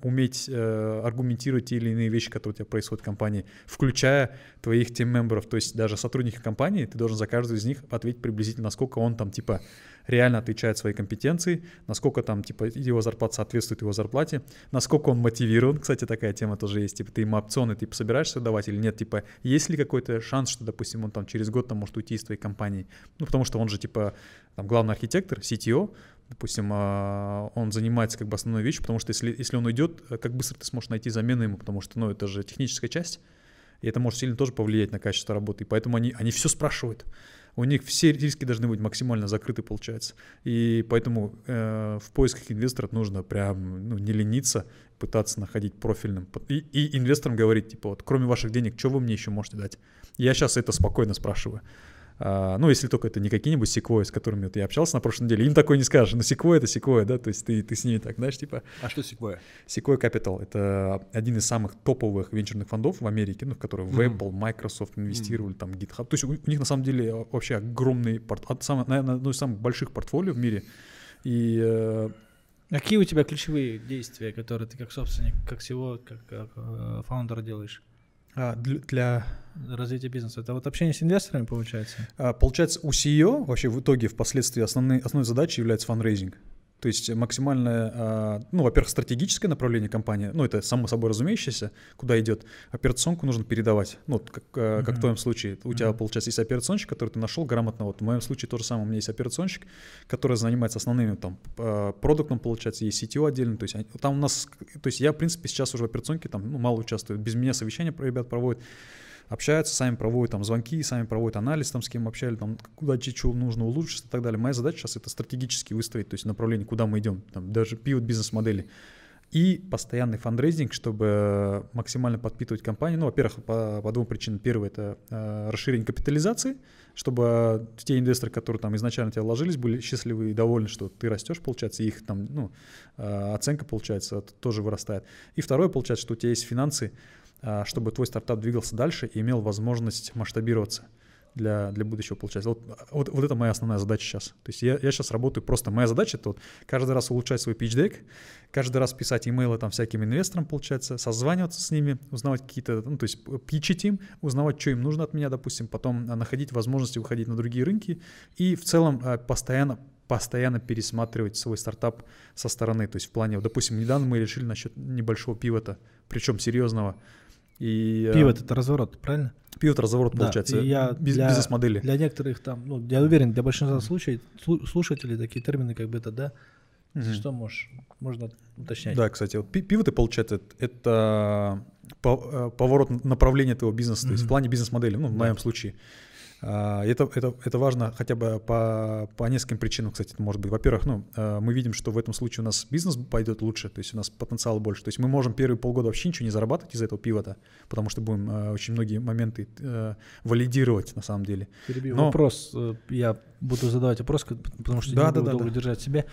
уметь аргументировать те или иные вещи, которые у тебя происходят в компании, включая твоих тим-мемберов. То есть даже сотрудника компании, ты должен за каждого из них ответить приблизительно, насколько он там типа реально отвечает своей компетенции, насколько там, типа, его зарплата соответствует его зарплате, насколько он мотивирован, кстати, такая тема тоже есть, типа, ты ему опционы, типа, собираешься давать или нет, типа, есть ли какой-то шанс, что, допустим, он там через год там может уйти из твоей компании, ну, потому что он же, типа, там, главный архитектор, CTO, допустим, а, он занимается как бы основной вещью, потому что если, если он уйдет, как быстро ты сможешь найти замену ему, потому что, ну, это же техническая часть, и это может сильно тоже повлиять на качество работы. И поэтому они, они все спрашивают у них все риски должны быть максимально закрыты, получается. И поэтому э, в поисках инвесторов нужно прям ну, не лениться, пытаться находить профильным. И, и инвесторам говорить, типа, вот, кроме ваших денег, что вы мне еще можете дать? Я сейчас это спокойно спрашиваю. А, ну, если только это не какие-нибудь секвои, с которыми вот я общался на прошлой неделе, им такое не скажешь. Но секвоя — это секвоя, да, то есть ты, ты с ними так, знаешь, типа... А что секвоя? Секвоя Capital — это один из самых топовых венчурных фондов в Америке, ну, в которые в Apple, Microsoft инвестировали, mm-hmm. там, GitHub. То есть у, у них на самом деле вообще огромный, порт, самый, наверное, одно из самых больших портфолио в мире. И э, Какие у тебя ключевые действия, которые ты как собственник, как всего, как, как э, founder делаешь? А, для, развития бизнеса? Это вот общение с инвесторами получается? А, получается, у CEO вообще в итоге впоследствии основной, основной задачей является фандрейзинг. То есть максимальное, а, ну, во-первых, стратегическое направление компании, ну, это само собой разумеющееся, куда идет. Операционку нужно передавать. Ну, как, mm-hmm. как в твоем случае. У mm-hmm. тебя, получается, есть операционщик, который ты нашел грамотно. Вот в моем случае то же самое. У меня есть операционщик, который занимается основными там продуктом, получается, есть CTO отдельно. То есть там у нас, то есть я, в принципе, сейчас уже в операционке там ну, мало участвую. Без меня совещания ребят проводят общаются, сами проводят там звонки, сами проводят анализ, там с кем общали, там куда что нужно улучшить и так далее. Моя задача сейчас это стратегически выстроить, то есть направление, куда мы идем, там, даже пивот бизнес-модели. И постоянный фандрейзинг, чтобы максимально подпитывать компанию. Ну, во-первых, по, по двум причинам. Первое — это э, расширение капитализации, чтобы те инвесторы, которые там изначально тебя вложились, были счастливы и довольны, что ты растешь, получается, и их там, ну, э, оценка, получается, тоже вырастает. И второе, получается, что у тебя есть финансы, чтобы твой стартап двигался дальше и имел возможность масштабироваться. для, для будущего, получается. Вот, вот, вот это моя основная задача сейчас. То есть я, я сейчас работаю просто, моя задача это вот каждый раз улучшать свой pitch deck, каждый раз писать имейлы там всяким инвесторам, получается, созваниваться с ними, узнавать какие-то, ну, то есть пичить им, узнавать, что им нужно от меня, допустим, потом а, находить возможности выходить на другие рынки и в целом а, постоянно постоянно пересматривать свой стартап со стороны. То есть в плане, допустим, недавно мы решили насчет небольшого пивота, причем серьезного. И, Пивот — это разворот, правильно? Пивот разворот, Да, получается, я биз- для- бизнес-модели. Для некоторых там, ну, я уверен, для большинства случаев, слу- слушателей такие термины, как бы это, да, Мгм. что можешь, можно уточнять. Да, кстати, вот пи- пивоты, получается, это- это по- э, поворот направления твоего бизнеса, то есть в плане бизнес-модели, ну, в моем случае. А, Это, это, это важно хотя бы по, по нескольким причинам, кстати, это может быть. Во-первых, ну, э, мы видим, что в этом случае у нас бизнес пойдет лучше, то есть у нас потенциал больше. То есть мы можем первые полгода вообще ничего не зарабатывать из этого пивота, потому что будем э, очень многие моменты валидировать на самом деле. Перебью Но- вопрос, э, я буду задавать вопрос, потому что Да, не да, буду да, долго да. держать себе.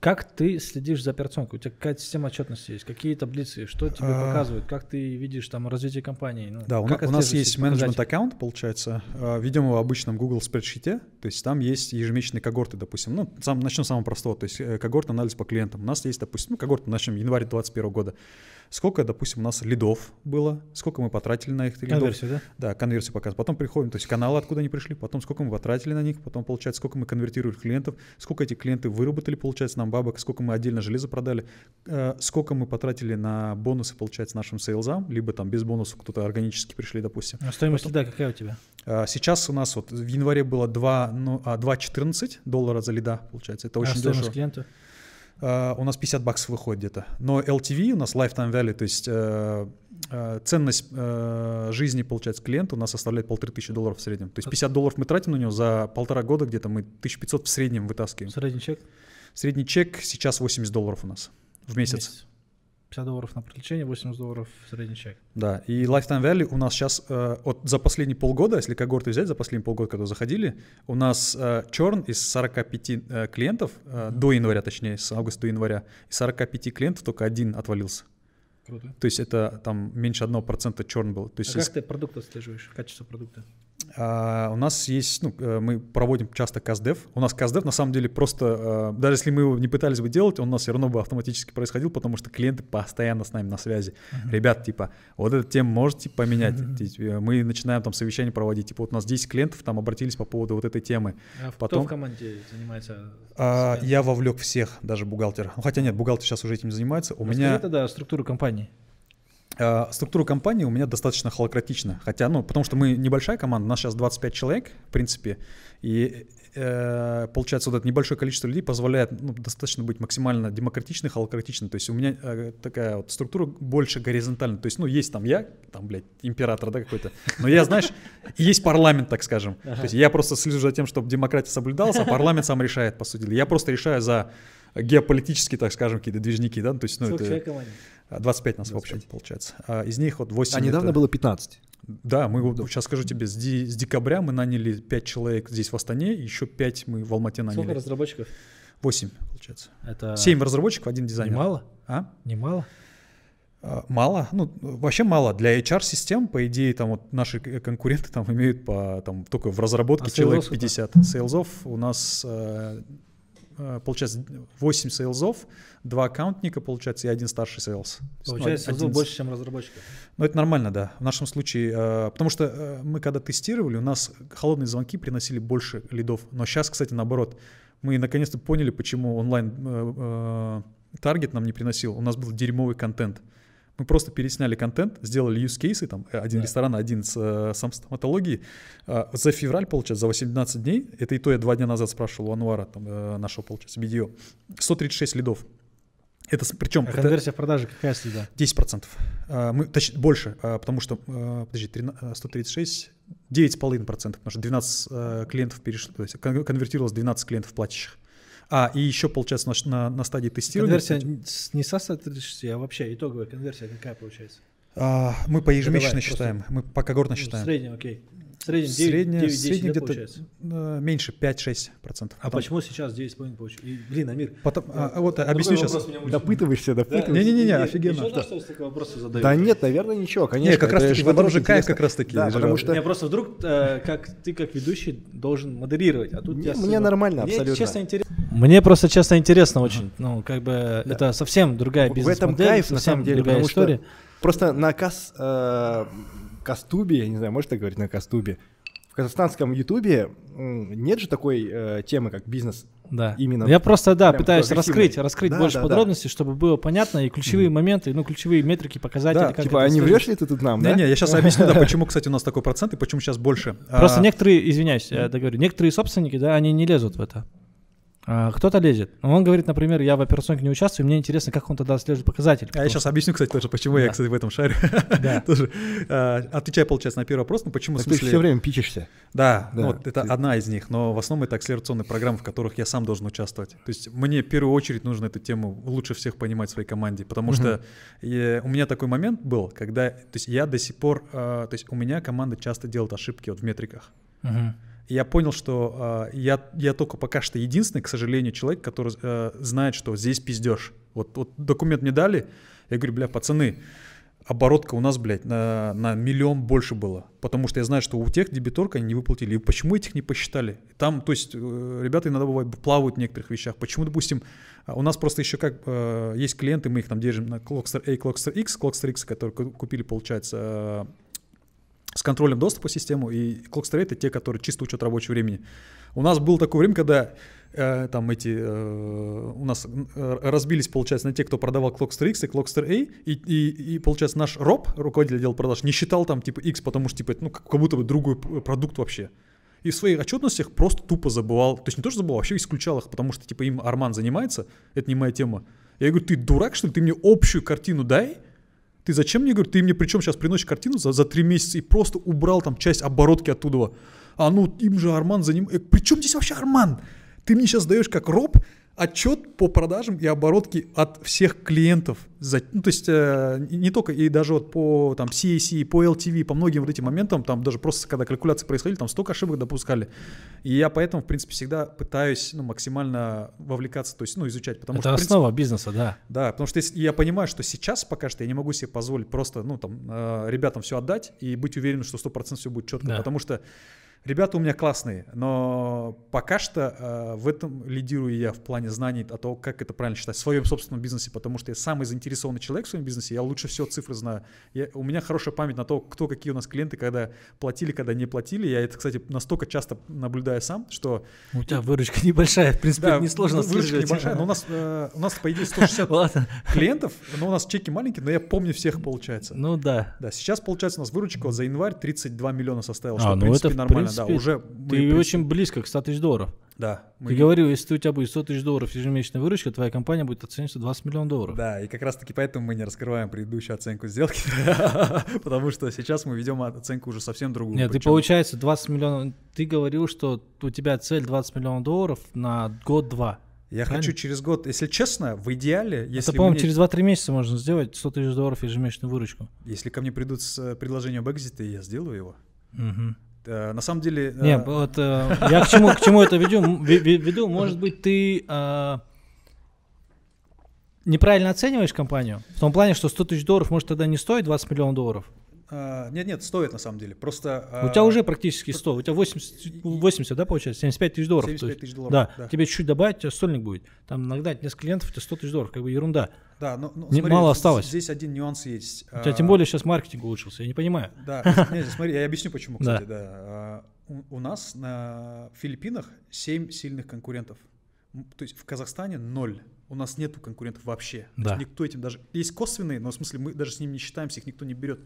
А, Как ты следишь за операционкой? У тебя какая-то система отчетности есть? Какие таблицы? Что тебе А. показывают? Как ты видишь там развитие компании? Ну, Да, у, на- у нас есть менеджмент аккаунт, получается. э, Ведем его в обычном Google спредшите, то есть там есть ежемесячные когорты, допустим. Ну, сам, начнем с самого простого, то есть э, когорт анализ по клиентам. У нас есть, допустим, ну, когорт, начнем январь 2021 года. Сколько, допустим, у нас лидов было, сколько мы потратили на их лидов. Конверсию, да? Да, конверсию показывает. Потом приходим, то есть каналы, откуда они пришли, потом сколько мы потратили на них, потом получается, сколько мы конвертируем клиентов, сколько эти клиенты выработали, получается, нам бабок, сколько мы отдельно железо продали, э, сколько мы потратили на бонусы, получается, нашим сейлзам, либо там без бонусов кто-то органически пришли, допустим. А стоимость лида какая у тебя? А, Сейчас у нас вот в январе было 2, ну, а, 2,14 доллара за лида, получается. Это а очень стоимость дешево. клиента? А, У нас 50 баксов выходит где-то. Но LTV у нас lifetime value, то есть э, э, ценность э, жизни, получается, клиента у нас составляет полторы тысячи долларов в среднем. То есть 50 долларов мы тратим на него, за полтора года где-то мы 1500 в среднем вытаскиваем. Средний чек? Средний чек сейчас 80 долларов у нас в месяц. 50 долларов на привлечение, 80 долларов средний чек. Да, и lifetime value у нас сейчас, э, вот за последние полгода, если когорты взять, за последние полгода, когда заходили, у нас э, черн из 45 э, клиентов, э, до января, точнее, с августа до января, из 45 клиентов только один отвалился. Круто. То есть это там меньше 1% черн был. То есть А из- как ты продукт отслеживаешь, качество продукта? А, у нас есть, ну, э, мы проводим часто каздев. У нас каздев на самом деле просто, э, даже если мы его не пытались бы делать, он у нас все равно бы автоматически происходил, потому что клиенты постоянно с нами на связи. Ребят, типа, вот эту тему можете поменять? Типа, Мы начинаем там совещание проводить. Типа, вот у нас 10 клиентов там обратились по поводу вот этой темы. А кто Потом- в команде занимается? Связью? я вовлек всех, даже бухгалтера. Ну, хотя нет, бухгалтер сейчас уже этим занимается. У Расскажи меня... тогда структуру компании. А, Структура компании у меня достаточно холократична. Хотя, ну, потому что мы небольшая команда, у нас сейчас 25 человек, в принципе, и э, получается, вот это небольшое количество людей позволяет ну, достаточно быть максимально демократичной, холократичной. То есть у меня э, такая вот структура больше горизонтальная. То есть, ну, есть там я, там, блядь, император, да, какой-то, но я, знаешь, есть парламент, так скажем. То есть я просто слежу за тем, чтобы демократия соблюдалась, а парламент сам решает, по сути. Я просто решаю за геополитические, так скажем, какие-то движники, да, то есть, ну, это... человек в команде? А, 25 нас в общем 25. получается. А из них вот 8 А недавно это- было 15. Да, мы вот сейчас скажу тебе, с, ди- с декабря мы наняли 5 человек здесь в Астане, еще 5 мы в Алмате Сколько наняли. разработчиков? 8, получается. Это 7 разработчиков, один дизайнер. Немало? А? Немало? А, мало, ну вообще мало. Для HR-систем, по идее, там вот наши конкуренты там имеют по, там только в разработке А человек сейлзов 50. Сейлзов у нас э, получается 8 сейлзов, 2 аккаунтника, получается, и один старший сейлз. Ну, Получается, один- больше, чем разработчиков. Ну, это нормально, да. В нашем случае, э, потому что э, мы когда тестировали, у нас холодные звонки приносили больше лидов. Но сейчас, кстати, наоборот, мы наконец-то поняли, почему онлайн э, э, таргет нам не приносил. У нас был дерьмовый контент. Мы просто пересняли контент, сделали use кейсы, там э, один Да. ресторан, один с э, сам стоматологией. Э, За февраль, получается, за 18 дней, это и то я два дня назад спрашивал у Анвара, там, э, нашего, получается, BDO, 136 лидов. Это причем... А это- конверсия в продаже какая следа? 10%. А, Мы, точнее, больше, а, потому что, а, подожди, 13, а, 136, 9,5%, потому что 12 а, клиентов перешло, то есть кон- конвертировалось 12 клиентов платящих. А, и еще, получается, на, на, на стадии тестирования... Конверсия с- не со 136, а вообще итоговая конверсия какая получается? а, мы по ежемесячно давай, считаем, мы по когортно Ну, в считаем. среднем, окей. В среднем 9, Средняя, 9 10, средняя да, где-то получается? э, меньше 5-6 процентов. А почему сейчас 9,5 получается? И, Блин, Амир. Потом, а, а вот объясню сейчас. Допытываешься, допытываешься. Не-не-не, офигенно. Еще да, что я такие вопросы задаю? Да нет, наверное, ничего, конечно. Не, как раз таки ж в этом наоборот же кайф как раз таки. Да, потому что Не, просто вдруг э, как ты как ведущий должен модерировать, а тут Не, я мне особо- нормально, Мне абсолютно. честно интересно. Мне просто честно интересно очень. Ну, как бы это совсем другая В- в бизнес-модель, этом кайф, на самом деле, другая потому что история. Просто на Кас, э, Кастубе, я не знаю, можно так говорить на Кастубе, в казахстанском Ютубе нет же такой э, темы, как бизнес. Да. Именно Я просто, да, пытаюсь раскрыть, раскрыть Да, больше да, да. подробностей, чтобы было понятно и ключевые моменты, ну, ключевые метрики, показатели. Да, как типа, это а не врешь ли ты тут нам, да? Не-не, я сейчас объясню, да, почему, кстати, у нас такой процент и почему сейчас больше. Просто А, некоторые, извиняюсь, я договорю, некоторые собственники, да, они не лезут в это. А, кто-то лезет. Он говорит, например, я в операционке не участвую, мне интересно, как он тогда отслеживает показатели. А я сейчас объясню, кстати, тоже, почему Да. я, кстати, в этом шаре. Да. Тоже. А, Отвечая, получается, на первый вопрос, ну почему, в Так ты все смысле... время пичешься. Да, Да. ну вот это одна из них, но в основном это акселерационные программы, в которых я сам должен участвовать. То есть мне в первую очередь нужно эту тему лучше всех понимать в своей команде, потому что э, у меня такой момент был, когда, то есть я до сих пор, э, то есть у меня команда часто делает ошибки вот в метриках. Мгм. И я понял, что э, я, я только пока что единственный, к сожалению, человек, который э, знает, что здесь пиздеж. Вот, вот документ мне дали, я говорю, бля, пацаны, оборотка у нас, блядь, на, на миллион больше было. Потому что я знаю, что у тех дебиторка они не выплатили. И почему этих не посчитали? Там, то есть, э, ребята иногда бывает плавают в некоторых вещах. Почему, допустим, а у нас просто еще как э, есть клиенты, мы их там держим на Clockster A, Clockster X, Clockster X, которые ку- купили, получается, э, с контролем доступа систему, и Clockster это те, которые чисто учет рабочего времени. У нас было такое время, когда э, там эти э, у нас э, разбились, получается, на те, кто продавал Clockster и Clockster A, и, и, и получается, наш Роб, руководитель отдела продаж, не считал там типа X, потому что типа это, ну, как как будто бы другой продукт вообще. И в своих отчетностях просто тупо забывал, то есть не то, что забывал, вообще исключал их, потому что типа им Арман занимается, это не моя тема. Я говорю, ты дурак, что ли, ты мне общую картину дай, ты зачем мне, говорю, ты мне причем сейчас приносишь картину за, за три месяца и просто убрал там часть оборотки оттуда. А ну, им же Арман за ним... Э, при чем здесь вообще Арман? Ты мне сейчас даешь как роб отчет по продажам и оборотке от всех клиентов. За, ну, то есть э, не только, и даже вот по там, CAC, по LTV, по многим вот этим моментам, там даже просто когда калькуляции происходили, там столько ошибок допускали. И я поэтому, в принципе, всегда пытаюсь ну, максимально вовлекаться, то есть ну, изучать. Потому Это что, в принципе, основа бизнеса, да. да, потому что если- я понимаю, что сейчас пока что я не могу себе позволить просто, ну, там, э, ребятам все отдать и быть уверенным, что 100% все будет четко, Да. потому что ребята у меня классные, но пока что э, в этом лидирую я в плане знаний о том, как это правильно считать в своем собственном бизнесе, потому что я самый заинтересованный человек в своем бизнесе, я лучше всего цифры знаю. Я- у меня хорошая память на то, кто какие у нас клиенты, когда платили, когда не платили. Я это, кстати, настолько часто наблюдаю сам, что... У тебя выручка небольшая, в принципе, Да, несложно выручка небольшая, но у нас, э, у нас, по идее, 160 Ладно. клиентов, но у нас чеки маленькие, но я помню всех, получается. Ну да. Да, сейчас, получается, у нас выручка за январь 32 миллиона составила, что, в ну принципе, это, нормально. да, принципе, уже мы, Ты принципе, очень близко к 100 тысяч долларов. Да. мы- Ты говорил, если у тебя будет 100 тысяч долларов ежемесячная выручка, твоя компания будет оцениваться 20 миллионов долларов. Да, и как раз-таки поэтому мы не раскрываем предыдущую оценку сделки, потому что сейчас мы ведем оценку уже совсем другую. Нет, ты получается 20 миллионов. Ты говорил, что у тебя цель 20 миллионов долларов на год-два. Я правильно? хочу через год, если честно, в идеале, если, Это, по-моему, мне- через 2-3 месяца можно сделать 100 тысяч долларов ежемесячную выручку. если ко мне придут с э, предложением об экзите, я сделаю его. Мгм. Э, На самом деле... э, Не, вот э, я к чему, к чему это веду? Веду, может быть, ты неправильно оцениваешь компанию? В том плане, что 100 тысяч долларов может тогда не стоить 20 миллионов долларов. Э, Нет, нет, стоит на самом деле. Просто... У тебя уже практически 100, у тебя 80, 80 да, получается? 75 тысяч долларов. то 75 есть. тысяч долларов. Да, да. тебе чуть-чуть добавить, у тебя стольник будет. Там иногда несколько клиентов, у тебя 100 тысяч долларов, как бы ерунда. Да, но, но смотри, мало осталось. Здесь один нюанс есть. У тебя А, тем более сейчас маркетинг улучшился, я не понимаю. Да, не, смотри, я объясню почему, кстати, да. А, У, нас на Филиппинах 7 сильных конкурентов. То есть в Казахстане ноль. У нас нету конкурентов вообще. Да. никто этим даже... Есть косвенные, но в смысле мы даже с ними не считаемся, их никто не берет.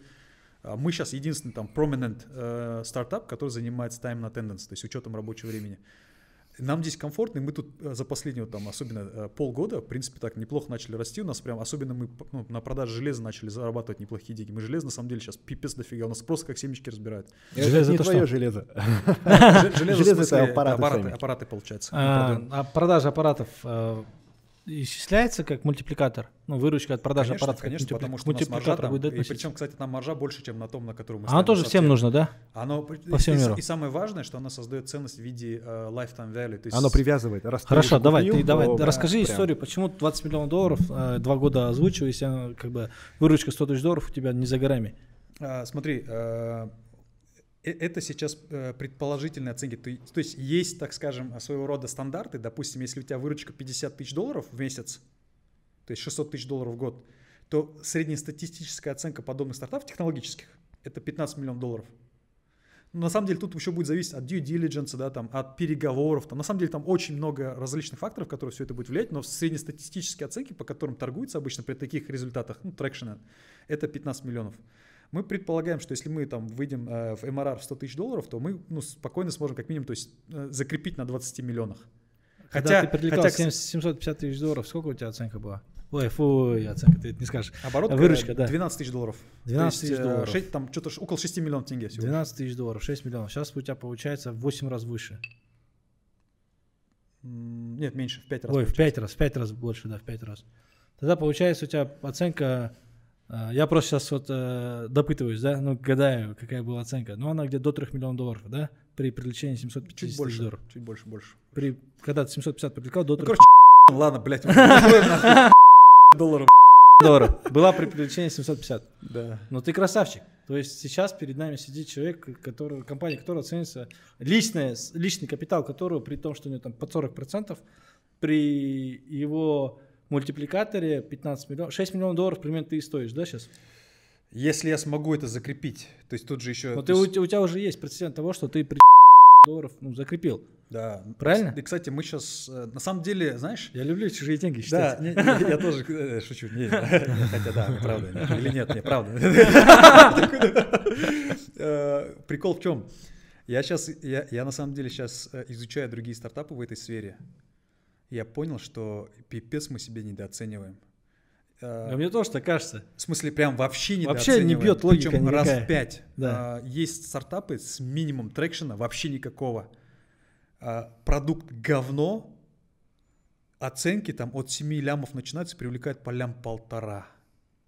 А Мы сейчас единственный там prominent э, стартап, который занимается time and attendance, то есть учетом рабочего времени. Нам здесь комфортно, и мы тут э, за последние, там, особенно э, полгода, в принципе, так неплохо начали расти. У нас прям, особенно мы ну, на продаже железа начали зарабатывать неплохие деньги. Мы железо, на самом деле, сейчас пипец дофига. У нас просто как семечки разбирают. Это Железо не это твое что? железо. Же- Железо, это аппараты аппараты, получается. А, а продажа аппаратов, э, исчисляется как мультипликатор? Ну, выручка от продажи Конечно, аппаратов. конечно, мультипли- потому что у нас маржа мультипликатор там, будет и относиться. причем, кстати, там маржа больше, чем на том, на котором мы Она тоже на всем нужна, да? Оно, По всему и, миру. и самое важное, что она создает ценность в виде э, lifetime value. То есть Оно привязывает. Раз ты Хорошо, давай, купил, ты давай, то расскажи прям. историю, почему 20 миллионов долларов, э, два года озвучиваю, если она, как бы выручка 100 тысяч долларов у тебя не за горами. А, смотри, э, это сейчас э, предположительные оценки. То, есть- есть так скажем, своего рода стандарты. Допустим, если у тебя выручка 50 тысяч долларов в месяц, то есть 600 тысяч долларов в год, то среднестатистическая оценка подобных стартапов технологических это 15 миллионов долларов. Но на самом деле тут еще будет зависеть от due diligence, да, там, от переговоров. Там, на самом деле там очень много различных факторов, которые все это будет влиять, но среднестатистические оценки, по которым торгуются обычно при таких результатах, ну, трекшена, это 15 миллионов. Мы предполагаем, что если мы там выйдем э, в MRR в 100 тысяч долларов, то мы ну, спокойно сможем как минимум то есть, э, закрепить на 20 миллионах. Хотя ты привлекал хотя, 70 750 тысяч долларов, сколько у тебя оценка была? Ой, фу, оценка, ты это не скажешь. оборот э, выручка, да. 12 тысяч долларов. 12 То есть, тысяч долларов. шесть- там что-то около 6 миллионов тенге всего. 12 тысяч долларов, 6 миллионов. Сейчас у тебя получается в 8 раз выше. Нет, меньше, в 5 раз. Ой, в получается. 5 раз, в 5 раз больше, да, в 5 раз. Тогда получается у тебя оценка, я просто сейчас вот э, допытываюсь, да, ну, гадаю, какая была оценка. Ну, она где-то до 3 миллионов долларов, да, при привлечении 750 Чуть больше, долларов. чуть больше, больше. При, когда ты 750 привлекал, до Ну, 3 короче, ладно, блядь, долларов. долларов. Была при привлечении 750. Да. Ну ты красавчик. То есть сейчас перед нами сидит человек, который, компания, которая ценится, личное, личный капитал которого, при том, что у него там под 40%, при его мультипликаторе 15 миллионов, 6 миллионов долларов примерно ты и стоишь, да, сейчас? Если я смогу это закрепить, то есть тут же еще... Но ты, у, есть- те- у тебя уже есть прецедент того, что ты при долларов ну, закрепил. Да. Правильно? И, кстати, мы сейчас, на самом деле, знаешь... Я люблю чужие деньги Да, считать. не- не, я тоже э, шучу. Не, хотя да, неправда. не, Или нет, неправда. Э, Прикол в чем? Я сейчас, я, я на самом деле сейчас изучаю другие стартапы в этой сфере. Я понял, что пипец мы себе недооцениваем. Э, А мне тоже так кажется. В смысле, прям вообще не Вообще не бьет логика Причем раз никакая. в пять. Да. А, есть стартапы с минимум трекшена, вообще никакого. А, продукт говно, оценки там от 7 лямов начинаются, привлекают по лям полтора.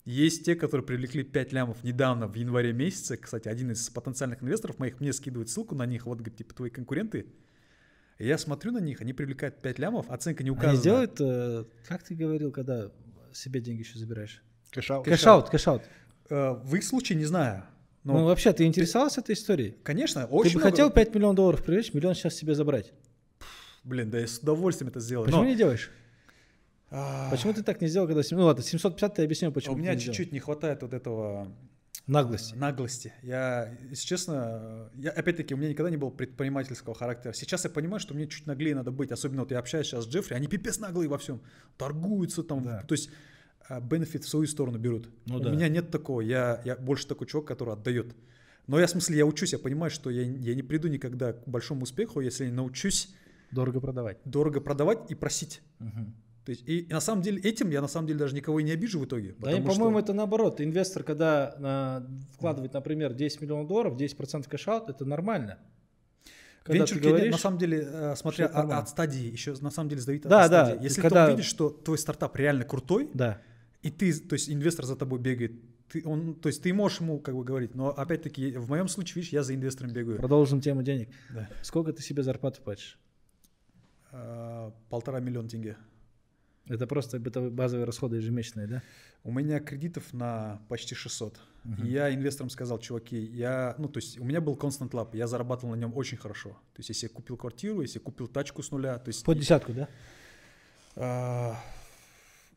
Есть те, которые привлекли 5 лямов недавно, в январе месяце. Кстати, один из потенциальных инвесторов моих мне скидывает ссылку на них. Вот, говорит, типа, твои конкуренты. Я смотрю на них, они привлекают 5 лямов, оценка не указана. Они делают, э, как ты говорил, когда себе деньги еще забираешь? Cash-out. Cash-out, cash-out. Э, В их случае не знаю. Но, Ну, вообще, ты интересовался этой историей? конечно, Ты очень бы много- хотел 5 миллионов долларов привлечь, миллион сейчас себе забрать. Блин, да я с удовольствием это сделаю. Почему но- не делаешь? А, Почему ты так не сделал, когда... Ну ладно, 750 ты объяснил, почему У ты меня не чуть-чуть не хватает вот этого Наглости. наглости. Я, если честно, я, опять-таки, у меня никогда не было предпринимательского характера. Сейчас я понимаю, что мне чуть наглее надо быть. Особенно вот я общаюсь сейчас с Джеффри, они пипец наглые во всем. Торгуются там. Да. То есть benefit в свою сторону берут. Ну у да. меня нет такого. Я, я больше такой чувак, который отдает. Но я, в смысле, я учусь, я понимаю, что я, я не приду никогда к большому успеху, если не научусь Дорого продавать. дорого продавать и просить. Мгм. То есть, и, и на самом деле этим я на самом деле даже никого и не обижу в итоге. Да, что- по-моему, это наоборот. Инвестор, когда а, вкладывает, например, 10 миллионов долларов, 10% cash-out, это нормально. Когда Венчур говоришь, на самом деле, э, смотря от, от стадии, еще на самом деле зависит Да, от да, стадии. Если когда- ты увидишь, что твой стартап реально крутой, Да. и ты, то есть инвестор за тобой бегает, ты, он, то есть ты можешь ему как бы говорить, но опять-таки в моем случае, видишь, я за инвестором бегаю. Продолжим тему денег. Да. Сколько ты себе зарплату платишь? Э, полтора миллиона тенге. Это просто базовые расходы ежемесячные, да? У меня кредитов на почти 600. Мгм. И я инвесторам сказал, чуваки, я, ну, то есть у меня был Constant Lab, я зарабатывал на нем очень хорошо. То есть если я купил квартиру, если я купил тачку с нуля, то есть... По десятку, да? А,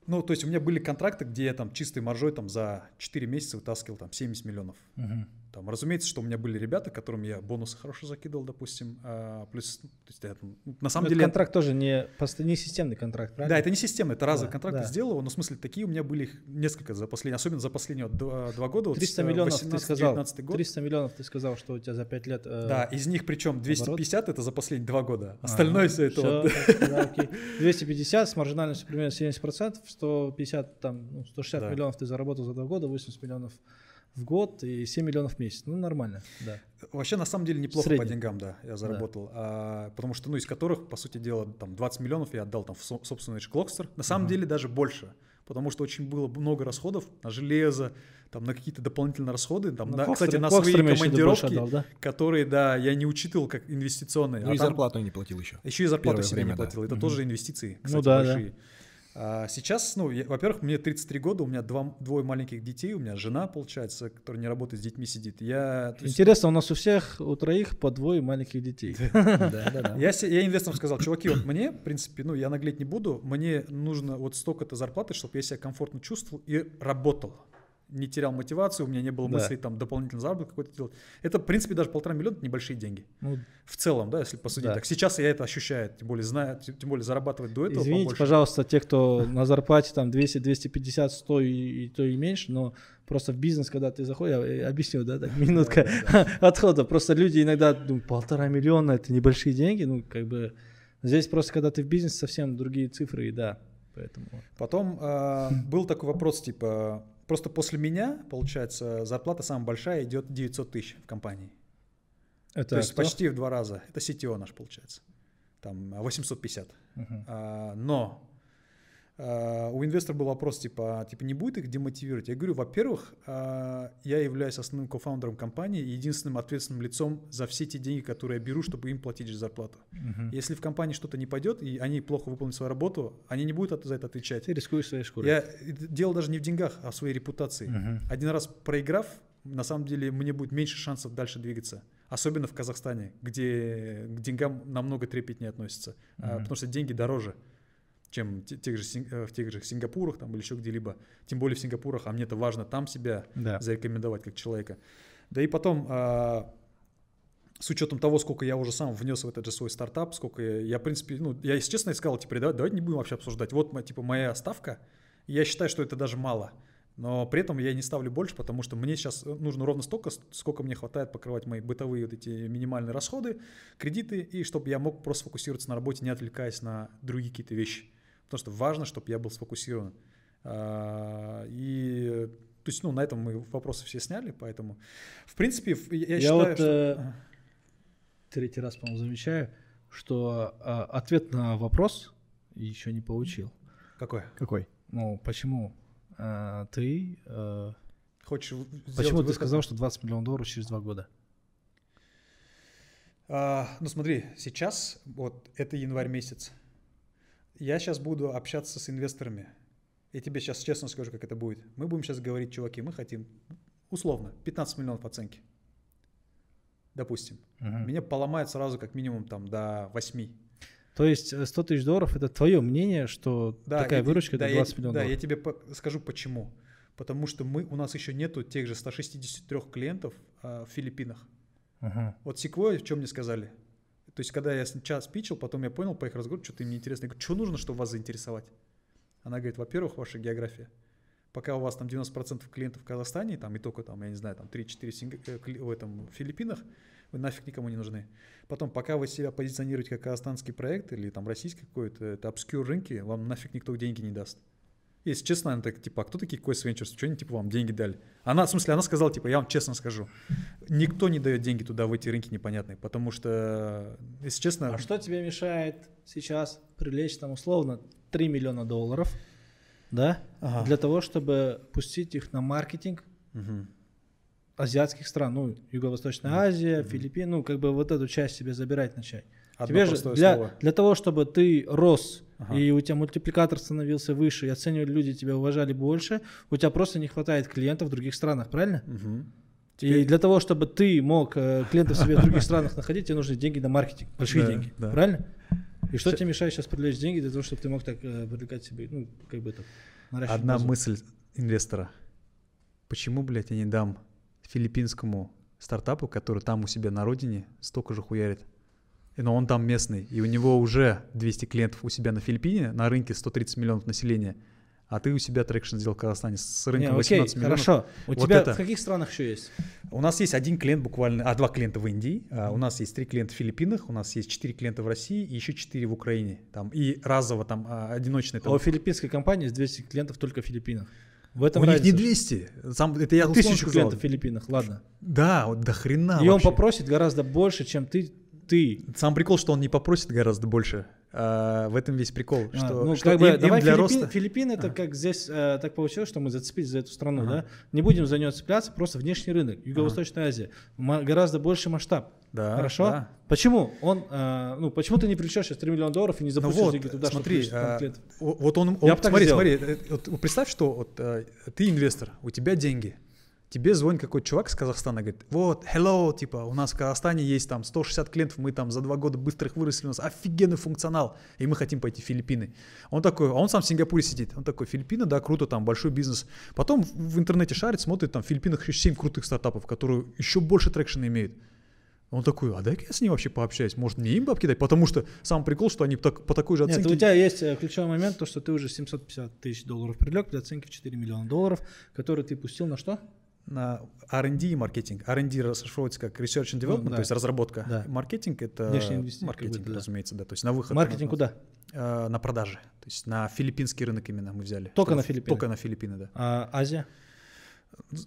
Ну, то есть у меня были контракты, где я там чистой маржой там за 4 месяца вытаскивал там 70 миллионов. Мгм. Там, разумеется, что у меня были ребята, которым я бонусы хорошо закидывал, допустим, а, плюс, то есть я ну, на самом Ну, деле... контракт тоже не, не системный контракт, правильно? Да, это не система, это разовый Да, контракт, да. сделал его, но в смысле такие у меня были их несколько за последние, особенно за последние вот два, два года. вот с, 300 э, миллионов ты 18-19 сказал. год. 300 миллионов ты сказал, что у тебя за 5 лет... э, Да, из них причем 250 это за последние два года. а, Остальное все это всё, вот. да, окей. 250 с маржинальностью примерно 70%, 150, там, ну, 160 Да. миллионов ты заработал за два года, 80 миллионов в год и 7 миллионов в месяц. Ну, нормально, да. Вообще, на самом деле, неплохо Средний. по деньгам, да, я заработал. А, потому что, ну, из которых, по сути дела, там 20 миллионов я отдал там в со- собственный Клокстер. На самом деле, даже больше. Потому что очень было много расходов на железо, там, на какие-то дополнительные расходы. Там, Ну, да, Кокстер- кстати, на свои командировки, отдал, да? которые, да, я не учитывал как инвестиционные. Ну а и там- зарплату не платил еще. Еще и зарплату Первое себе время, не да. платил. Это Мгм. тоже инвестиции, Ну кстати, да, да. большие. А сейчас, ну, я- во-первых, мне 33 года, у меня два, двое маленьких детей, у меня жена, получается, которая не работает с детьми сидит. Я, то есть, Интересно, у нас у всех, у троих по двое маленьких детей. Да, да, да. я, се- я инвесторам сказал, чуваки, вот мне, в принципе, ну, я наглеть не буду, мне нужно вот столько-то зарплаты, чтобы я себя комфортно чувствовал и работал. Не терял мотивацию, у меня не было Да. мыслей там дополнительный заработок какой-то делать. Это, в принципе, даже полтора миллиона это небольшие деньги. Ну, В целом, да, если посудить Да. так. Сейчас я это ощущаю, тем более знаю, тем более зарабатывать до этого Извините, побольше. пожалуйста, те, кто на зарплате там 200, 250, 100 и, и то и меньше, но просто в бизнес, когда ты заходишь, я объясню, да, так, минутка отхода. Просто люди иногда думают, полтора миллиона это небольшие деньги, ну, как бы, здесь просто, когда ты в бизнесе, совсем другие цифры, и да, поэтому. Потом а, был такой вопрос, типа, просто после меня, получается, зарплата самая большая идет 900 тысяч в компании. Это То есть кто? почти в два раза. Это CTO наш, получается. Там а, 850. Мгм. А, но у инвестора был вопрос, типа, типа, не будет их демотивировать? Я говорю, во-первых, а, я являюсь основным кофаундером компании и единственным ответственным лицом за все те деньги, которые я беру, чтобы им платить зарплату. Мгм. Если в компании что-то не пойдет, и они плохо выполнят свою работу, они не будут за это отвечать. Ты рискуешь своей шкурой. Я дело даже не в деньгах, а в своей репутации. Мгм. Один раз проиграв, на самом деле мне будет меньше шансов дальше двигаться. Особенно в Казахстане, где к деньгам намного трепетнее относятся. А, Мгм. потому что деньги дороже, чем те- тех же, э, в тех же Сингапурах там, или еще где-либо. Тем более в Сингапурах, а мне это важно там себя Да. зарекомендовать как человека. Да и потом, а, с учетом того, сколько я уже сам внес в этот же свой стартап, сколько я, я, в принципе, ну, я, если честно, сказал, типа, давай, давайте не будем вообще обсуждать. Вот, типа, моя ставка, я считаю, что это даже мало. Но при этом я не ставлю больше, потому что мне сейчас нужно ровно столько, сколько мне хватает покрывать мои бытовые вот эти минимальные расходы, кредиты, и чтобы я мог просто фокусироваться на работе, не отвлекаясь на другие какие-то вещи. Потому что важно, чтобы я был сфокусирован. А, И, то есть, ну, на этом мы вопросы все сняли, поэтому, в принципе, я, Я считаю, вот, что... э. Третий раз, по-моему, замечаю, что а, ответ на вопрос еще не получил. Какой? Какой? Ну, почему а, ты... а, Хочешь почему ты вывод? сказал, что 20 миллионов долларов через два года? А, ну смотри, сейчас, вот это январь месяц, я сейчас буду общаться с инвесторами. Я тебе сейчас честно скажу, как это будет. Мы будем сейчас говорить, чуваки, мы хотим, условно, 15 миллионов оценки. Допустим. Мгм. Меня поломает сразу как минимум там до 8. То есть э, 100 тысяч долларов это твое мнение, что Да, такая и- выручка да, это я 20 те- миллионов Да, я тебе по- скажу почему. Потому что мы, у нас еще нету тех же 163 клиентов а, в Филиппинах. Мгм. Вот Sequoia, в чем мне сказали? То есть, когда я час пичил, потом я понял по их разговору, что-то им неинтересно. Я говорю, что нужно, чтобы вас заинтересовать? Она говорит, во-первых, ваша география. Пока у вас там 90% клиентов в Казахстане, там и только там, я не знаю, там 3-4 Синга- э, в этом в Филиппинах, вы нафиг никому не нужны. Потом, пока вы себя позиционируете как казахстанский проект или там российский какой-то, это obscure рынки, вам нафиг никто деньги не даст. Если честно, она так, типа, а кто такие Quest Ventures? Что они, типа, вам деньги дали? Она, в смысле, она сказала, типа, я вам честно скажу, никто не дает деньги туда, в эти рынки непонятные, потому что, если честно... А что тебе мешает сейчас привлечь там условно 3 миллиона долларов, да, Ага. для того, чтобы пустить их на маркетинг Мгм. азиатских стран, ну, Юго-Восточная Азия, Филиппины, ну, как бы вот эту часть себе забирать начать. Одно Тебе же для, слово. для того, чтобы ты рос, Ага. и у тебя мультипликатор становился выше, и оценивали люди тебя уважали больше, у тебя просто не хватает клиентов в других странах, правильно? Мгм. И для того, чтобы ты мог э, клиентов себе в других странах находить, тебе нужны деньги на маркетинг, большие Да, деньги, да. правильно? И что тебе мешает сейчас привлечь деньги для того, чтобы ты мог так э, привлекать себе, ну, как бы так, наращивать Одна базу? мысль инвестора. Почему, блядь, я не дам филиппинскому стартапу, который там у себя на родине столько же хуярит? Но он там местный, и у него уже 200 клиентов у себя на Филиппине, на рынке 130 миллионов населения, а ты у себя traction сделал в Казахстане с Не, рынком окей, 18 миллионов. хорошо. У Вот тебя это. в каких странах еще есть? У нас есть один клиент буквально, а два клиента в Индии, а, у нас есть три клиента в Филиппинах, у нас есть четыре клиента в России и еще четыре в Украине. Там, и разово там а, одиночные. А Там, у филиппинской компании есть 200 клиентов только в Филиппинах. В этом У них не разница. 200. Сам, это я условно Тысячу клиентов в Филиппинах, ладно. Да, вот до хрена И он вообще. попросит гораздо больше, чем ты. Ты. Сам прикол, что он не попросит гораздо больше. А, в этом весь прикол. А, что, ну, что как бы, им- давай для Филиппин- роста... Филиппины, это Ага. как здесь э, так получилось, что мы зацепились за эту страну, Ага. да? Не будем за нее цепляться, просто внешний рынок, Юго-Восточная Азия, Ма- гораздо больше масштаб. Да, Хорошо? да. Почему? Он, э, ну, почему ты не привлечешь сейчас 3 миллиона долларов и не Ну запустишь вот, деньги туда, чтобы смотри, там а, вот он, Я он- бы так смотри, смотри, э, вот представь, что вот э, ты инвестор, у тебя деньги, тебе звонит какой-то чувак из Казахстана, говорит, вот, hello, типа, у нас в Казахстане есть там 160 клиентов, мы там за два года быстро их выросли, у нас офигенный функционал, и мы хотим пойти в Филиппины. Он такой, а он сам в Сингапуре сидит, он такой, Филиппины, да, круто, там большой бизнес. Потом в интернете шарит, смотрит, там в Филиппинах еще 7 крутых стартапов, которые еще больше трекшена имеют. Он такой, а дай-ка я с ним вообще пообщаюсь, может мне им бабки дать, потому что сам прикол, что они так- по такой же Нет, оценке у тебя есть э, ключевой момент, то, что ты уже 750 тысяч долларов привлек для оценки в 4 миллиона долларов, которые ты пустил на что? На R&D и маркетинг. R&D расшифровывается как Research and Development, Ну, да. то есть разработка. Да. Маркетинг — это маркетинг, да. разумеется, да. То есть на выход. Маркетинг куда? Э, на продажи. То есть на филиппинский рынок именно мы взяли. Только Чтобы- на Филиппины? Только на Филиппины, да. А, Азия?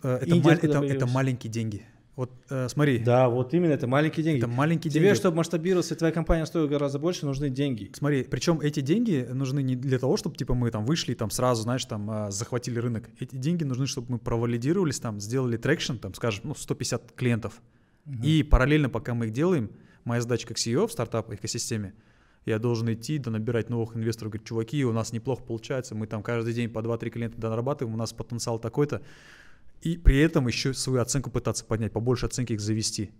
Э, Это, Индия откуда это- это маленькие деньги. Вот э, смотри, Да, вот именно, это маленькие деньги. это маленькие Тебе, деньги. чтобы масштабироваться, твоя компания стоила гораздо больше, нужны деньги. Смотри, причем эти деньги нужны не для того, чтобы типа мы там вышли там сразу, знаешь, там а, захватили рынок. Эти деньги нужны, чтобы мы провалидировались там, сделали traction, там, скажем, ну 150 клиентов. И параллельно, пока мы их делаем, моя задача как CEO в стартап-экосистеме, я должен идти, да, набирать новых инвесторов, говорить, чуваки, у нас неплохо получается, мы там каждый день по 2-3 клиента дорабатываем, у нас потенциал такой-то. И при этом еще свою оценку пытаться поднять, побольше оценки их завести.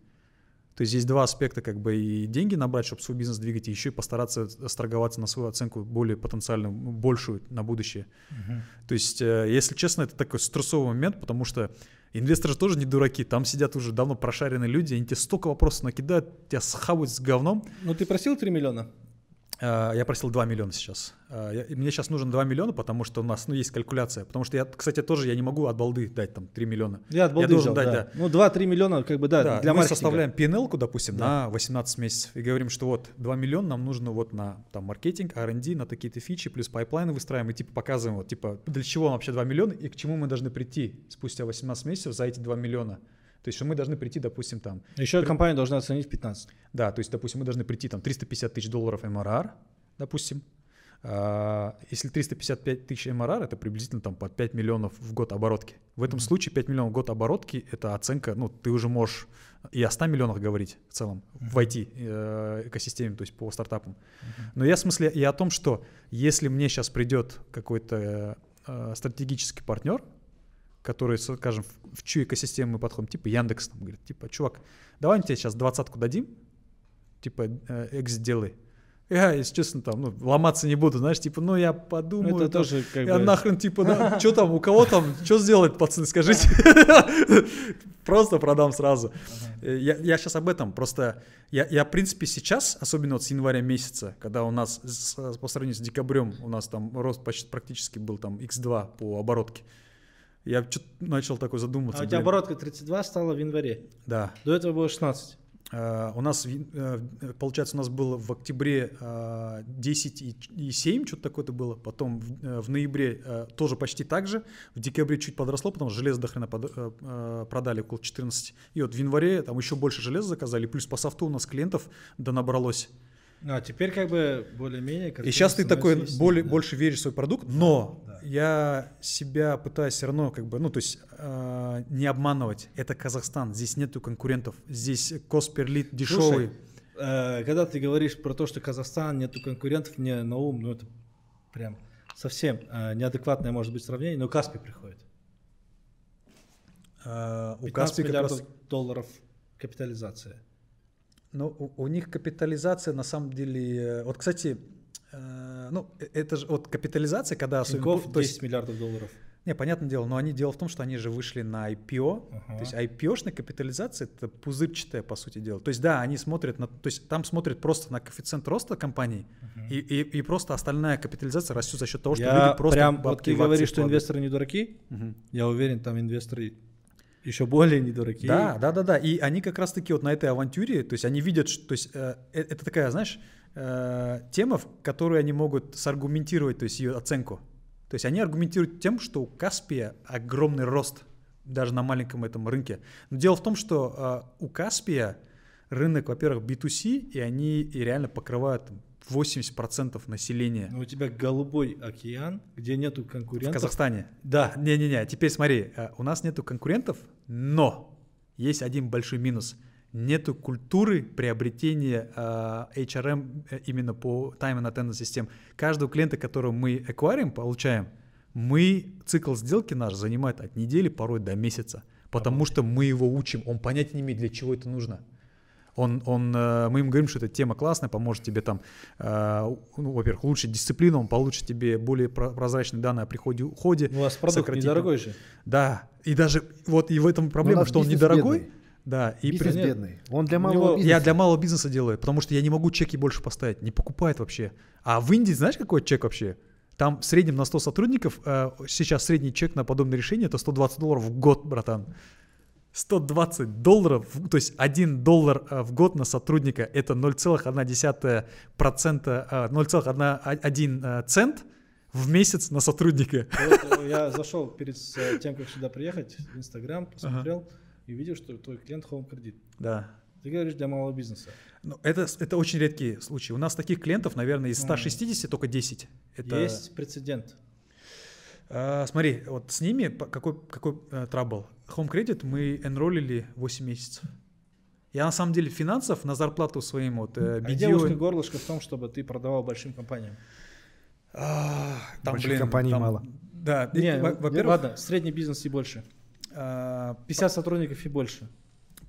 То есть здесь два аспекта, как бы и деньги набрать, чтобы свой бизнес двигать, и еще и постараться сторговаться на свою оценку более потенциальную, ну, большую на будущее. То есть, э, если честно, это такой стрессовый момент, потому что инвесторы же тоже не дураки, там сидят уже давно прошаренные люди, они тебе столько вопросов накидают, тебя схавают с говном. Ну, ты просил 3 миллиона? А, Я просил 2 миллиона сейчас. Я- и Мне сейчас нужно 2 миллиона, потому что у нас ну, есть калькуляция. Потому что я, кстати, тоже я не могу от балды дать там 3 миллиона. Я от балды должен взял, дать, да. да. Ну, 2-3 миллиона, как бы, да, Да, для мы маркетинга. составляем P&L, допустим, Да. на 18 месяцев и говорим, что вот 2 миллиона нам нужно вот на там маркетинг, R&D, на такие-то фичи, плюс pipeline ы выстраиваем и типа показываем, вот типа для чего вообще 2 миллиона и к чему мы должны прийти спустя 18 месяцев за эти 2 миллиона. То есть, что мы должны прийти, допустим, там, Еще компания должна оценить в 15. да, то есть, допустим, мы должны прийти там 350 тысяч долларов MRR, допустим. А, Если 355 тысяч MRR, это приблизительно там под 5 миллионов в год оборотки. В этом случае 5 миллионов в год оборотки — это оценка, ну, ты уже можешь и о 100 миллионах говорить в целом в IT э, то есть по стартапам. Но я в смысле и о том, что если мне сейчас придет какой-то э, стратегический партнер, который, скажем, в, в чью экосистему мы подходим, типа Яндекс, там, говорит, типа, чувак, давай мы тебе сейчас двадцатку дадим, типа, э, экзит делай. Я, если честно, там, ну, ломаться не буду, знаешь, типа, ну, я подумаю. Это там, тоже как я бы... нахрен, типа, да, что там, у кого там, что сделать, пацаны, скажите. Просто продам сразу. Э, Я, я сейчас об этом, просто я, я, в принципе, сейчас, особенно вот с января месяца, когда у нас, с- по сравнению с декабрем, у нас там рост почти практически был там x2 по оборотке, я что-то начал такой задумываться. А у тебя блин, оборотка 32 стала в январе. Да. До этого было 16. Э, У нас, э, получается, у нас было в октябре э, 10 и ч- и 7, что-то такое-то было. Потом в, э, в ноябре э, тоже почти так же. В декабре чуть подросло, потому что железо до хрена под- продали около 14. И вот в январе там еще больше железа заказали. Плюс по софту у нас клиентов да набралось. А теперь как бы более-менее... И сейчас ты такой становится более, да. больше веришь в свой продукт, но да. я себя пытаюсь все равно как бы, ну то есть э, не обманывать. Это Казахстан, здесь нету конкурентов, здесь lead дешевый. Слушай, э, когда ты говоришь про то, что Казахстан, нету конкурентов, мне на ум, ну это прям совсем э, неадекватное может быть сравнение, но Каспи приходит. Э, у 15 Каспи как миллиардов раз долларов капитализация. Ну, у, у них капитализация на самом деле. э, Вот, кстати, э, ну, э, это же вот капитализация, когда особенно. Тинькофф то 10 есть, миллиардов долларов. не, понятное дело, но они дело в том, что они же вышли на IPO. Ага. То есть IPO-шная капитализация это пузырчатая, по сути дела. То есть, да, они смотрят на. То есть там смотрят просто на коэффициент роста компании, и, и, и просто остальная капитализация растет за счет того, что Я люди просто прям, вот бабки ты в акции говоришь, что инвесторы не дураки, Мгм. я уверен, там инвесторы еще более не дураки. Да, да, да, да. И они как раз-таки вот на этой авантюре, то есть они видят, что, то есть э, э, это такая, знаешь, э, тема, в которой они могут саргументировать, то есть ее оценку. То есть они аргументируют тем, что у Каспия огромный рост даже на маленьком этом рынке. Но дело в том, что э, у Каспия рынок, во-первых, B2C, и они и реально покрывают 80% населения. Но у тебя голубой океан, где нету В конкурентов. Казахстане. Да. Не-не-не, теперь смотри, э, у нас нету конкурентов, но есть один большой минус. Нету культуры приобретения э, HRM э, именно по Time and Attendance систем. Каждого клиента, которого мы экварим, получаем, мы, цикл сделки наш занимает от недели, порой до месяца. Потому что мы его учим, он понятия не имеет, для чего это нужно. Он, он, э, мы им говорим, что эта тема классная, поможет тебе там, э, ну, во-первых, улучшить дисциплину, он получит тебе более про- прозрачные данные о приходе уходе. У вас продукт сократить- недорогой же. Да, и даже вот и в этом проблема, нас что он недорогой. бедный. Да, и Бизнес при- бедный. Он для малого него- бизнеса. я для малого бизнеса делаю, потому что я не могу чеки больше поставить, не покупает вообще. А в Индии знаешь, какой чек вообще? Там в среднем на 100 сотрудников, э, сейчас средний чек на подобное решение это 120 долларов в год, братан. 120 долларов, то есть 1 доллар э, в год на сотрудника, это 0,1%, э, 0,1 э, цент в месяц на сотрудника. Вот, я зашел перед тем, как сюда приехать, в Инстаграм, посмотрел и видел, что твой клиент Home Credit. Да. Ты говоришь для малого бизнеса. Ну, это, это очень редкие случаи. У нас таких клиентов, наверное, из 160 только 10. Это, Есть прецедент. А, смотри, вот с ними какой, какой э, трабл? Home Credit мы энроллили 8 месяцев. Я на самом деле финансов на зарплату своим вот э, А BDO где узкое горлышко в том, чтобы ты продавал большим компаниям? А, там, Больших блин, компаний там- мало. Да, Не, во- во-первых, ладно, средний бизнес и больше. а, 50 сотрудников и больше.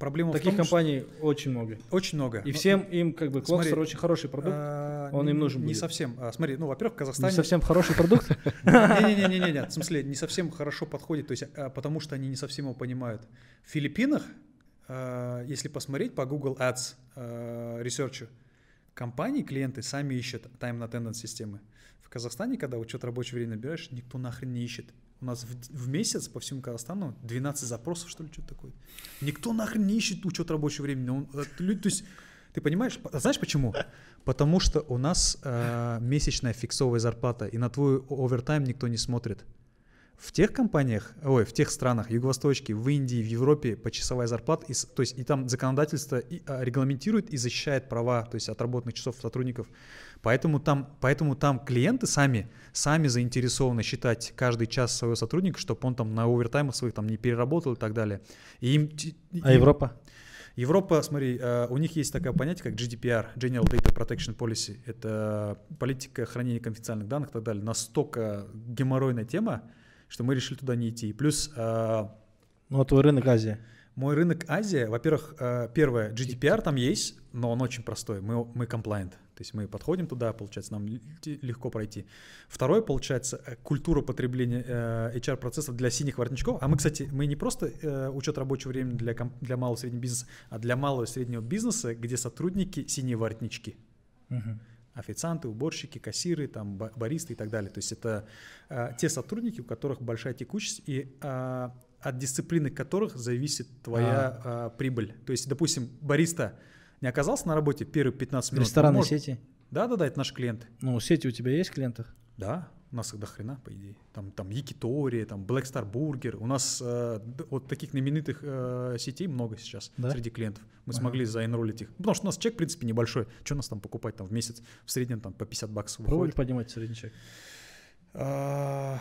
Проблема в Таких том, что- компаний очень много. очень много. И Но- всем им как бы смотри, Клокстер очень хороший продукт. а, он им нужен Не будет. совсем. А, смотри, ну, во-первых, в Не Казахстане... совсем хороший продукт. Не-не-не, в смысле, не совсем хорошо подходит, то есть, потому что они не совсем его понимают. В Филиппинах, если посмотреть по Google Ads research у, компании, клиенты сами ищут time and attendance системы. В Казахстане, когда учет рабочего времени набираешь, никто нахрен не ищет. У нас в, в месяц по всему Казахстану 12 запросов, что ли, что-то такое. Никто нахрен не ищет учет рабочего времени. Он, э, люди, то есть, ты понимаешь, по- знаешь почему? Потому что у нас э, месячная фиксовая зарплата, и на твой овертайм никто не смотрит. В тех компаниях, ой, в тех странах, Юго-Восточке, в Индии, в Европе почасовая зарплата, и, то есть и там законодательство и, а, регламентирует и защищает права, то есть отработанных часов сотрудников. Поэтому там, поэтому там клиенты сами, сами заинтересованы считать каждый час своего сотрудника, чтобы он там на овертаймах своих там не переработал и так далее. И им, А им- Европа? Европа, смотри, э, у них есть такое понятие, как GDPR, General Data Protection Policy. Это политика хранения конфиденциальных данных и так далее. Настолько геморройная тема, что мы решили туда не идти. Плюс э, Ну, а твой рынок Азия. мой рынок Азия, во-первых, э, первое, GDPR там есть, но он очень простой. Мы, мы compliant. То есть мы подходим туда, получается, нам легко пройти. Второе, получается, э, культура потребления э, HR-процессов для синих воротничков. А мы, кстати, мы не просто э, учет рабочего времени для, для малого и среднего бизнеса, а для малого и среднего бизнеса, где сотрудники синие воротнички официанты, уборщики, кассиры, там, ба- баристы и так далее. То есть это э, те сотрудники, у которых большая текучесть и э, от дисциплины которых зависит твоя э, прибыль. То есть, допустим, бариста не оказался на работе первые 15 минут. Ресторанные он может- сети. Да-да-да, это наши клиенты. Ну, сети у тебя есть в клиентах? Да, у нас их до хрена, по идее. Там, там Якитори, там Black Star Burger. У нас э, вот таких знаменитых э, сетей много сейчас Да? среди клиентов. Мы Ага. смогли заэнролить их. Потому что у нас чек, в принципе, небольшой. Что у нас там покупать там в месяц? В среднем там по 50 баксов Пробовали выходит. поднимать средний чек? А,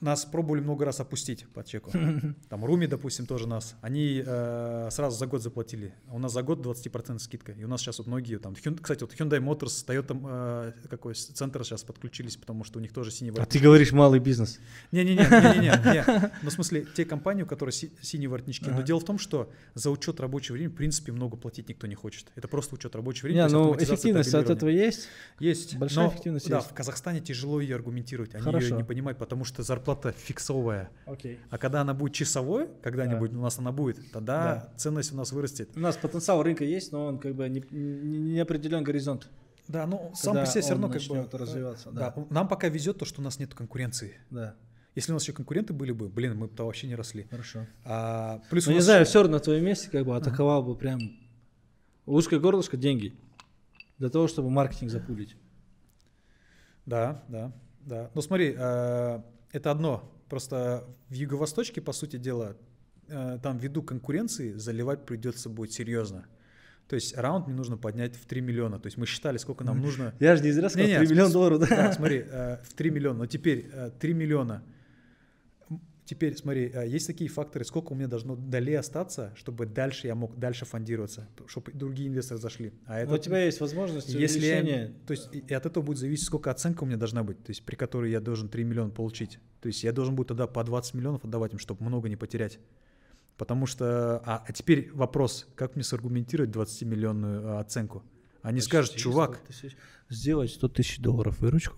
Нас пробовали много раз опустить по чеку. Там Руми, допустим, тоже нас. Они э, сразу за год заплатили. А У нас за год 20% скидка. И у нас сейчас вот многие там... Кстати, вот Hyundai Motors, Toyota э, какой центр сейчас подключились, потому что у них тоже синий А ты говоришь малый бизнес. не-не-не, не-не-не, не. Ну, в смысле, те компании, у которых си- синие воротнички. Но дело в том, что за учет рабочего времени, в принципе, много платить никто не хочет. Это просто учет рабочего времени. Не, ну эффективность от этого есть. есть. большая но, эффективность Да, есть. в Казахстане тяжело ее аргументировать. Они ее не понимают, потому что зарплата фиксовая. Окей. А когда она будет часовой, когда-нибудь у нас она будет, тогда Да. ценность у нас вырастет. У нас потенциал рынка есть, но он как бы не, не, не определен горизонт. Да, ну сам по себе все равно как бы... развиваться, да. Да, нам пока везет то, что у нас нет конкуренции. Да, Если у нас еще конкуренты были бы, блин, мы бы то вообще не росли. хорошо. А, плюс Ну, не знаю, все равно на твоем месте как бы атаковал бы прям узкое горлышко деньги для того, чтобы маркетинг запулить. Да, да. Да, ну смотри, э, это одно. Просто в юго-восточке, по сути дела, э, там ввиду конкуренции заливать придется будет серьезно. То есть раунд мне нужно поднять в 3 миллиона. То есть мы считали, сколько нам нужно. Я же не зря сказал, Не-не, 3 миллиона с- долларов, да? Смотри, э, в 3 миллиона. Но теперь э, 3 миллиона. Теперь, смотри, э, есть такие факторы, сколько у меня должно долей остаться, чтобы дальше я мог дальше фондироваться, чтобы другие инвесторы зашли. А это У тебя есть возможность если я- то есть и, от этого будет зависеть, сколько оценка у меня должна быть, то есть при которой я должен 3 миллиона получить. То есть я должен буду тогда по 20 миллионов отдавать им, чтобы много не потерять. Потому что... А, а теперь вопрос, как мне саргументировать 20-миллионную э, оценку? Они скажут, Почти чувак, 100 тысяч. Сделать 100 тысяч долларов выручку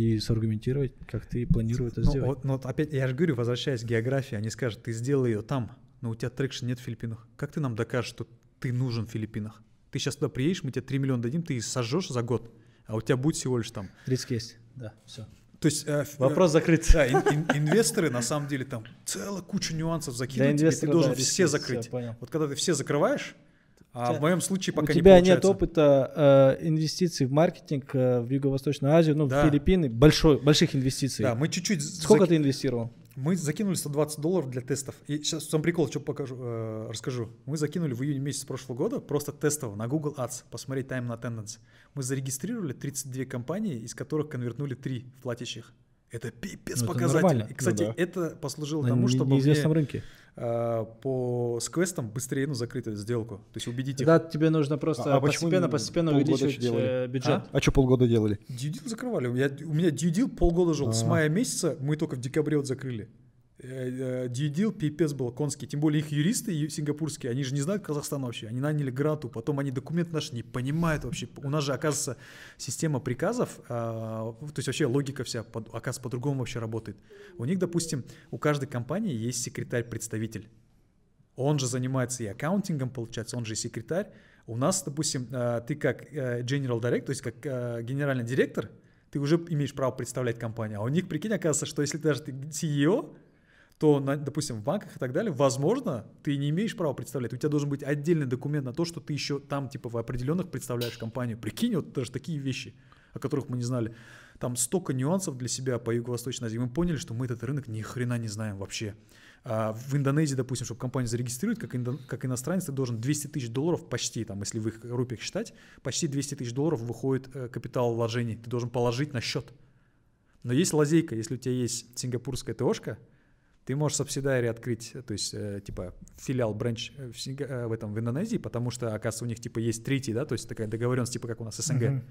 и саргументировать, как ты планируешь это ну, сделать. вот, ну, вот опять, я же говорю, возвращаясь к географии, они скажут, ты сделал ее там, но у тебя traction нет в Филиппинах. Как ты нам докажешь, что ты нужен в Филиппинах? Ты сейчас туда приедешь, мы тебе 3 миллиона дадим, ты сожжешь за год, а у тебя будет всего лишь там Риск есть. Да, все. То есть э, Вопрос закрыт. Да, ин- ин- инвесторы на самом деле там целая куча нюансов закидывают, тебе, ты должен да, все закрыть. всё, понял. Вот когда ты все закрываешь, а в моем случае пока У не тебя нет получается. опыта э, инвестиций в маркетинг э, в Юго-Восточную Азию, ну, Да. в Филиппины, большой, больших инвестиций. Да, мы чуть-чуть... Сколько заки- ты инвестировал? Мы закинули 120 долларов для тестов. И сейчас сам прикол, что покажу, э, расскажу. Мы закинули в июне месяце прошлого года просто тестово на Google Ads, посмотреть time на attendance. Мы зарегистрировали 32 компании, из которых конвертнули 3 в платящих. Это пипец Ну, это показатель. нормально. И, кстати, Ну да. это послужило На тому, не- чтобы неизвестном мне, рынке. Э, по с квестом быстрее ну, закрыть эту сделку. То есть убедить их. Тогда тебе нужно просто А- а постепенно, не постепенно увеличивать делали? э, бюджет. А что полгода делали? Дьюдил закрывали. У меня, у меня дьюдил полгода жил. С А. мая месяца мы только в декабре вот закрыли. Дьюдил пипец был конский. Тем более их юристы сингапурские, они же не знают Казахстан вообще. Они наняли гранту, потом они документы наши не понимают вообще. У нас же, оказывается, система приказов, а, то есть вообще логика вся, оказывается, по-другому вообще работает. У них, допустим, у каждой компании есть секретарь-представитель. Он же занимается и аккаунтингом, получается, он же и секретарь. У нас, допустим, э, ты как э, general director, то есть как э, генеральный директор, ты уже имеешь право представлять компанию. А у них, прикинь, оказывается, что если даже ты CEO, то, на- допустим, в банках и так далее, возможно, ты не имеешь права представлять. У тебя должен быть отдельный документ на то, что ты еще там, типа, в определенных представляешь компанию. Прикинь, вот даже такие вещи, о которых мы не знали. Там столько нюансов для себя по Юго-Восточной Азии. Мы поняли, что мы этот рынок ни хрена не знаем вообще. А в Индонезии, допустим, чтобы компанию зарегистрировать, как, индо- как иностранец, ты должен 200 тысяч долларов почти, там, если в их рупиях считать, почти 200 тысяч долларов выходит э, капитал вложений. Ты должен положить на счет. Но есть лазейка, если у тебя есть сингапурская ТОшка, ты можешь субсидиари открыть, э, то есть, э, типа, филиал, бренч э, в, э, в этом, в Индонезии, потому что, оказывается, у них, типа, есть третий, да, то есть такая договоренность, типа, как у нас СНГ. Мгм.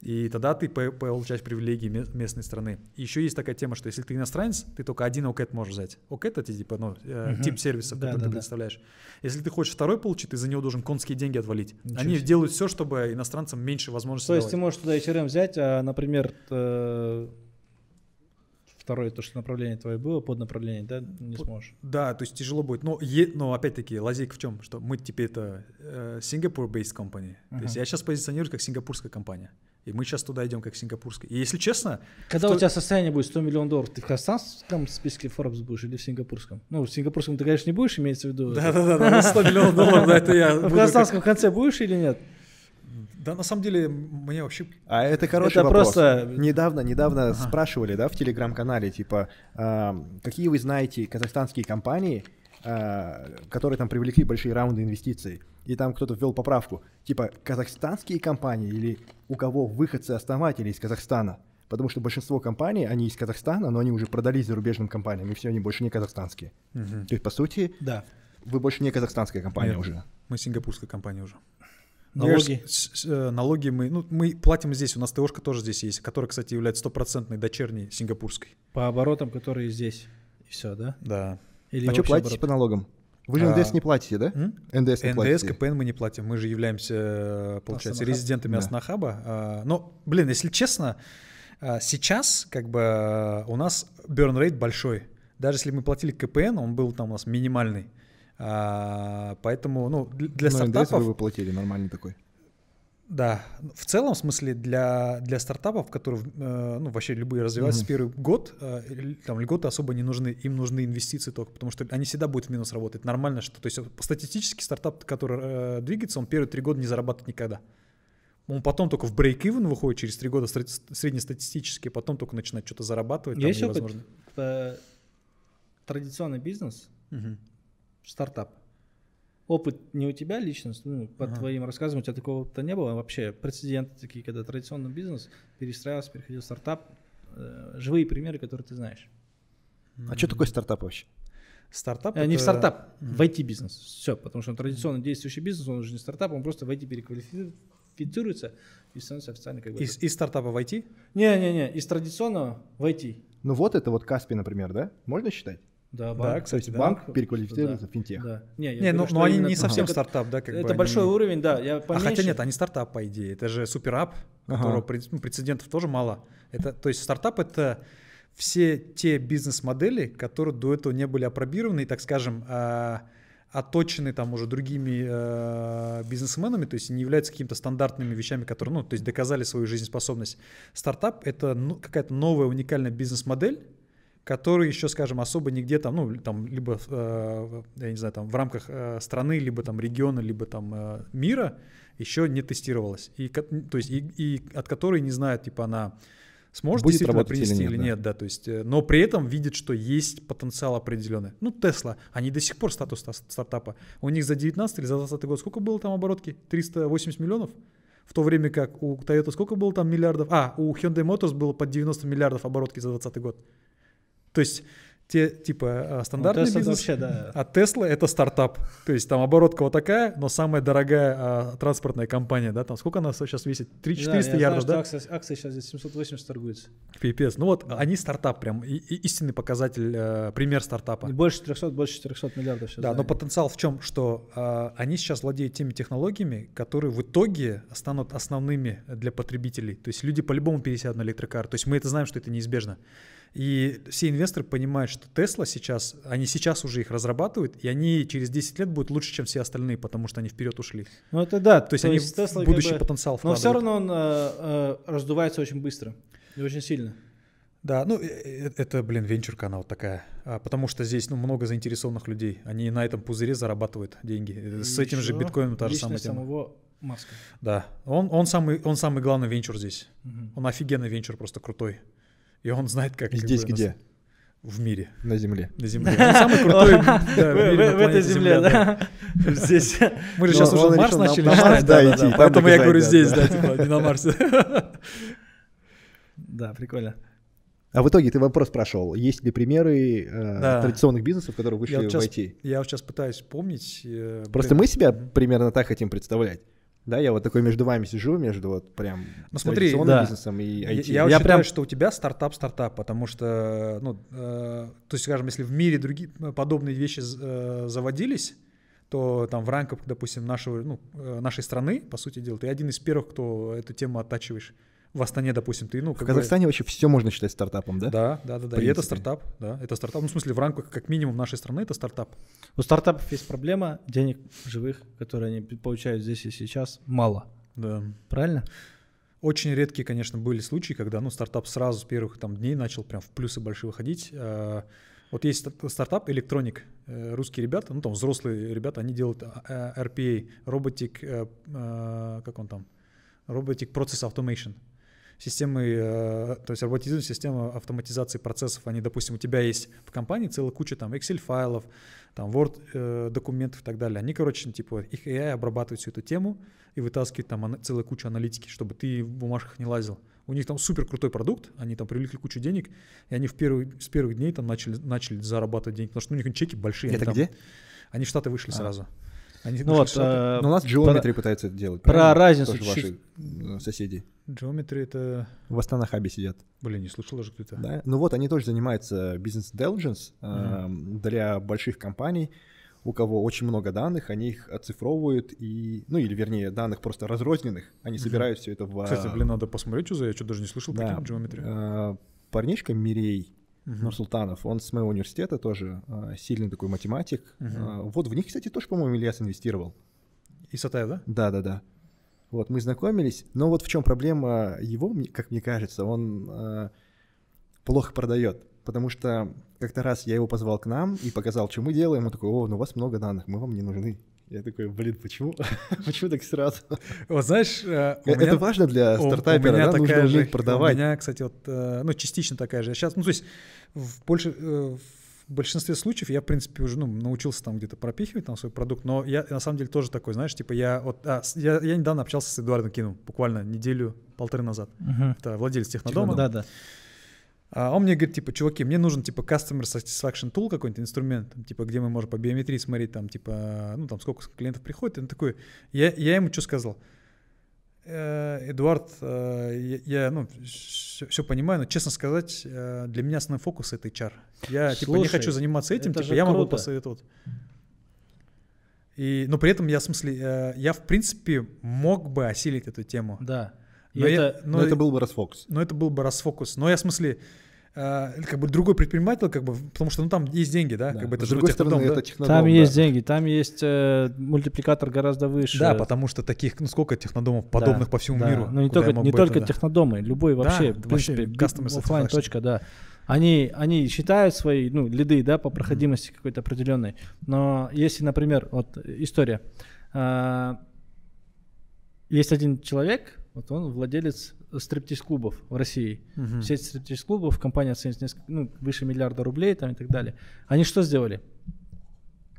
И тогда ты по- получаешь привилегии ме- местной страны. И еще есть такая тема, что если ты иностранец, ты только один ОКЭТ можешь взять. ОКЭТ это типа ну, Мгм. тип сервиса, Да, который да, ты да. представляешь. Если ты хочешь второй получить, ты за него должен конские деньги отвалить. Ничего Они себе. делают все, чтобы иностранцам меньше возможностей То есть ты давать. можешь туда HRM взять, а, например, второе то, что направление твое было, под направление, да, не Под- сможешь. Да, то есть тяжело будет. Но, е- но опять-таки, лазейка в чем? Что мы теперь это э, Singapore-based company. То есть я сейчас позиционирую как сингапурская компания. И мы сейчас туда идем как сингапурская. И если честно, Когда в у то- тебя состояние будет 100 миллионов долларов, ты в казахстанском списке Forbes будешь или в сингапурском? Ну, в сингапурском ты, конечно, не будешь, имеется в виду. да-да-да, 100 миллионов долларов, да, это я В казахстанском конце будешь или нет? Да, на самом деле, мне вообще А это хороший Это вопрос. просто- Недавно, недавно спрашивали, да, в телеграм-канале, типа, а, какие вы знаете казахстанские компании, а, которые там привлекли большие раунды инвестиций. И там кто-то ввел поправку, типа, казахстанские компании или у кого выходцы-основатели из Казахстана. Потому что большинство компаний, они из Казахстана, но они уже продались зарубежным компаниям, и все, они больше не казахстанские. Мгм. То есть, по сути, Да. вы больше не казахстанская компания Нет. уже. Мы сингапурская компания уже. Налоги. С- с- э, налоги мы, ну, мы платим здесь, у нас ТОшка тоже здесь есть, которая, кстати, является стопроцентной дочерней сингапурской. По оборотам, которые здесь. И все, да? Да. Или а что платите оборот? по налогам? Вы же А, НДС не платите, да? М? НДС не НДС, платите. КПН мы не платим, мы же являемся, э, получается, Астанахаб. резидентами Да. Аснахаба. А, Но, блин, если честно, а, сейчас как бы э, у нас burn rate большой. Даже если мы платили КПН, он был там у нас минимальный. А, Поэтому, ну, для Но НДС стартапов... вы выплатили нормальный такой. Да, в целом, в смысле, для, для стартапов, которые э, ну, вообще любые развиваются Мгм. с первый год, э, там льготы особо не нужны, им нужны инвестиции только, потому что они всегда будут в минус работать. Нормально, что то есть статистически стартап, который э, двигается, он первые три года не зарабатывает никогда. Он потом только в брейк-ивен выходит через три года сред- среднестатистически, потом только начинает что-то зарабатывать. там Есть опыт? невозможно. Э, Традиционный бизнес, Мгм. Стартап. Опыт не у тебя лично, ну, по Ага. твоим рассказам у тебя такого опыта не было вообще. Прецеденты такие, когда традиционный бизнес перестраивался, переходил в стартап. Э, живые примеры, которые ты знаешь. А что такое стартап вообще? Стартап Э, Не в это- стартап, Мгм. в IT-бизнес. Все, потому что он традиционно действующий бизнес, он уже не стартап, он просто в IT переквалифицируется и становится официально как бы... Из, из стартапа в IT? Не-не-не, из традиционного в IT. Ну вот это вот Каспи, например, да? Можно считать? Да, Да, банк. кстати, То есть да. банк переквалифицируется Да, в финтех. Да. Не, Не, говорю, ну, но они не совсем это- стартап, да, как бы Это они- большой уровень, да. Я А поменьше. хотя нет, они стартап, по идее. Это же суперап, Ага. которого ну, прецедентов тоже мало. Это, то есть стартап — это все те бизнес-модели, которые до этого не были опробированы и, так скажем, а, отточены там уже другими э, бизнесменами, то есть не являются какими-то стандартными вещами, которые, ну, то есть доказали свою жизнеспособность. Стартап — это ну, какая-то новая уникальная бизнес-модель, который еще, скажем, особо нигде там, ну, там, либо, э, я не знаю, там, в рамках э, страны, либо там региона, либо там э, мира еще не тестировалась. И, то есть, и, и от которой не знают, типа, она сможет Будет действительно работать или принести нет, или да. нет, да, то есть, э, но при этом видит, что есть потенциал определенный. Ну, Тесла, они до сих пор статус ста- стартапа. У них за 19 или за 20 год сколько было там оборотки? 380 миллионов? В то время как у Toyota сколько было там миллиардов? А, у Hyundai Motors было под 90 миллиардов оборотки за 20 год. То есть те типа э, Ну, Tesla бизнес, вообще, да. а Tesla это стартап. То есть там оборотка вот такая, но самая дорогая а, транспортная компания, да, там сколько она сейчас весит? 3-400 Да, знаю, ярдов, что да? Акция, акция сейчас за 780 торгуется. Пипец. Ну вот они стартап прям, и- и истинный показатель, э, пример стартапа. И больше 300, больше 400 миллиардов сейчас. Да, но потенциал в чем, что а, они сейчас владеют теми технологиями, которые в итоге станут основными для потребителей. То есть люди по-любому пересядут на электрокар. То есть мы это знаем, что это неизбежно. И все инвесторы понимают, что Tesla сейчас, они сейчас уже их разрабатывают, и они через 10 лет будут лучше, чем все остальные, потому что они вперед ушли. Ну это да. То есть они в Tesla как будущий бы- потенциал Но все вкладывают. равно он э, э, раздувается очень быстро и очень сильно. Да, ну э, э, это, блин, венчурка она вот такая, А, потому что здесь ну, много заинтересованных людей, они на этом пузыре зарабатывают деньги. Э, С И этим же биткоином та же самая тема. самого Маска. Да, он, он, самый, он самый главный венчур здесь. Мгм. Он офигенный венчур, просто крутой. И он знает, как... как Здесь бы, нас- где? В мире, На Земле. на Земле. Он самый крутой да, в В мире, в- в этой земле, да. Здесь. Мы же Но сейчас уже Марс начали на Марс, летать, да, да, идти, да, Поэтому я говорю здесь, да. типа, не на Марсе. Да, прикольно. А в итоге ты вопрос прошел. Есть ли примеры э, Да. традиционных бизнесов, которые вышли Я вот в сейчас- IT? Я вот сейчас пытаюсь помнить. э, Просто блин, мы себя примерно так хотим представлять. Да, я вот такой между вами сижу, между вот прям Ну, смотри, да. бизнесом и Я, IT. я вот Я считаю, прям- что у тебя стартап стартап, потому что, ну, э, то есть, скажем, если в мире другие э, подобные вещи э, заводились, то там в рамках, допустим, нашего, ну, э, нашей страны, по сути дела, ты один из первых, кто эту тему оттачиваешь. В Астане, допустим, ты, ну, в как бы- Казахстане вообще все можно считать стартапом, да? Да, да, да, да. И это стартап, да, это стартап. Ну, в смысле, в рамках, как минимум, нашей страны это стартап. У стартапов есть проблема денег живых, которые они получают здесь и сейчас, мало. Да. Правильно? Очень редкие, конечно, были случаи, когда, ну, стартап сразу с первых там дней начал прям в плюсы большие выходить. А, Вот есть ста- стартап Electronic, э, русские ребята, ну, там взрослые ребята, они делают а, а, RPA, Robotic, э, э, как он там, Robotic Process Automation. Системы, э, то есть роботизированная система автоматизации процессов. Они, допустим, у тебя есть в компании целая куча там Excel-файлов, там Word э, документов и так далее. Они, короче, типа, их AI обрабатывает всю эту тему и вытаскивает там целую кучу аналитики, чтобы ты в бумажках не лазил. У них там супер крутой продукт, они там привлекли кучу денег, и они в первый, с первых дней там начали, начали зарабатывать деньги, потому что ну, у них чеки большие. они Это там- где? Они в Штаты вышли А. сразу. Они Ну вот, Ну, у нас про- Geometry пытается это делать. про правильно? разницу Тоже чуть-чуть. ваши э, соседи. Geometry это... В Астана Хабе сидят. Блин, не слышал даже кто это. Да? Ну вот они тоже занимаются бизнес-intelligence э, для больших компаний, у кого очень много данных, они их оцифровывают и, ну или вернее данных просто разрозненных, они Мгм. собирают все это в... Кстати, блин, надо посмотреть, что за, я что даже не слышал, да, прикинь, Geometry. э, парнишка Мирей Мгм. Нурсултанов, он с моего университета тоже э, сильный такой математик. Мгм. Э, вот в них, кстати, тоже, по-моему, Ильяс инвестировал. Исатаев, да? Да, да, да. Вот мы знакомились, но вот в чем проблема его, как мне кажется, он э, плохо продает, потому что как-то раз я его позвал к нам и показал, что мы делаем, он такой, о, ну у вас много данных, мы вам не нужны. Я такой, блин, почему? почему так сразу? Вот знаешь, э, у Это меня- важно для у- у стартапера, меня да? Нужно такая же- уметь продавать. У меня, кстати, вот, э, ну, частично такая же. Сейчас, ну, то есть в, больше, э, в большинстве случаев я, в принципе, уже, ну, научился там где-то пропихивать там свой продукт, но я на самом деле тоже такой, знаешь, типа я вот, а, я, я недавно общался с Эдуардом Кином, буквально неделю, полторы назад. Мгм. Это владелец технодома. Да, да. А он мне говорит, типа, чуваки, мне нужен, типа, customer satisfaction tool какой-нибудь, инструмент, там, типа, где мы можем по биометрии смотреть, там, типа, ну, там, сколько клиентов приходит. И он такой, я, я ему что сказал? «Э, Эдуард, э, я, я, ну, все, понимаю, но, честно сказать, э, для меня основной фокус — это HR. Я, типа, не Слушай, хочу заниматься этим, типа, я могу круто. посоветовать. И, но при этом я, в смысле, я, в принципе, мог бы осилить эту тему. Да. Но я- это, Но это был бы расфокус. но это был бы расфокус. Но я в смысле, э, как бы другой предприниматель, как бы, потому что ну там есть деньги, да, Да. как бы это С другой технодом, стороны, да? это технодом. там да. есть деньги, там есть э, мультипликатор гораздо выше. Да, потому что таких, ну сколько технодомов подобных Да, по всему да. миру. Ну не только, не только это, да. технодомы, любой вообще, Да, в принципе, вообще офлайн точка, да. Они, они считают свои, ну, лиды, да, по проходимости какой-то определенной. Но если, например, вот история. А, есть один человек, вот он владелец стриптиз-клубов в России. Мгм. Сеть стриптиз-клубов, компания несколько, ну, выше миллиарда рублей там и так далее. Они что сделали?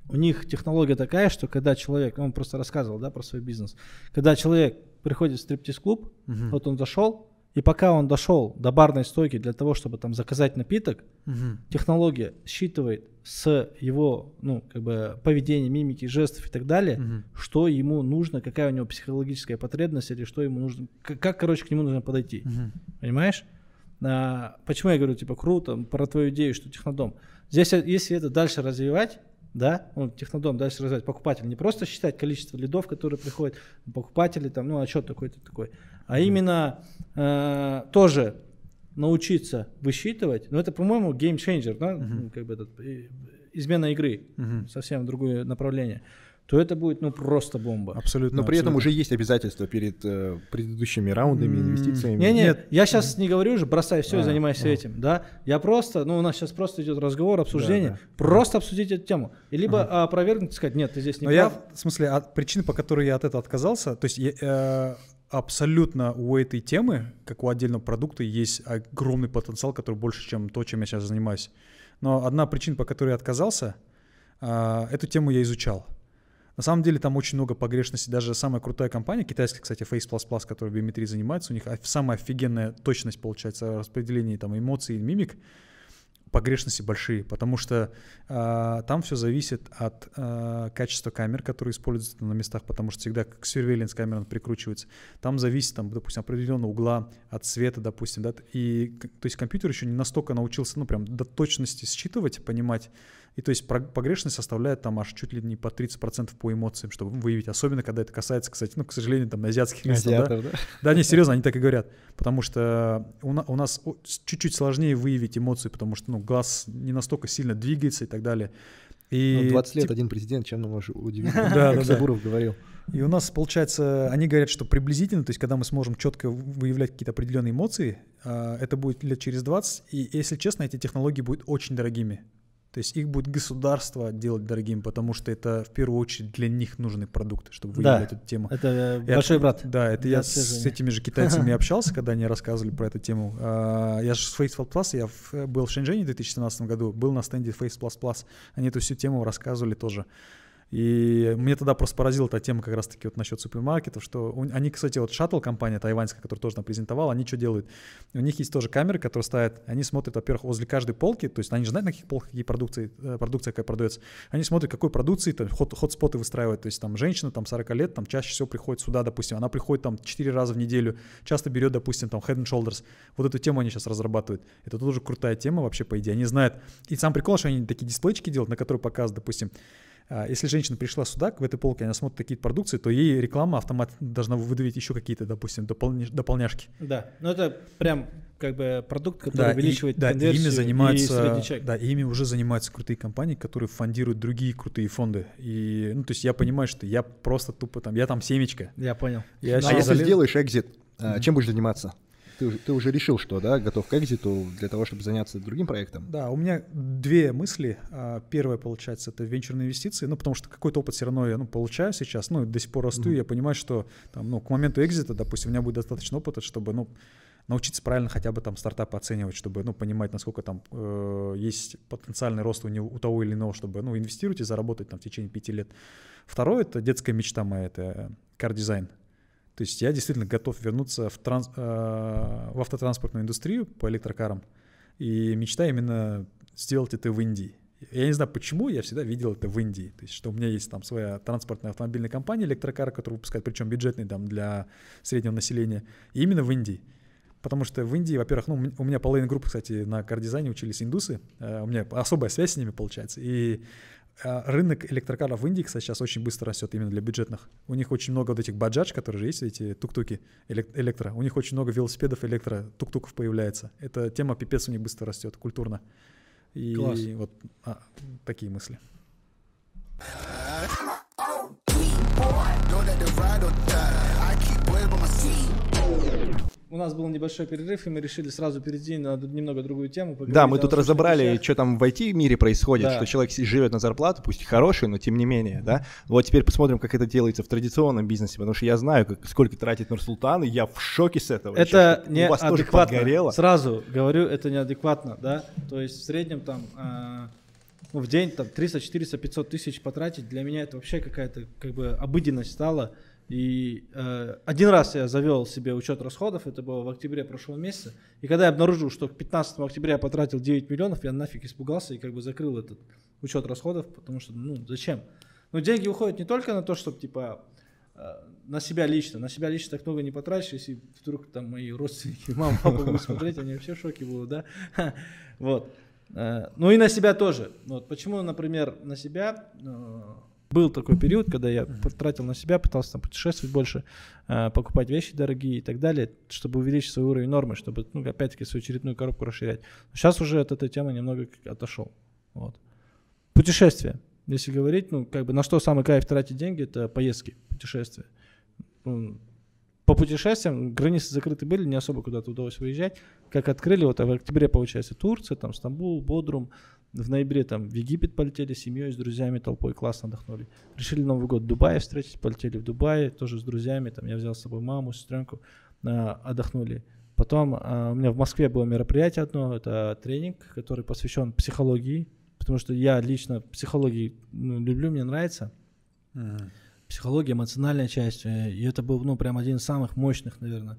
У них технология такая, что когда человек, он просто рассказывал, да, про свой бизнес, когда человек приходит в стриптиз-клуб, Мгм. вот он зашел, и пока он дошел до барной стойки для того, чтобы там заказать напиток, Мгм. технология считывает с его, ну, как бы поведения, мимики, жестов и так далее, Мгм. что ему нужно, какая у него психологическая потребность или что ему нужно, к- как, короче, к нему нужно подойти. Мгм. Понимаешь? А, почему я говорю, типа, круто, про твою идею, что технодом. Здесь, если это дальше развивать, да, ну, технодом дальше развивать, покупатель, не просто считать количество лидов, которые приходят, покупатели там, ну, отчет такой-то такой, а именно э, тоже научиться высчитывать, ну, это, по-моему, геймчейнджер, да, ну, как бы этот, э, измена игры, Мгм. совсем другое направление, то это будет, ну, просто бомба. Абсолютно. Но при этом абсолютно. уже есть обязательства перед э, предыдущими раундами, инвестициями. Не, не, Нет. я сейчас не говорю же, бросай все и А, занимайся а. этим, да. Я просто, ну, у нас сейчас просто идет разговор, обсуждение, да. просто обсудить эту тему. И либо опровергнуть, сказать, нет, ты здесь не Но я, прав. в смысле, от причины, по которой я от этого отказался, то есть я, э, абсолютно у этой темы, как у отдельного продукта, есть огромный потенциал, который больше, чем то, чем я сейчас занимаюсь. Но одна причина, по которой я отказался, а, эту тему я изучал. На самом деле там очень много погрешностей. Даже самая крутая компания, китайская, кстати, Face++, которая биометрией занимается, у них самая офигенная точность, получается, распределения там, эмоций и мимик. Погрешности большие, потому что а, там все зависит от а, качества камер, которые используются на местах, потому что всегда как surveillance камера она прикручивается. Там зависит, там, допустим, определенного угла от света, допустим, да, и к- то есть компьютер еще не настолько научился, ну прям до точности считывать, понимать, и то есть погрешность составляет там аж чуть ли не по 30% по эмоциям, чтобы выявить, особенно когда это касается, кстати, ну, к сожалению, там азиатских местах, да, Азиатов, да? да, не, серьезно, они так и говорят. Потому что у, на- у нас чуть-чуть сложнее выявить эмоции, потому что ну, глаз не настолько сильно двигается и так далее. И, Ну, 20 лет тип- один президент, чем нам может удивить, Да, как да, да. Сабуров говорил. и у нас, получается, они говорят, что приблизительно, то есть когда мы сможем четко выявлять какие-то определенные эмоции, а, это будет лет через 20, и, если честно, эти технологии будут очень дорогими. То есть их будет государство делать дорогим, потому что это в первую очередь для них нужный продукт, чтобы Да. выявлять эту тему. Это э, Я- большой брат. Да, это я с этими же китайцами общался, когда они рассказывали про эту тему. А, Я же с Face++, я в- был в Шэньчжэне в 2017 году, был на стенде Face++. Они эту всю тему рассказывали тоже. И мне тогда просто поразила эта тема как раз-таки вот насчет супермаркетов, что у- они, кстати, вот шаттл компания тайваньская, которая тоже там презентовала, они что делают? У них есть тоже камеры, которые ставят, они смотрят, во-первых, возле каждой полки, то есть они же знают, на каких полках какие продукции, э, продукция какая продается. Они смотрят, какой продукции, там, хот, хот-споты выстраивают, то есть там женщина, там 40 лет, там чаще всего приходит сюда, допустим, она приходит там 4 раза в неделю, часто берет, допустим, там Head and Shoulders. Вот эту тему они сейчас разрабатывают. Это тоже крутая тема вообще, по идее. Они знают. И сам прикол, что они такие дисплейчики делают, на которые показывают, допустим, если женщина пришла сюда, в этой полке, она смотрит такие продукции, то ей реклама автомат должна выдавить еще какие-то, допустим, дополня- дополняшки. Да, ну это прям как бы продукт, который и- увеличивает да, и конверсию ими и занимаются, чек. да, ими уже занимаются крутые компании, которые фондируют другие крутые фонды. И, ну, то есть я понимаю, что я просто тупо там, я там семечко. Я понял. Я А если залез- сделаешь экзит, а, чем будешь заниматься? Ты, уже- ты уже решил, что, да, готов к экзиту для того, чтобы заняться другим проектом. Да, у меня две мысли. А, Первая, получается, это венчурные инвестиции, ну, потому что какой-то опыт все равно я ну, получаю сейчас, ну, до сих пор расту, и я понимаю, что там, ну, к моменту экзита, допустим, у меня будет достаточно опыта, чтобы, ну, научиться правильно хотя бы там стартапы оценивать, чтобы, ну, понимать, насколько там э, есть потенциальный рост у, него, у того или иного, чтобы, ну, инвестировать и заработать там в течение пяти лет. Второе, это детская мечта моя, это кар-дизайн. То есть я действительно готов вернуться в, транс, э, в автотранспортную индустрию по электрокарам. И мечта именно сделать это в Индии. Я не знаю почему, я всегда видел это в Индии. То есть, что у меня есть там своя транспортная автомобильная компания, электрокар, которая выпускает, причем бюджетный там для среднего населения. И именно в Индии. Потому что в Индии, во-первых, ну, у меня половина группы, кстати, на кардизайне учились индусы. Э, У меня особая связь с ними получается. И рынок электрокаров в Индии, кстати, сейчас очень быстро растет именно для бюджетных. У них очень много вот этих баджадж, которые же есть, эти тук-туки элек- электро. У них очень много велосипедов электро, тук-туков появляется. Эта тема пипец у них быстро растет, культурно. И Класс. вот а, такие мысли. У нас был небольшой перерыв, и мы решили сразу перейти на немного другую тему. Да, мы тут разобрали, вещах. что там в IT-мире происходит, Да. что человек живет на зарплату, пусть хорошую, но тем не менее, да. Вот теперь посмотрим, как это делается в традиционном бизнесе, потому что я знаю, как, сколько тратит Нурсултан, и я в шоке с этого. Это Сейчас, у вас тоже подгорело. Сразу говорю, это неадекватно, да. То есть в среднем там а, ну, в день там 300, 400, 500 тысяч потратить, для меня это вообще какая-то как бы обыденность стала. И э, один раз я завел себе учет расходов, это было в октябре прошлого месяца. И когда я обнаружил, что к 15 октября я потратил 9 миллионов, я нафиг испугался и как бы закрыл этот учет расходов, потому что, ну, зачем? Ну, деньги уходят не только на то, чтобы, типа, э, на себя лично. На себя лично так много не потратишь, если вдруг там мои родственники, мама, папа будут смотреть, они вообще в шоке будут, да? Вот. Э, Ну и на себя тоже. Вот почему, например, на себя э, был такой период, когда я потратил на себя, пытался там путешествовать больше, э, покупать вещи дорогие и так далее, чтобы увеличить свой уровень нормы, чтобы, ну, опять-таки, свою очередную коробку расширять. Сейчас уже от этой темы немного отошел. Вот. Путешествия. Если говорить, ну, как бы на что самый кайф тратить деньги, это поездки, путешествия. Ну, По путешествиям границы закрыты были, не особо куда-то удалось выезжать. Как открыли, вот в октябре, получается, Турция, там Стамбул, Бодрум. В ноябре там в Египет полетели с семьей, с друзьями, толпой, классно отдохнули. Решили Новый год в Дубае встретить, полетели в Дубае, тоже с друзьями, там я взял с собой маму, сестренку, а, отдохнули. Потом а, у меня в Москве было мероприятие одно, это тренинг, который посвящен психологии, потому что я лично психологии ну, люблю, мне нравится психология, эмоциональная часть. э, И это был, ну, прям один из самых мощных, наверное,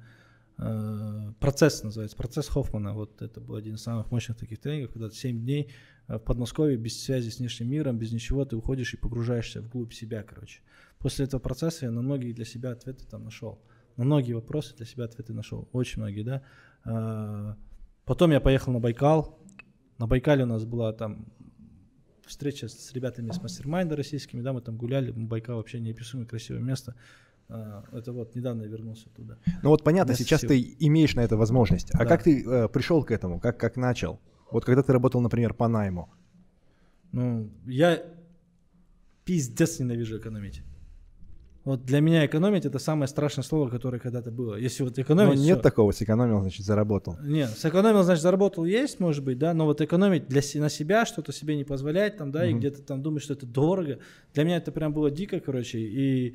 процесс называется, процесс Хоффмана. Вот это был один из самых мощных таких тренингов, когда 7 дней э, в Подмосковье без связи с внешним миром, без ничего, ты уходишь и погружаешься вглубь себя, короче. После этого процесса я на многие для себя ответы там нашел. На многие вопросы для себя ответы нашел. Очень многие, да. Э, Потом я поехал на Байкал. На Байкале у нас была там встреча с ребятами с мастер-майнда российскими, да, мы там гуляли, Байкал вообще неописуемо красивое место. А, Это вот недавно вернулся туда. Ну вот понятно, сейчас сил. ты имеешь на это возможность. А Да. как ты э, пришел к этому? Как, как начал? Вот когда ты работал, например, по найму. Ну, я пиздец ненавижу экономить. Вот для меня экономить это самое страшное слово, которое когда-то было. Если вот Но экономить... Ну, нет всё. такого, сэкономил, значит, заработал. Не, сэкономил, значит, заработал есть, может быть, да, но вот экономить для, на себя, что-то себе не позволять, там, да, и Мгм. где-то там думать, что это дорого, для меня это прям было дико, короче, и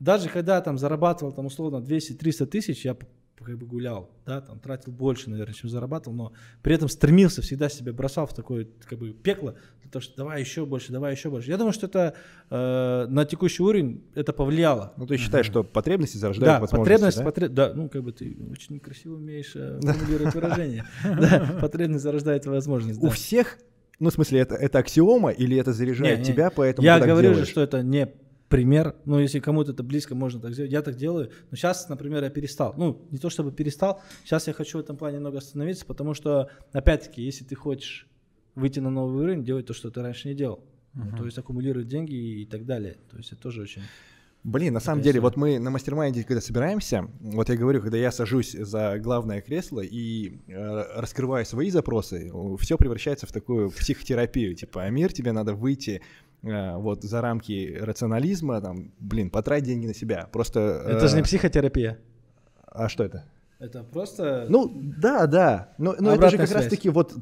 даже когда там зарабатывал, там, условно, 200-300 тысяч, я как бы гулял, да, там, тратил больше, наверное, чем зарабатывал, но при этом стремился, всегда себя бросал в такое, как бы, пекло, того, что давай еще больше, давай еще больше. Я думаю, что это э, на текущий уровень это повлияло. Ну, ты считаешь, что потребности зарождают Да, возможности, потребность, да? потре- да, ну как бы ты очень красиво умеешь э, формулировать выражение. Да, потребность зарождает возможность. У всех, ну, в смысле, это, это аксиома или это заряжает Не, не. тебя, поэтому Я ты говорю же, что это не пример. Ну, если кому-то это близко, можно так сделать. Я так делаю. Но сейчас, например, я перестал. Ну, не то чтобы перестал. Сейчас я хочу в этом плане немного остановиться, потому что, опять-таки, если ты хочешь выйти на новый уровень, делать то, что ты раньше не делал. Ну, то есть аккумулировать деньги и так далее. То есть это тоже очень... Блин, на самом деле, вот мы на mastermind е, когда собираемся, вот я говорю, когда я сажусь за главное кресло и э, раскрываю свои запросы, все превращается в такую психотерапию. Типа, Амир, тебе надо выйти вот за рамки рационализма, там, блин, потрать деньги на себя. Просто... Это же не э, психотерапия. А что это? Это просто... Ну, да, да. Но, но это же как раз-таки вот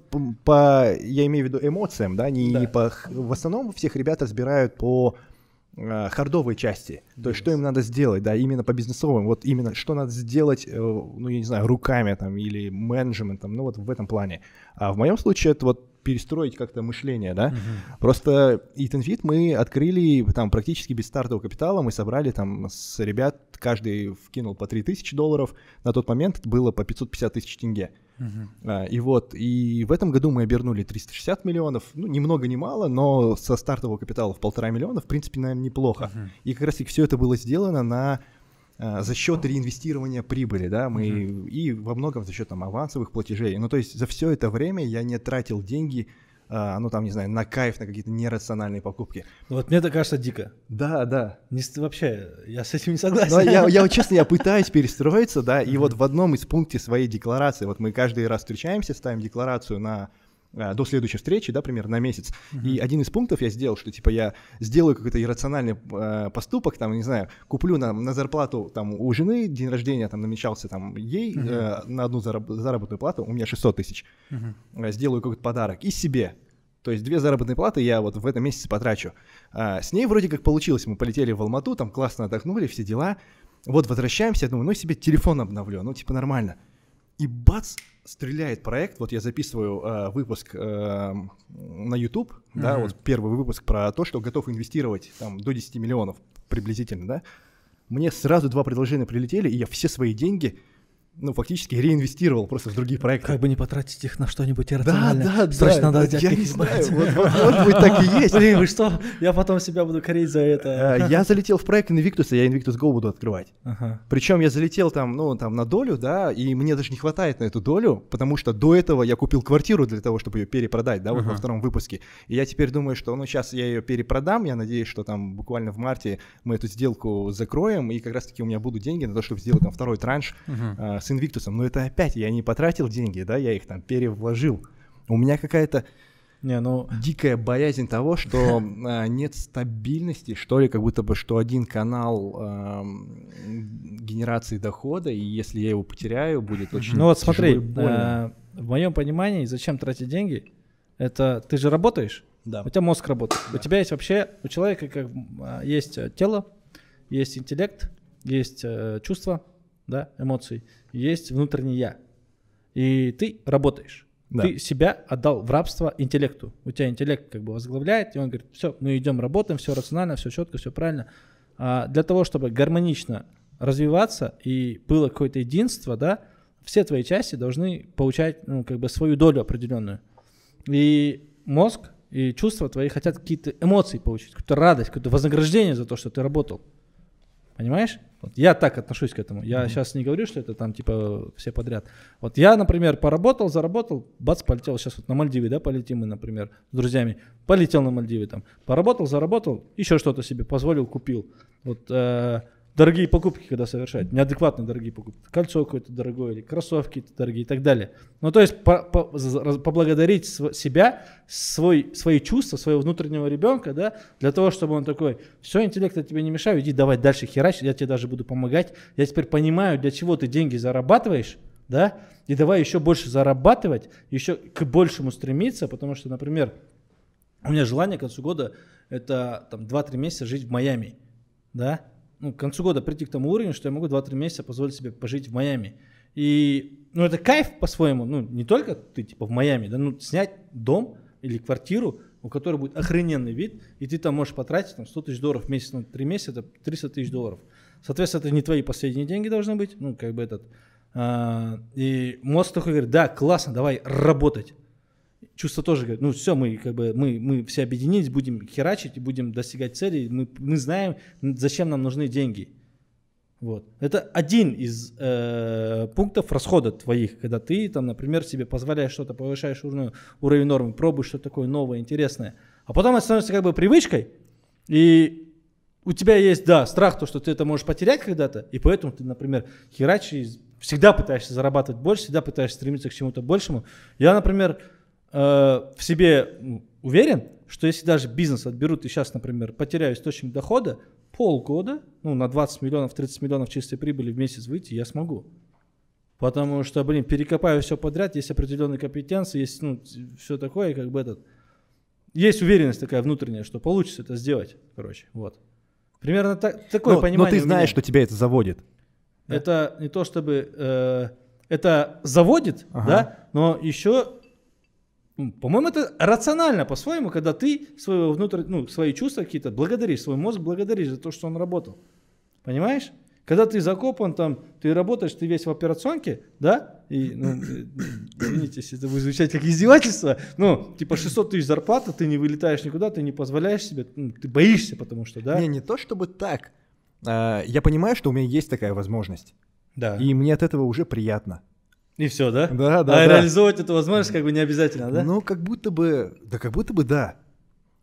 по, я имею в виду эмоциям, да, не Да. по... х- В основном всех ребят разбирают по э, хардовой части. То есть, что им надо сделать, да, именно по бизнесовым. Вот именно, что надо сделать, э, ну, я не знаю, руками там или менеджментом, ну, вот в этом плане. А в моем случае это вот перестроить как-то мышление, да. Просто EatNFit мы открыли там практически без стартового капитала. Мы собрали там с ребят, каждый вкинул по 3000 долларов. На тот момент было по 550 тысяч тенге. А, И вот, и в этом году мы обернули 360 миллионов, ну, ни много ни мало, но со стартового капитала в полтора миллиона, в принципе, наверное, неплохо. И как раз таки все это было сделано на за счет реинвестирования прибыли, да, мы и во многом за счет там авансовых платежей. Ну, то есть за все это время я не тратил деньги, а, ну, там, не знаю, на кайф, на какие-то нерациональные покупки. Ну Вот мне это кажется дико. Да, да. Не вообще, я с этим не согласен. Но я, я честно, я пытаюсь перестроиться, да, и вот в одном из пунктов своей декларации, вот мы каждый раз встречаемся, ставим декларацию на до следующей встречи, да, примерно на месяц. И один из пунктов я сделал, что типа я сделаю какой-то иррациональный э, поступок, там, не знаю, куплю на, на зарплату там у жены день рождения там намечался там ей э, на одну зараб- заработную плату, у меня 600 тысяч, э, сделаю какой-то подарок и себе. То есть две заработные платы я вот в этом месяце потрачу. А, с ней вроде как получилось, мы полетели в Алмату, там классно отдохнули, все дела. Вот возвращаемся, я думаю, ну себе телефон обновлю, ну типа нормально. И бац, стреляет проект, вот я записываю э, выпуск э, на YouTube, да, Мгм. вот первый выпуск про то, что готов инвестировать там до 10 миллионов приблизительно, да. Мне сразу два предложения прилетели, и я все свои деньги, ну, фактически реинвестировал просто в другие проекты. Как бы не потратить их на что-нибудь Да, иррациональное. да, Срочно да, надо да, взять я не знаю, вот, вот, может быть, так и есть. Блин, вы что? Я потом себя буду корить за это. Э, Я залетел в проект Invictus, и я Invictus Go буду открывать. Ага. Причем я залетел там, ну, там на долю, да, и мне даже не хватает на эту долю, потому что до этого я купил квартиру для того, чтобы ее перепродать, да, вот во Ага. втором выпуске. И я теперь думаю, что, ну, сейчас я ее перепродам, я надеюсь, что там буквально в марте мы эту сделку закроем, и как раз-таки у меня будут деньги на то, чтобы сделать там второй транш Мгм. А, с Invictus. Но это опять, я не потратил деньги, да, я их там перевложил. У меня какая-то Не, ну, дикая боязнь того, что а, нет стабильности, что ли, как будто бы, что один канал ам, генерации дохода, и если я его потеряю, будет очень ну вот смотри, э, в моем понимании, зачем тратить деньги? Это ты же работаешь, Да. у тебя мозг работает. У тебя есть вообще, у человека как а, есть э, тело, есть интеллект, есть э, чувства, да, эмоции, есть внутренний я. И ты работаешь. Да. Ты себя отдал в рабство интеллекту. У тебя интеллект как бы возглавляет, и он говорит, все, мы идем, работаем, все рационально, все четко, все правильно. А для того, чтобы гармонично развиваться и было какое-то единство, да, все твои части должны получать, ну, как бы свою долю определенную. И мозг и чувства твои хотят какие-то эмоции получить, какую-то радость, какое-то вознаграждение за то, что ты работал. Понимаешь? Вот я так отношусь к этому. Я сейчас не говорю, что это там типа все подряд. Вот я, например, поработал, заработал, бац, полетел. Сейчас вот на Мальдивы, да, полетим мы, например, с друзьями. Полетел на Мальдивы там. Поработал, заработал, еще что-то себе позволил, купил. Вот э, дорогие покупки, когда совершать, неадекватные дорогие покупки. Кольцо какое-то дорогое или кроссовки дорогие и так далее. Ну, то есть по- по- поблагодарить св- себя, свой, свои чувства, своего внутреннего ребенка, да, для того, чтобы он такой, все, интеллект, я тебе не мешаю, иди давай дальше херач, я тебе даже буду помогать. Я теперь понимаю, для чего ты деньги зарабатываешь, да, и давай еще больше зарабатывать, еще к большему стремиться, потому что, например, у меня желание к концу года это там 2-3 месяца жить в Майами, да, ну, к концу года прийти к тому уровню, что я могу 2-3 месяца позволить себе пожить в Майами. И, ну, это кайф по-своему, ну, не только ты, типа, в Майами, да, ну, снять дом или квартиру, у которой будет охрененный вид, и ты там можешь потратить там 100 тысяч долларов в месяц, ну, 3 месяца, это 300 тысяч долларов. Соответственно, это не твои последние деньги должны быть, ну, как бы этот. а, и мозг такой говорит, да, классно, давай работать чувство тоже говорит, ну все, мы как бы мы, мы все объединились, будем херачить будем достигать целей. Мы, мы знаем, зачем нам нужны деньги. Вот. Это один из э, пунктов расхода твоих, когда ты, там, например, себе позволяешь что-то, повышаешь уровень, уровень нормы, пробуешь что-то такое новое, интересное. А потом это становится как бы привычкой, и у тебя есть, да, страх, то, что ты это можешь потерять когда-то, и поэтому ты, например, херачишь, всегда пытаешься зарабатывать больше, всегда пытаешься стремиться к чему-то большему. Я, например, э, в себе уверен, что если даже бизнес отберут и сейчас, например, потеряю источник дохода, полгода, ну, на 20 миллионов, 30 миллионов чистой прибыли в месяц выйти я смогу. Потому что, блин, перекопаю все подряд, есть определенные компетенции, есть, ну, все такое, как бы этот... Есть уверенность такая внутренняя, что получится это сделать, короче, вот. Примерно так, такое но, понимание. Но ты знаешь, что тебя это заводит. Да? Это не то чтобы... Э, это заводит, ага. да, но еще по-моему, это рационально по-своему, когда ты своего внутрь, ну, свои чувства какие-то благодаришь, свой мозг благодаришь за то, что он работал. Понимаешь? Когда ты закопан, там, ты работаешь, ты весь в операционке, да, и, ну, э, извините, если это будет звучать как издевательство, ну, типа 600 тысяч зарплата, ты не вылетаешь никуда, ты не позволяешь себе, ну, ты боишься, потому что, да. Не, не то чтобы так. А, я понимаю, что у меня есть такая возможность. Да. И мне от этого уже приятно. И все, да? Да, да. А да. реализовывать эту возможность как бы не обязательно, да? Ну, как будто бы, да как будто бы да.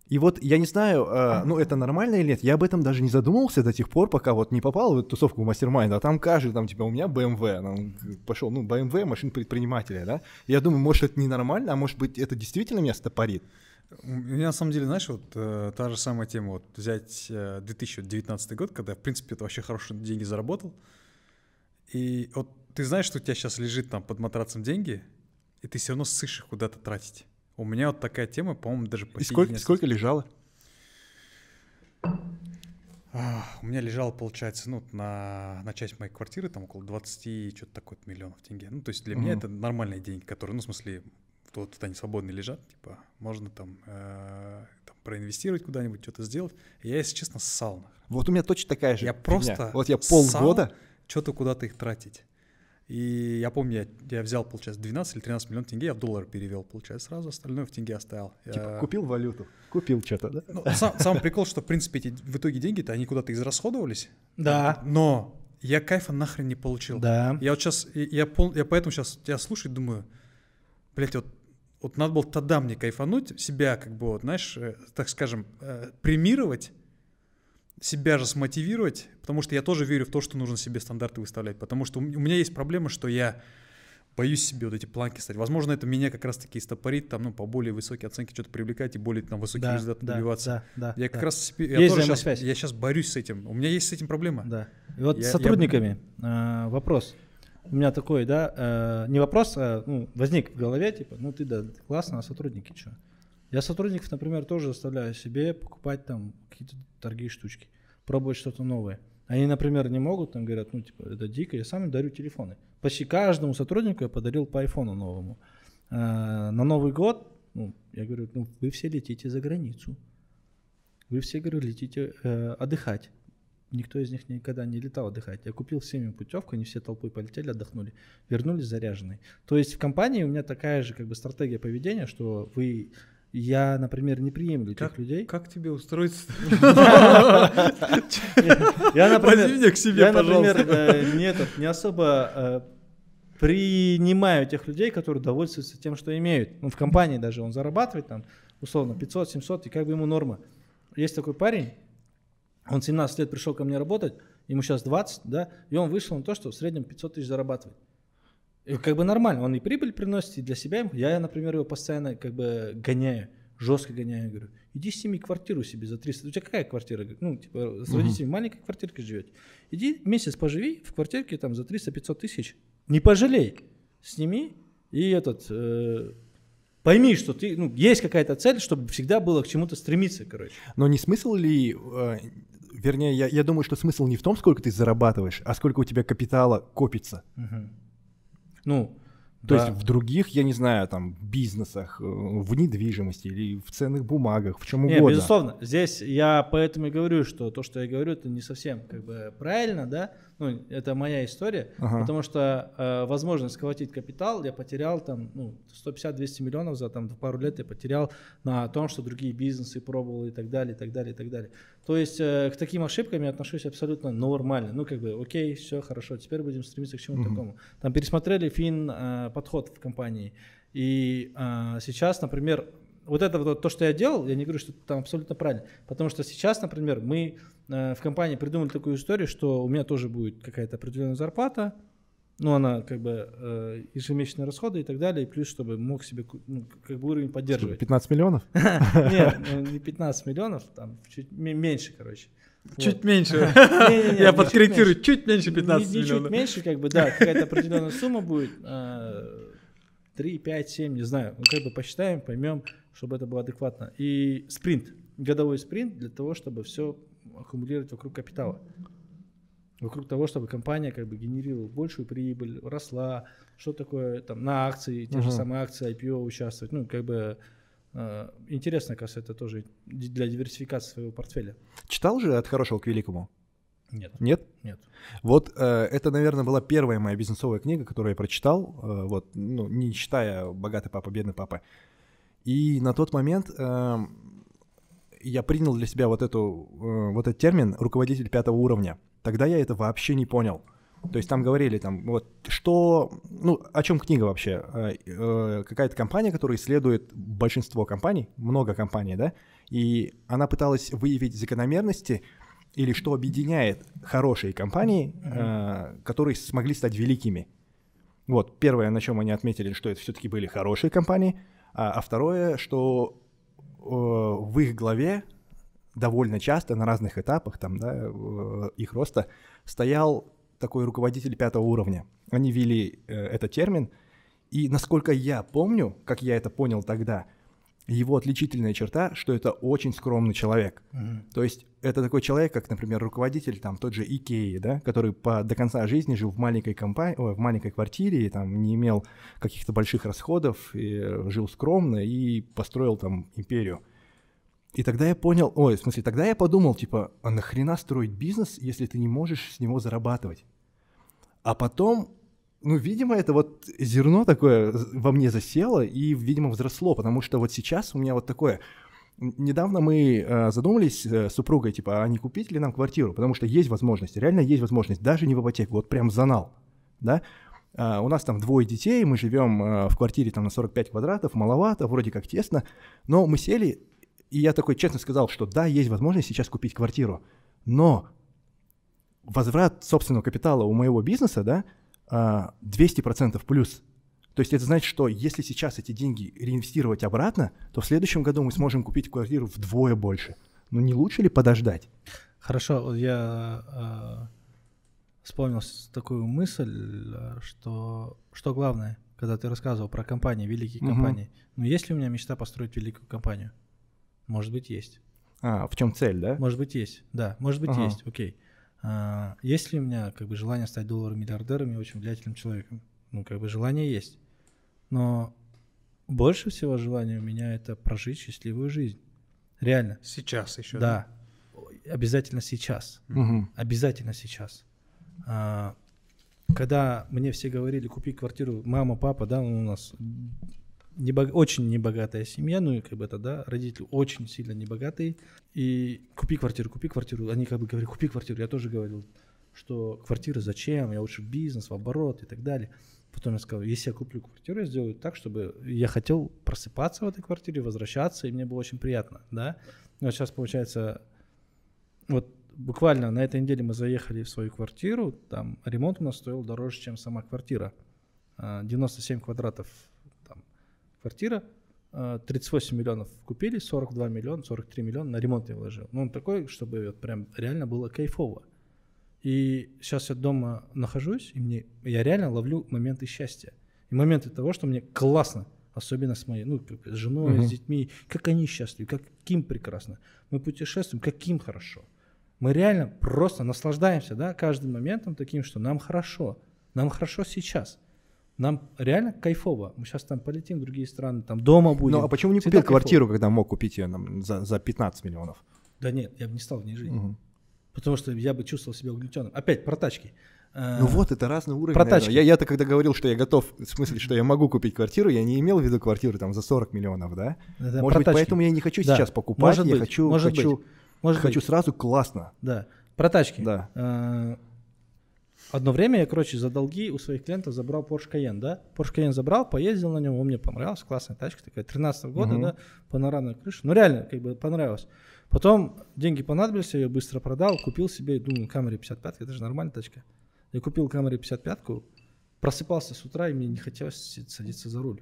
И вот я не знаю, э, ну это нормально или нет, я об этом даже не задумывался до тех пор, пока вот не попал в эту тусовку мастер-майнд, а там каждый, там типа у меня BMW, там, пошел, ну BMW, машин предпринимателя, да. Я думаю, может это ненормально, а может быть это действительно меня стопорит. У меня на самом деле, знаешь, вот э, та же самая тема, вот взять э, 2019 год, когда я, в принципе, это вообще хорошие деньги заработал, и вот ты знаешь, что у тебя сейчас лежит там под матрацем деньги, и ты все равно ссышь их куда-то тратить. У меня вот такая тема, по-моему, даже по И сколько, несколько... сколько лежало? А, у меня лежало, получается, ну, на, на часть моей квартиры там около 20 что-то такое миллионов тенге. Ну, то есть для угу. меня это нормальные деньги, которые, ну, в смысле, вот тут они свободно лежат, типа, можно там, э, там проинвестировать куда-нибудь, что-то сделать. Я, если честно, ссал. Вот у меня точно такая же. Я просто Вот я полгода что-то куда-то их тратить. И я помню, я, я взял, получается, 12 или 13 миллионов тенге, я в доллар перевел, получается, сразу, остальное в тенге оставил. Типа я... купил валюту, купил что-то, да? Ну, сам, сам прикол, что, в принципе, эти в итоге деньги-то, они куда-то израсходовались. Да. Но я кайфа нахрен не получил. Да. Я вот сейчас, я, пол, я поэтому сейчас тебя слушаю и думаю, блядь, вот, вот надо было тогда мне кайфануть, себя как бы, вот, знаешь, э, так скажем, э, премировать, себя же смотивировать, потому что я тоже верю в то, что нужно себе стандарты выставлять, потому что у меня есть проблема, что я боюсь себе вот эти планки ставить. Возможно, это меня как раз-таки стопорит, там, ну, по более высокие оценки что-то привлекать и более там высокие да, результаты да, добиваться. Да, да, я да. как раз я есть тоже сейчас, я сейчас борюсь с этим. У меня есть с этим проблема. Да. И вот Я- с сотрудниками э, вопрос. У меня такой, да, э, не вопрос, а ну, возник в голове, типа, ну ты да, ты классно, а сотрудники что? Я сотрудников, например, тоже заставляю себе покупать там какие-то дорогие штучки, пробовать что-то новое. Они, например, не могут, там говорят, ну, типа, это дико, я сам им дарю телефоны. Почти каждому сотруднику я подарил по айфону новому. Э, на Новый год, ну, я говорю, ну, вы все летите за границу. Вы все, говорю, летите э, отдыхать. Никто из них никогда не летал отдыхать. Я купил всем им путевку, они все толпой полетели, отдохнули, вернулись заряженные. То есть в компании у меня такая же как бы стратегия поведения, что вы, я, например, не приемлю тех Как, людей. как тебе устроиться? Я, например, меня к себе, я, например, пожалуйста. э, не, этот, не особо э, принимаю тех людей, которые довольствуются тем, что имеют. Ну, в компании даже он зарабатывает там, условно, 500-700, и как бы ему норма. Есть такой парень, он 17 лет пришел ко мне работать, ему сейчас 20, да, и он вышел на то, что в среднем 500 тысяч зарабатывает. И как бы нормально, он и прибыль приносит, и для себя. Я, например, его постоянно как бы гоняю, жестко гоняю, говорю, иди сними квартиру себе за 300. У тебя какая квартира? Ну, типа, с родителями маленькой квартиркой живете. Иди месяц поживи в квартирке там за 300-500 тысяч. Не пожалей. Сними и этот... э, пойми, что ты, ну, есть какая-то цель, чтобы всегда было к чему-то стремиться, короче. Но не смысл ли, э, вернее, я, я думаю, что смысл не в том, сколько ты зарабатываешь, а сколько у тебя капитала копится. Ну, То да. есть в других, я не знаю, там, бизнесах, э, в недвижимости или в ценных бумагах, в чем угодно. безусловно. Здесь я поэтому и говорю, что то, что я говорю, это не совсем как бы правильно, да. Ну, это моя история, Ага. потому что э, возможность сколотить капитал я потерял там, ну, 150-200 миллионов за там пару лет я потерял на том, что другие бизнесы пробовал и так далее, и так далее, и так далее. То есть э, к таким ошибкам я отношусь абсолютно нормально. Ну, как бы, окей, все хорошо, теперь будем стремиться к чему-то Мгм. такому. Там пересмотрели фин э, подход в компании. И э, сейчас, например, вот это вот то, что я делал, я не говорю, что это там абсолютно правильно. Потому что сейчас, например, мы в компании придумали такую историю, что у меня тоже будет какая-то определенная зарплата, Ну, она как бы э, ежемесячные расходы и так далее, и плюс, чтобы мог себе ну, как бы уровень поддерживать. 15 миллионов? Нет, ну, не 15 миллионов, там чуть меньше, короче. Чуть меньше. Я подкорректирую, чуть меньше Не- 15 не чуть миллионов. меньше, как бы, да, какая-то определенная сумма будет. э, 3, 5, 7, не знаю. Ну, как бы посчитаем, поймем, чтобы это было адекватно. И спринт, годовой спринт для того, чтобы все аккумулировать вокруг капитала. Вокруг того, чтобы компания как бы генерировала большую прибыль, росла, что такое там на акции, те же Мгм. самые акции IPO участвовать. Ну, как бы э, интересно, кажется, это тоже для диверсификации своего портфеля. Читал же «От хорошего к великому»? Нет, Нет? нет. Вот э, это, наверное, была первая моя бизнесовая книга, которую я прочитал, э, вот, ну, не считая «Богатый папа, бедный папа». И на тот момент эм, я принял для себя вот, эту, э, вот этот термин «руководитель пятого уровня». Тогда я это вообще не понял. То есть там говорили, там, вот, что, ну, о чем книга вообще? Э, э, какая-то компания, которая исследует большинство компаний, много компаний, да, и она пыталась выявить закономерности или что объединяет хорошие компании, э, которые смогли стать великими. Вот, первое, на чем они отметили, что это все-таки были хорошие компании, а, а второе, что в их главе довольно часто на разных этапах там, да, э, их роста стоял такой руководитель пятого уровня. Они ввели э, этот термин, и насколько я помню, как я это понял тогда, его отличительная черта, что это очень скромный человек. Мгм. То есть это такой человек, как, например, руководитель там тот же Икеи, да, который по, до конца жизни жил в маленькой компании, в маленькой квартире, и там не имел каких-то больших расходов, и э, жил скромно и построил там империю. И тогда я понял, ой, в смысле, тогда я подумал, типа, а нахрена строить бизнес, если ты не можешь с него зарабатывать? А потом, ну, видимо, это вот зерно такое во мне засело и, видимо, взросло, потому что вот сейчас у меня вот такое, Недавно мы э, задумались э, с супругой, типа, а не купить ли нам квартиру? Потому что есть возможность, реально есть возможность, даже не в ипотеку, вот прям занал, да? А, у нас там двое детей, мы живем э, в квартире там на 45 квадратов, маловато, вроде как тесно, но мы сели, и я такой честно сказал, что да, есть возможность сейчас купить квартиру, но возврат собственного капитала у моего бизнеса, да, 200% плюс. То есть это значит, что если сейчас эти деньги реинвестировать обратно, то в следующем году мы сможем купить квартиру вдвое больше. Ну не лучше ли подождать? Хорошо, я э, вспомнил такую мысль, э, что что главное, когда ты рассказывал про компании, великие Мгм. компании. Ну, есть ли у меня мечта построить великую компанию? Может быть, есть. А, в чем цель, да? Может быть, есть. Да, может быть, Ага. есть. Окей. А, есть ли у меня как бы желание стать долларовым миллиардером и очень влиятельным человеком? Ну, как бы желание есть. Но больше всего желания у меня это прожить счастливую жизнь. Реально. Сейчас еще. Да. Ой, Обязательно сейчас. Мгм. Обязательно сейчас. А, когда мне все говорили, купи квартиру, мама, папа, да, у нас небо- очень небогатая семья, ну и как бы это, да, родители очень сильно небогатые, и купи квартиру, купи квартиру, они как бы говорили, купи квартиру, я тоже говорил, что квартира зачем, я лучше бизнес, в оборот и так далее. Потом я сказал, если я куплю квартиру, я сделаю так, чтобы я хотел просыпаться в этой квартире, возвращаться, и мне было очень приятно, да. Вот сейчас получается, вот буквально на этой неделе мы заехали в свою квартиру, там ремонт у нас стоил дороже, чем сама квартира. А, 97 квадратов там, квартира, а, 38 миллионов купили, 42 миллиона, 43 миллиона на ремонт я вложил. Ну, он такой, чтобы вот прям реально было кайфово. И сейчас я дома нахожусь, и мне, я реально ловлю моменты счастья. И моменты того, что мне классно, особенно с моей, ну, как с женой, Мгм. с детьми, как они счастливы, каким прекрасно. Мы путешествуем, каким хорошо. Мы реально просто наслаждаемся, да, каждым моментом таким, что нам хорошо, нам хорошо сейчас. Нам реально кайфово. Мы сейчас там полетим в другие страны, там дома будем. Ну а почему не Всегда купил кайфово. квартиру, когда мог купить ее нам, за, за 15 миллионов? Да нет, я бы не стал в ней жить. Мгм. Потому что я бы чувствовал себя угнетенным. Опять про тачки. А, Ну вот, это разный уровень. про тачки. Я, я-то когда говорил, что я готов, в смысле, что я могу купить квартиру, я не имел в виду квартиру там за 40 миллионов, да? это Может быть, тачки. поэтому я не хочу Да. сейчас покупать, Может я быть, хочу, может хочу, быть. Может хочу быть. сразу классно. Да. Про тачки. Да. Одно время я, короче, за долги у своих клиентов забрал Porsche Cayenne, да? Porsche Cayenne забрал, поездил на нем, он мне понравился, классная тачка такая, 13 года, Мгм. да, панорамная крыша. Ну, реально, как бы понравилось. Потом деньги понадобились, я ее быстро продал, купил себе, думаю, Camry 55, это же нормальная тачка. Я купил Camry 55, просыпался с утра, и мне не хотелось садиться за руль.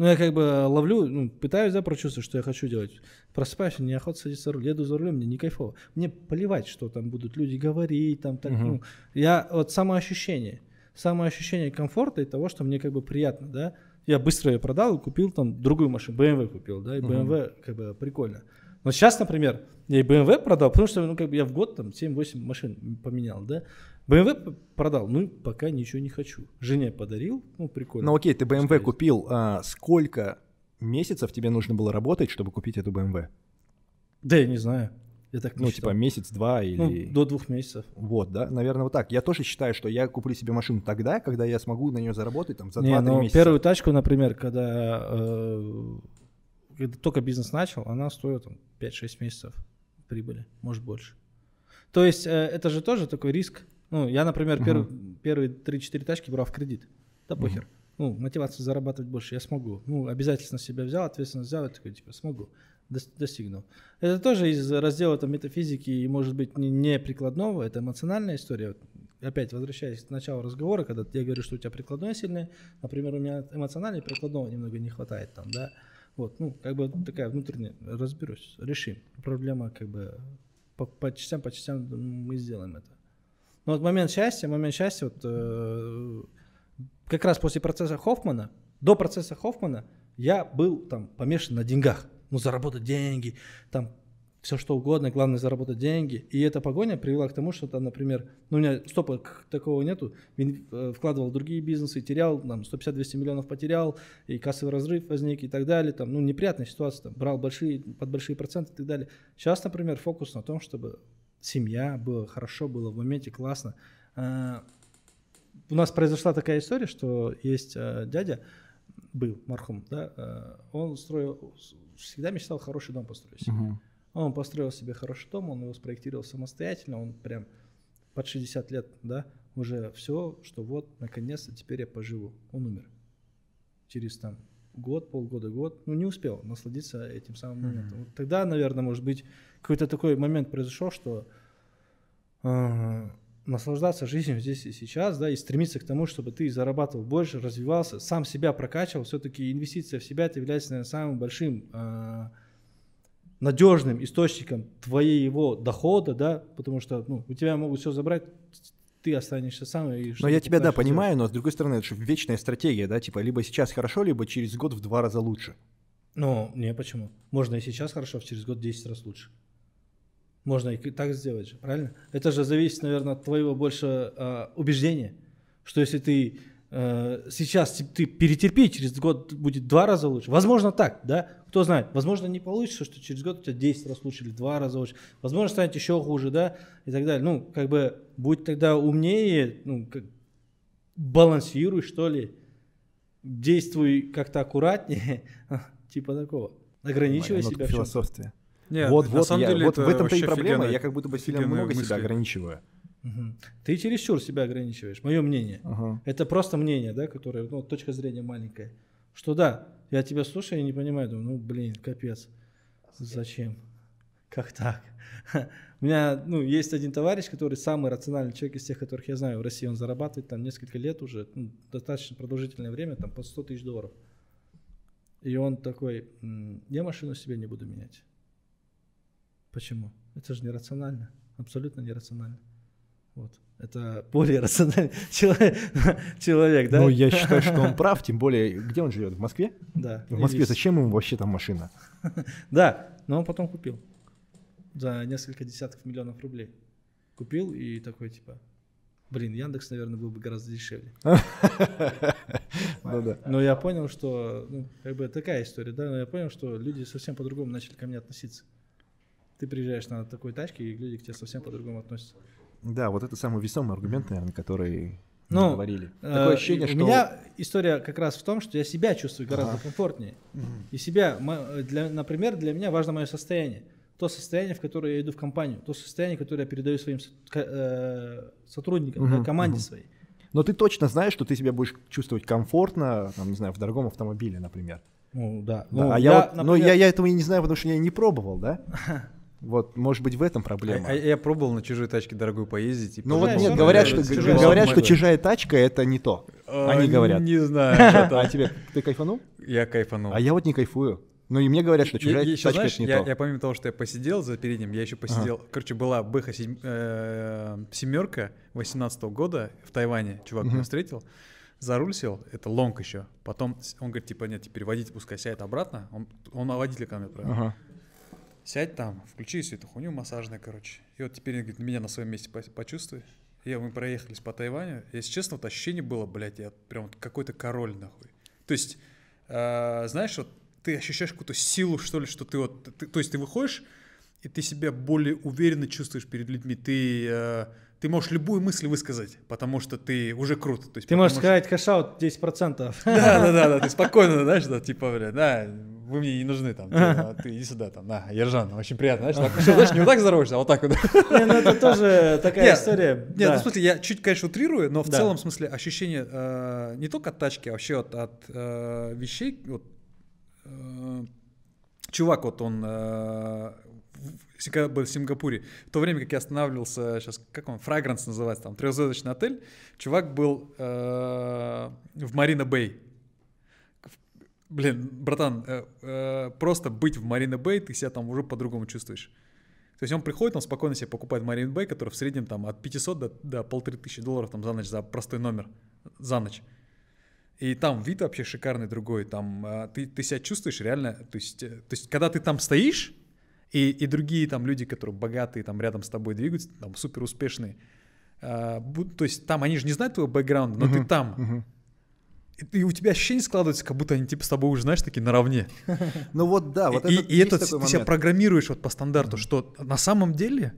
Ну, я как бы ловлю, ну, пытаюсь, да, прочувствовать, что я хочу делать. Просыпаюсь, мне охота садиться за руль. Еду за рулем, мне не кайфово. Мне плевать, что там будут люди говорить, там, так, Мгм. ну, я, вот самоощущение. Самоощущение комфорта и того, что мне как бы приятно, да. Я быстро ее продал и купил там другую машину, BMW купил, да, и. BMW как бы прикольно. Но сейчас, например, я и BMW продал, потому что, ну, как бы я в год там 7-8 машин поменял, да. BMW п- продал, ну, пока ничего не хочу. Жене подарил, ну, прикольно. Ну окей, ты BMW Пускай. купил, а сколько месяцев тебе нужно было работать, чтобы купить эту BMW? Да, я не знаю. Я так не Ну, считал. типа месяц-два Ну, или... до двух месяцев. Вот, да, наверное, вот так. Я тоже считаю, что я куплю себе машину тогда, когда я смогу на нее заработать там за не, 2-3 ну, месяца. первую тачку, например, когда, э, когда только бизнес начал, она стоила там 5-6 месяцев прибыли, может больше. То есть э, это же тоже такой риск. Ну, я, например, перв- первые 3-4 тачки брал в кредит. Да похер. Ну, мотивация зарабатывать больше, я смогу. Ну, обязательно себя взял, ответственность взял, я такой, типа, смогу. Дос- достигну. Это тоже из раздела там, метафизики и, может быть, не, не прикладного, это эмоциональная история. Вот Опять возвращаясь к началу разговора, когда я говорю, что у тебя прикладное сильное, например, у меня эмоционального и прикладного немного не хватает там, да. Вот, ну, как бы такая внутренняя, разберусь, решим. Проблема как бы по, по частям, по частям мы сделаем это. Но вот момент счастья, момент счастья, вот э, как раз после процесса Хоффмана, до процесса Хоффмана я был там помешан на деньгах. Ну, заработать деньги, там все что угодно, главное заработать деньги. И эта погоня привела к тому, что там, например, ну, у меня стопа такого нету, э, вкладывал в другие бизнесы, терял, там, 150-200 миллионов потерял, и кассовый разрыв возник и так далее, там, ну, неприятная ситуация, там, брал большие, под большие проценты и так далее. Сейчас, например, фокус на том, чтобы семья была хорошо, было в моменте классно. А, У нас произошла такая история, что есть э, дядя, был мархум, да, э, он строил, всегда мечтал хороший дом построить. себе. Мгм. Он построил себе хороший дом, он его спроектировал самостоятельно, он прям под 60 лет, да, уже все, что вот, наконец-то, теперь я поживу. Он умер. Через там год, полгода, год, ну не успел насладиться этим самым моментом. Вот тогда, наверное, может быть, какой-то такой момент произошел, что э, наслаждаться жизнью здесь и сейчас, да, и стремиться к тому, чтобы ты зарабатывал больше, развивался, сам себя прокачивал. Все-таки инвестиция в себя это является, наверное, самым большим э, надежным источником твоего дохода, да, потому что ну, у тебя могут все забрать, ты останешься сам. И Но я тебя, да, понимаю, но с другой стороны, это же вечная стратегия, да, типа либо сейчас хорошо, либо через год в два раза лучше. Ну, не, почему? Можно и сейчас хорошо, через год 10 раз лучше. Можно и так сделать же, правильно? Это же зависит, наверное, от твоего больше а, убеждения, что если ты э, сейчас ты перетерпи, через год будет два раза лучше. Возможно так, да? Кто знает. Возможно не получится, что через год у тебя 10 раз лучше или два раза лучше. Возможно станет еще хуже, да? И так далее. Ну, как бы будь тогда умнее, ну, как, балансируй, что ли. Действуй как-то аккуратнее, типа такого. Ограничивай себя философствия. Нет, вот, на вот, самом я- деле вот в этом-то и проблема. Я как будто бы сильно много себя мысли. ограничиваю. Мгм. Ты чересчур себя ограничиваешь, мое мнение. Ага. Это просто мнение, да, которое, ну, точка зрения маленькая. Что да, я тебя слушаю и не понимаю, думаю, ну, блин, капец. Зачем? Как так? У меня, ну, есть один товарищ, который самый рациональный человек из тех, которых я знаю в России. Он зарабатывает там несколько лет уже, ну, достаточно продолжительное время, там по 100 тысяч долларов. И он такой, «М, я машину себе не буду менять. Почему? Это же нерационально, абсолютно нерационально. Вот. Это более рациональный человек, человек да? Ну, я считаю, что он прав, тем более, где он живет? В Москве? Да. В Москве зачем ему вообще там машина? Да, но он потом купил. За несколько десятков миллионов рублей. Купил и такой, типа, блин, Яндекс, наверное, был бы гораздо дешевле. Ну. Но я понял, что, ну, как бы такая история, да, но я понял, что люди совсем по-другому начали ко мне относиться. Ты приезжаешь на такой тачке, и люди к тебе совсем по-другому относятся. Да, вот это самый весомый аргумент, наверное, который Ну, говорили. Э, Такое ощущение, что... У меня история как раз в том, что я себя чувствую гораздо Ага. комфортнее. И себя, мо- для, например, для меня важно мое состояние. То состояние, в которое я иду в компанию, то состояние, которое я передаю своим э, сотрудникам, Мгм, команде мгм. своей. Но ты точно знаешь, что ты себя будешь чувствовать комфортно, там, не знаю, в дорогом автомобиле, например. Ну, да. Да, Ну, а я, вот, но например, я, я этого и не знаю, потому что я не пробовал, да? Вот, может быть, в этом А- проблема. а я пробовал на чужой тачке дорогую поездить. и Ну вот нет, говорят, что, чужая говорят, что чужая тачка это не то. Они говорят. Не знаю. А тебе, ты кайфанул? Я кайфанул. А я вот не кайфую. Ну и мне говорят, что чужая Я- тачка знаешь, это не я, то. я помимо того, что я посидел за передним, я еще посидел. Короче, была Бэха семерка 18 года в Тайване. Чувак меня Мгм. встретил, за руль сел, это лонг еще. Потом он говорит, типа, нет, теперь водитель пускай сядет обратно. Он, он на водителя ко мне отправил. Ага. Сядь там, включи всю эту хуйню массажную, короче. И вот теперь, говорит, меня на своем месте по- почувствуй. И мы проехались по Тайваню. Если честно, вот ощущение было, блядь, я прям какой-то король, нахуй. То есть, э, знаешь, вот ты ощущаешь какую-то силу, что ли, что ты вот... ты- то есть ты выходишь, и ты себя более уверенно чувствуешь перед людьми. Ты, э, ты можешь любую мысль высказать, потому что ты уже крут. То есть, Ты можешь потому сказать кэшаут 10%. что- Да, да, да, да, ты спокойно, знаешь, да, типа, бля, да, вы мне не нужны там, ты, а ты иди сюда, там, на, Ержан, очень приятно, знаешь, так, знаешь, не вот так здороваешься, а вот так вот. Не, ну это тоже такая история. Нет, ну, в смысле, я чуть, конечно, утрирую, но в целом, в смысле, ощущение э, не только от тачки, а вообще от, от, э, вещей. Вот, э, чувак, вот он когда был в Сингапуре, в то время, как я останавливался, сейчас, как он, Фрагранс называется, там, трехзвездочный отель, чувак был э, в Марина Бэй. Блин, братан, э, э, просто быть в Марина Бэй, ты себя там уже по-другому чувствуешь. То есть он приходит, он спокойно себе покупает Marine Bay, который в среднем там от 500 до, до полторы тысячи долларов там за ночь, за простой номер, за ночь. И там вид вообще шикарный другой, там ты, ты себя чувствуешь реально, то есть, то есть когда ты там стоишь, и, и другие там люди, которые богатые, там рядом с тобой двигаются, там супер успешные, а, то есть там они же не знают твоего бэкграунда, но ты Мгм, там, мгм. и, ты- и у тебя ощущение складывается, как будто они типа с тобой уже, знаешь, такие наравне. Ну вот да, вот и, это и это ты себя программируешь вот по стандарту, что на самом деле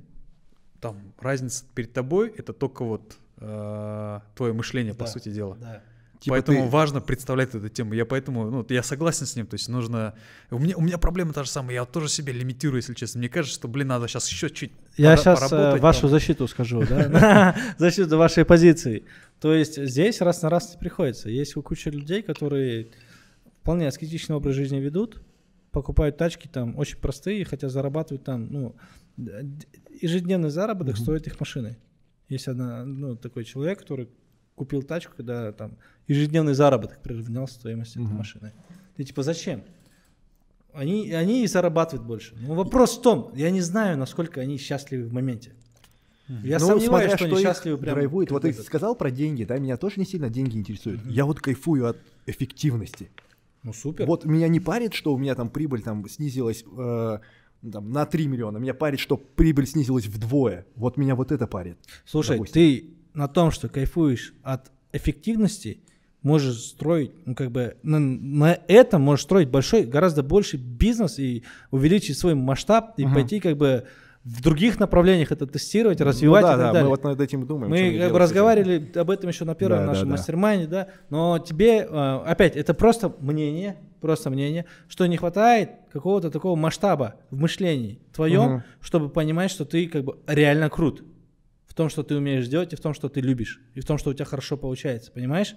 там разница перед тобой это только вот э, твое мышление, по сути дела. Да. Типа поэтому ты- важно представлять эту тему. Я поэтому, ну, я согласен с ним. То есть нужно. У меня, у меня проблема та же самая. Я тоже себя лимитирую, если честно. Мне кажется, что, блин, надо сейчас еще чуть. Я пора- сейчас поработать вашу там. защиту скажу, да? Защиту вашей позиции. То есть здесь раз на раз не приходится. Есть куча людей, которые вполне аскетичный образ жизни ведут, покупают тачки там очень простые, хотя зарабатывают там, ну, ежедневный заработок стоит их машины. Есть одна, ну, такой человек, который купил тачку, когда там ежедневный заработок приравнялся стоимости этой машины. И типа зачем? Они, они и зарабатывают больше. Но вопрос в том, я не знаю, насколько они счастливы в моменте. Я Ну, сомневаюсь, смотря что они их счастливы прям. драйвует. Вот ты сказал про деньги, да, меня тоже не сильно деньги интересуют. Я вот кайфую от эффективности. Ну супер. Вот меня не парит, что у меня там прибыль там снизилась э, там, на 3 миллиона. Меня парит, что прибыль снизилась вдвое. Вот меня вот это парит. Слушай, допустим. ты на том, что кайфуешь от эффективности, можешь строить, ну как бы на, на этом можешь строить большой, гораздо больше бизнес и увеличить свой масштаб и Мгм. пойти как бы в других направлениях это тестировать, Ну развивать да, и так да, далее. мы вот над этим думаем. Мы как бы с этим. разговаривали об этом еще на первом Да, нашем да. мастер да, но тебе, э, опять, это просто мнение, просто мнение, что не хватает какого-то такого масштаба в мышлении твоем, Мгм. чтобы понимать, что ты как бы реально крут в том, что ты умеешь делать, и в том, что ты любишь, и в том, что у тебя хорошо получается, понимаешь?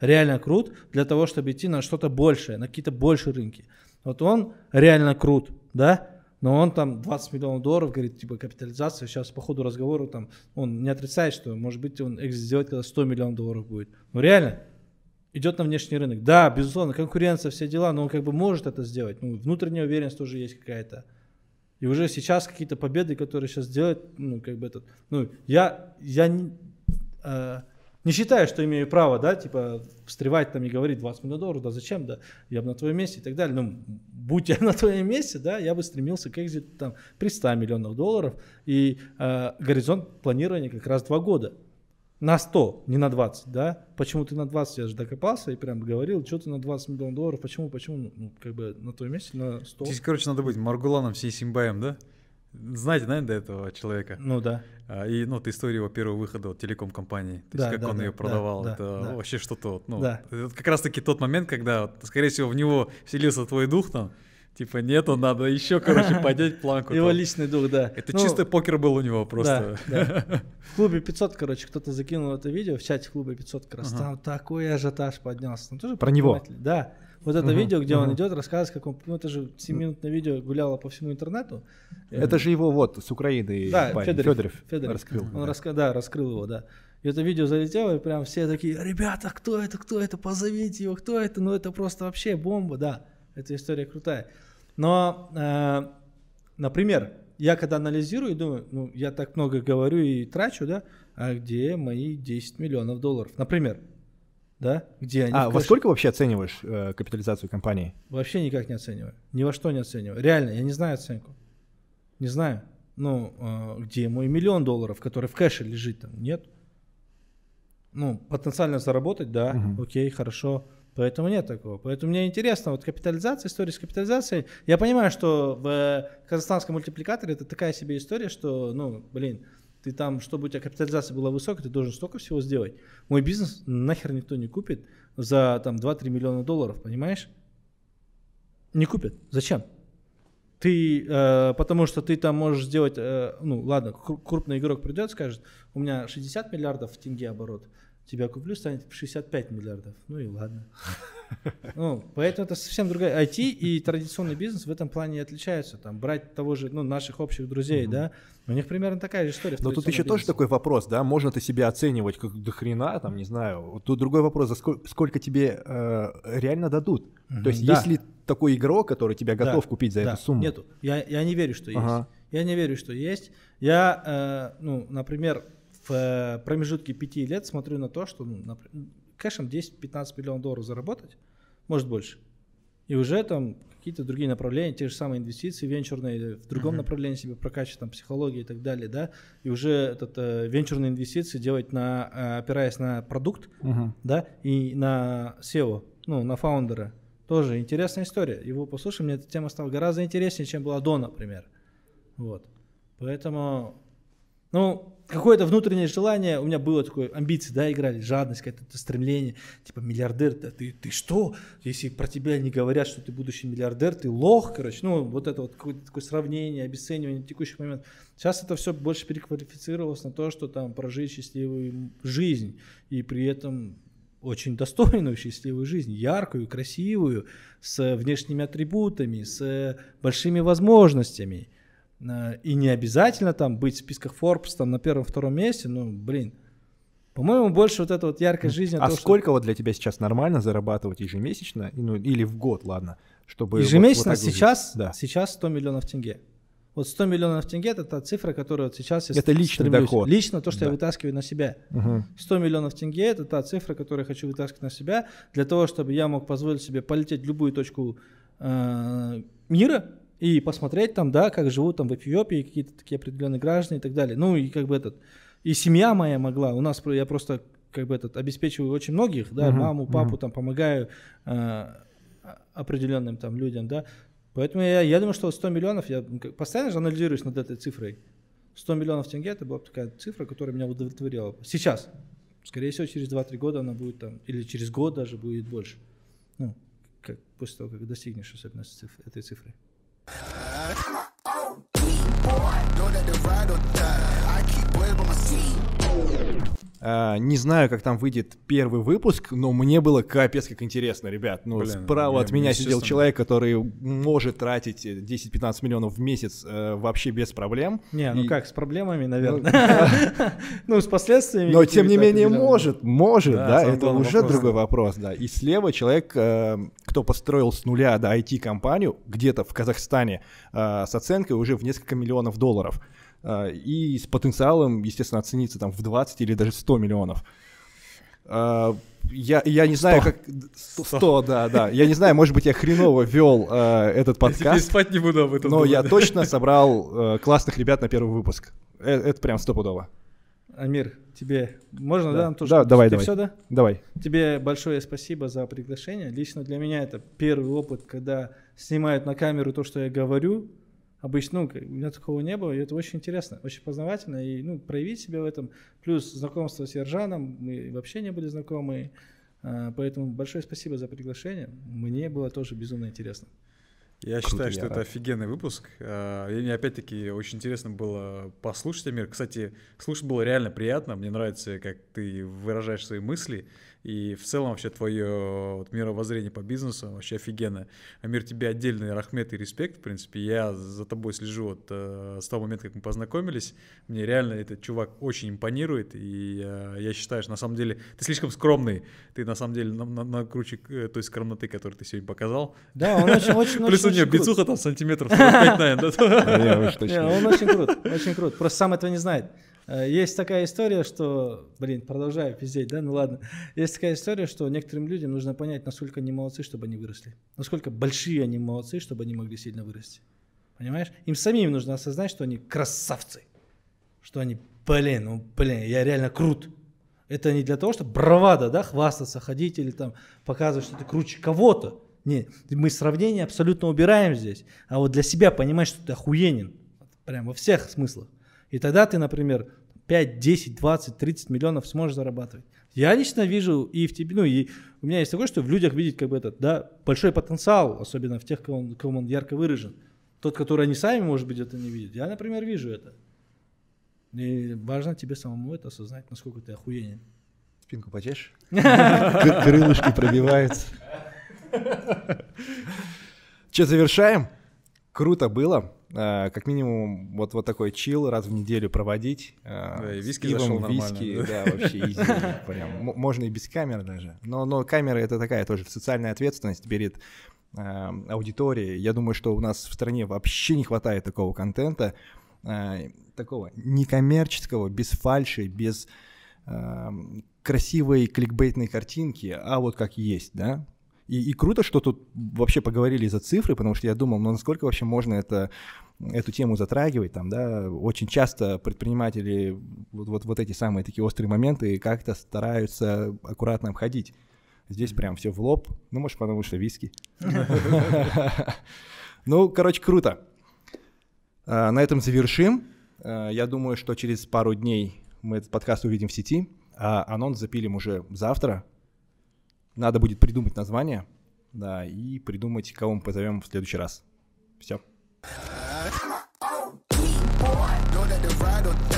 Реально крут для того, чтобы идти на что-то большее, на какие-то большие рынки. Вот он реально крут, да? Но он там 20 миллионов долларов, говорит, типа капитализация. Сейчас по ходу разговора там он не отрицает, что может быть он экзит сделает, когда 100 миллионов долларов будет. Ну реально, идет на внешний рынок. Да, безусловно, конкуренция, все дела, но он как бы может это сделать. Ну, внутренняя уверенность тоже есть какая-то. И уже сейчас какие-то победы, которые сейчас делает, ну, как бы этот, ну, я, я не, э, не считаю, что имею право, да, типа, встревать там и говорить 20 миллионов долларов, да зачем, да, я бы на твоем месте и так далее. Ну, будь я на твоем месте, да, я бы стремился к экзиту там при 100 миллионах долларов, и э, горизонт планирования как раз 2 года. На 100, не на 20, да? Почему ты на 20, я же докопался и прям говорил, что ты на 20 миллионов долларов, почему, почему, ну, как бы на твоем месте на 100. Здесь, короче, надо быть Маргуланом всей Симбаем, да? Знаете, наверное, до этого человека? Ну да. А, И, ну, вот история его первого выхода от телеком-компании. То есть, Да, как да, он да, ее да, продавал. да, это да. вообще что-то ну, Да. это как раз-таки тот момент, когда, вот, скорее всего, в него вселился твой дух там. Типа, нету, надо еще, короче, поднять планку. Его там. личный дух, да. Это Ну, чисто покер был у него просто. Да, да. В клубе 500, короче, кто-то закинул это видео в чате клуба 500, как раз Ага. там такой ажиотаж поднялся. Там тоже Про него? Да. Вот это Мгм, видео, где он мгм. идет, рассказывает, как он, ну это же 7-минутное видео гуляло по всему интернету. Это же его вот с Украины Да, парень, Федоров. Федоров Федоров. раскрыл. Он раска- да, раскрыл его, да. И это видео залетело, и прям все такие, ребята, кто это, кто это, позовите его, кто это, ну это просто вообще бомба, да. Эта история крутая. Но, э, например, я когда анализирую и думаю, ну я так много говорю и трачу, да, а где мои 10 миллионов долларов, например, да, где они? А во сколько вообще оцениваешь э, капитализацию компании? Вообще никак не оцениваю. Ни во что не оцениваю. Реально, я не знаю оценку. Не знаю. Ну, э, где мой миллион долларов, который в кэше лежит там? Нет. Ну, потенциально заработать, да, Мгм. окей, хорошо. Поэтому нет такого. Поэтому мне интересно, вот капитализация, история с капитализацией. Я понимаю, что в казахстанском мультипликаторе это такая себе история, что, ну, блин, ты там, чтобы у тебя капитализация была высокая, ты должен столько всего сделать. Мой бизнес нахер никто не купит за там 2-3 миллиона долларов, понимаешь? Не купят. Зачем? Ты, э, потому что ты там можешь сделать, э, ну ладно, кру- крупный игрок придет, скажет, у меня 60 миллиардов тенге оборот, тебя куплю, станет 65 миллиардов. Ну и ладно. Ну, поэтому это совсем другая. IT и традиционный бизнес в этом плане отличаются. Там брать того же, ну, наших общих друзей, да, у них примерно такая же история. Но тут еще тоже такой вопрос, да, можно ты себя оценивать как до хрена, там, не знаю. Тут другой вопрос, за сколько, сколько тебе э, реально дадут. То есть да. есть ли такой игрок, который тебя Да, готов купить за да, эту сумму? Нету. Я, я не верю, что есть. Я не верю, что есть. Я, э, ну, например, в э, промежутке пяти лет смотрю на то, что ну, кэшем 10-15 миллионов долларов заработать, может больше. И уже там какие-то другие направления, те же самые инвестиции венчурные, в другом Мгм. направлении себе прокачивать, там, психология и так далее, да, и уже этот, э, венчурные инвестиции делать на, э, опираясь на продукт, Мгм. да, и на SEO, ну, на фаундера. Тоже интересная история. Его послушай, мне эта тема стала гораздо интереснее, чем была до, например. Вот. Поэтому, ну, какое-то внутреннее желание, у меня было такое, амбиции, да, играли, жадность, какое-то стремление, типа, миллиардер, да ты, ты что? Если про тебя не говорят, что ты будущий миллиардер, ты лох, короче, ну, вот это вот какое-то такое сравнение, обесценивание в текущий момент. Сейчас это все больше переквалифицировалось на то, что там прожить счастливую жизнь, и при этом очень достойную счастливую жизнь, яркую, красивую, с внешними атрибутами, с большими возможностями. Э, И не обязательно там быть в списках Forbes там на первом-втором месте, ну, блин. По-моему, больше вот эта вот яркая жизнь. А то, что- сколько вот для тебя сейчас нормально зарабатывать ежемесячно, ну, или в год, ладно, чтобы... вот- вот Ежемесячно так выжить? сейчас, Да. сейчас 100 миллионов тенге. Вот 100 миллионов тенге это та цифра, которая вот сейчас я Это личный стремлюсь. доход. Лично то, что я Да. вытаскиваю на себя. Мгм. 100 миллионов тенге это та цифра, которую я хочу вытаскивать на себя, для того, чтобы я мог позволить себе полететь в любую точку э, мира и посмотреть там, да, как живут там в Эфиопии какие-то такие определенные граждане и так далее. Ну и как бы этот, и семья моя могла, у нас, я просто как бы этот, обеспечиваю очень многих, да, Мгм, маму, папу мгм. там помогаю э, определенным там людям, да. Поэтому я, я думаю, что 100 миллионов, я постоянно же анализируюсь над этой цифрой. 100 миллионов тенге это была бы такая цифра, которая меня удовлетворяла. бы. Сейчас. Скорее всего, через 2-3 года она будет там, или через год даже будет больше. Ну, как, после того, как достигнешь особенно циф- этой цифры. I'm a OG boy, know that the ride or die. I keep boys on my seat. А, не знаю, как там выйдет первый выпуск, но мне было капец как интересно, ребят. Ну, Блин, справа мне- от меня сидел человек, который может тратить 10-15 миллионов в месяц э, вообще без проблем. Не, ну И- как, с проблемами, наверное. Ну, с последствиями. Но тем не менее может, может, Да, это уже другой вопрос, да. И слева человек, э, кто построил с нуля да, IT-компанию где-то в Казахстане э, с оценкой уже в несколько миллионов долларов э, и с потенциалом, естественно, оцениться там в 20 или даже 100 миллионов. Э, Я, я не знаю, как... 100, да, да. Я не знаю, может быть, я хреново вел э, этот Я теперь подкаст, спать не буду об этом но думать. я точно собрал э, классных ребят на первый выпуск. Э, Это прям стопудово. Амир, тебе можно, Да. да, Антош? Да, давай, Ты давай. всё, да? Давай. Тебе большое спасибо за приглашение. Лично для меня это первый опыт, когда снимают на камеру то, что я говорю. Обычно, ну, у меня такого не было, и это очень интересно, очень познавательно, и, ну, проявить себя в этом. Плюс знакомство с Ержаном, мы вообще не были знакомы, а, поэтому большое спасибо за приглашение. Мне было тоже безумно интересно. Я Круто, считаю, я что это рад. офигенный выпуск. А, И мне опять-таки очень интересно было послушать, Амир. Кстати, слушать было реально приятно. Мне нравится, как ты выражаешь свои мысли. И в целом вообще твое вот, мировоззрение по бизнесу вообще офигенно. Амир, тебе отдельный рахмет и респект, в принципе. Я за тобой слежу вот, э, с того момента, как мы познакомились. Мне реально этот чувак очень импонирует. И э, я считаю, что на самом деле ты слишком скромный. Ты на самом деле на, на- на круче э, той скромноты, которую ты сегодня показал. Да, он очень, очень, Плюс у нее крут. бицуха там сантиметров 45, наверное, точно. он очень крут, очень крут. Просто сам этого не знает. Э, Есть такая история, что, блин, продолжаю пиздеть, да, ну ладно. Есть такая история, что некоторым людям нужно понять, насколько они молодцы, чтобы они выросли. Насколько большие они молодцы, чтобы они могли сильно вырасти. Понимаешь? Им самим нужно осознать, что они красавцы. Что они, блин, ну, блин, я реально крут. Это не для того, чтобы бравада, да, хвастаться, ходить или там показывать, что ты круче кого-то. Нет, мы сравнение абсолютно убираем здесь. А вот для себя понимать, что ты охуенен. Прям во всех смыслах. И тогда ты, например, 5, 10, 20, 30 миллионов сможешь зарабатывать. Я лично вижу и в тебе, ну и у меня есть такое, что в людях видеть как бы этот, да, большой потенциал, особенно в тех, кого он, кого он ярко выражен. Тот, который они сами, может быть, это не видят. Я, например, вижу это. И важно тебе самому это осознать, насколько ты охуенен. Спинку почешешь? К- Крылышки пробиваются. Че, завершаем? Круто было. А, Как минимум, вот, вот такой чил раз в неделю проводить. а, Да, и виски пивом, зашел виски, да, вообще изи. Прям. Можно и без камер даже. Но, но камера это такая тоже социальная ответственность перед а, аудиторией. Я думаю, что у нас в стране вообще не хватает такого контента, а, такого некоммерческого, без фальши, без а, красивой кликбейтной картинки, а вот как есть, да. И, и круто, что тут вообще поговорили за цифры, потому что я думал, ну насколько вообще можно это, эту тему затрагивать, там, да, очень часто предприниматели вот, вот, вот эти самые такие острые моменты как-то стараются аккуратно обходить. Здесь прям все в лоб, ну, может, потому что виски. Ну, короче, круто. А, На этом завершим. А, Я думаю, что через пару дней мы этот подкаст увидим в сети, а анонс запилим уже завтра. Надо будет придумать название, да, и придумать, кого мы позовем в следующий раз. Все. Know that the ride or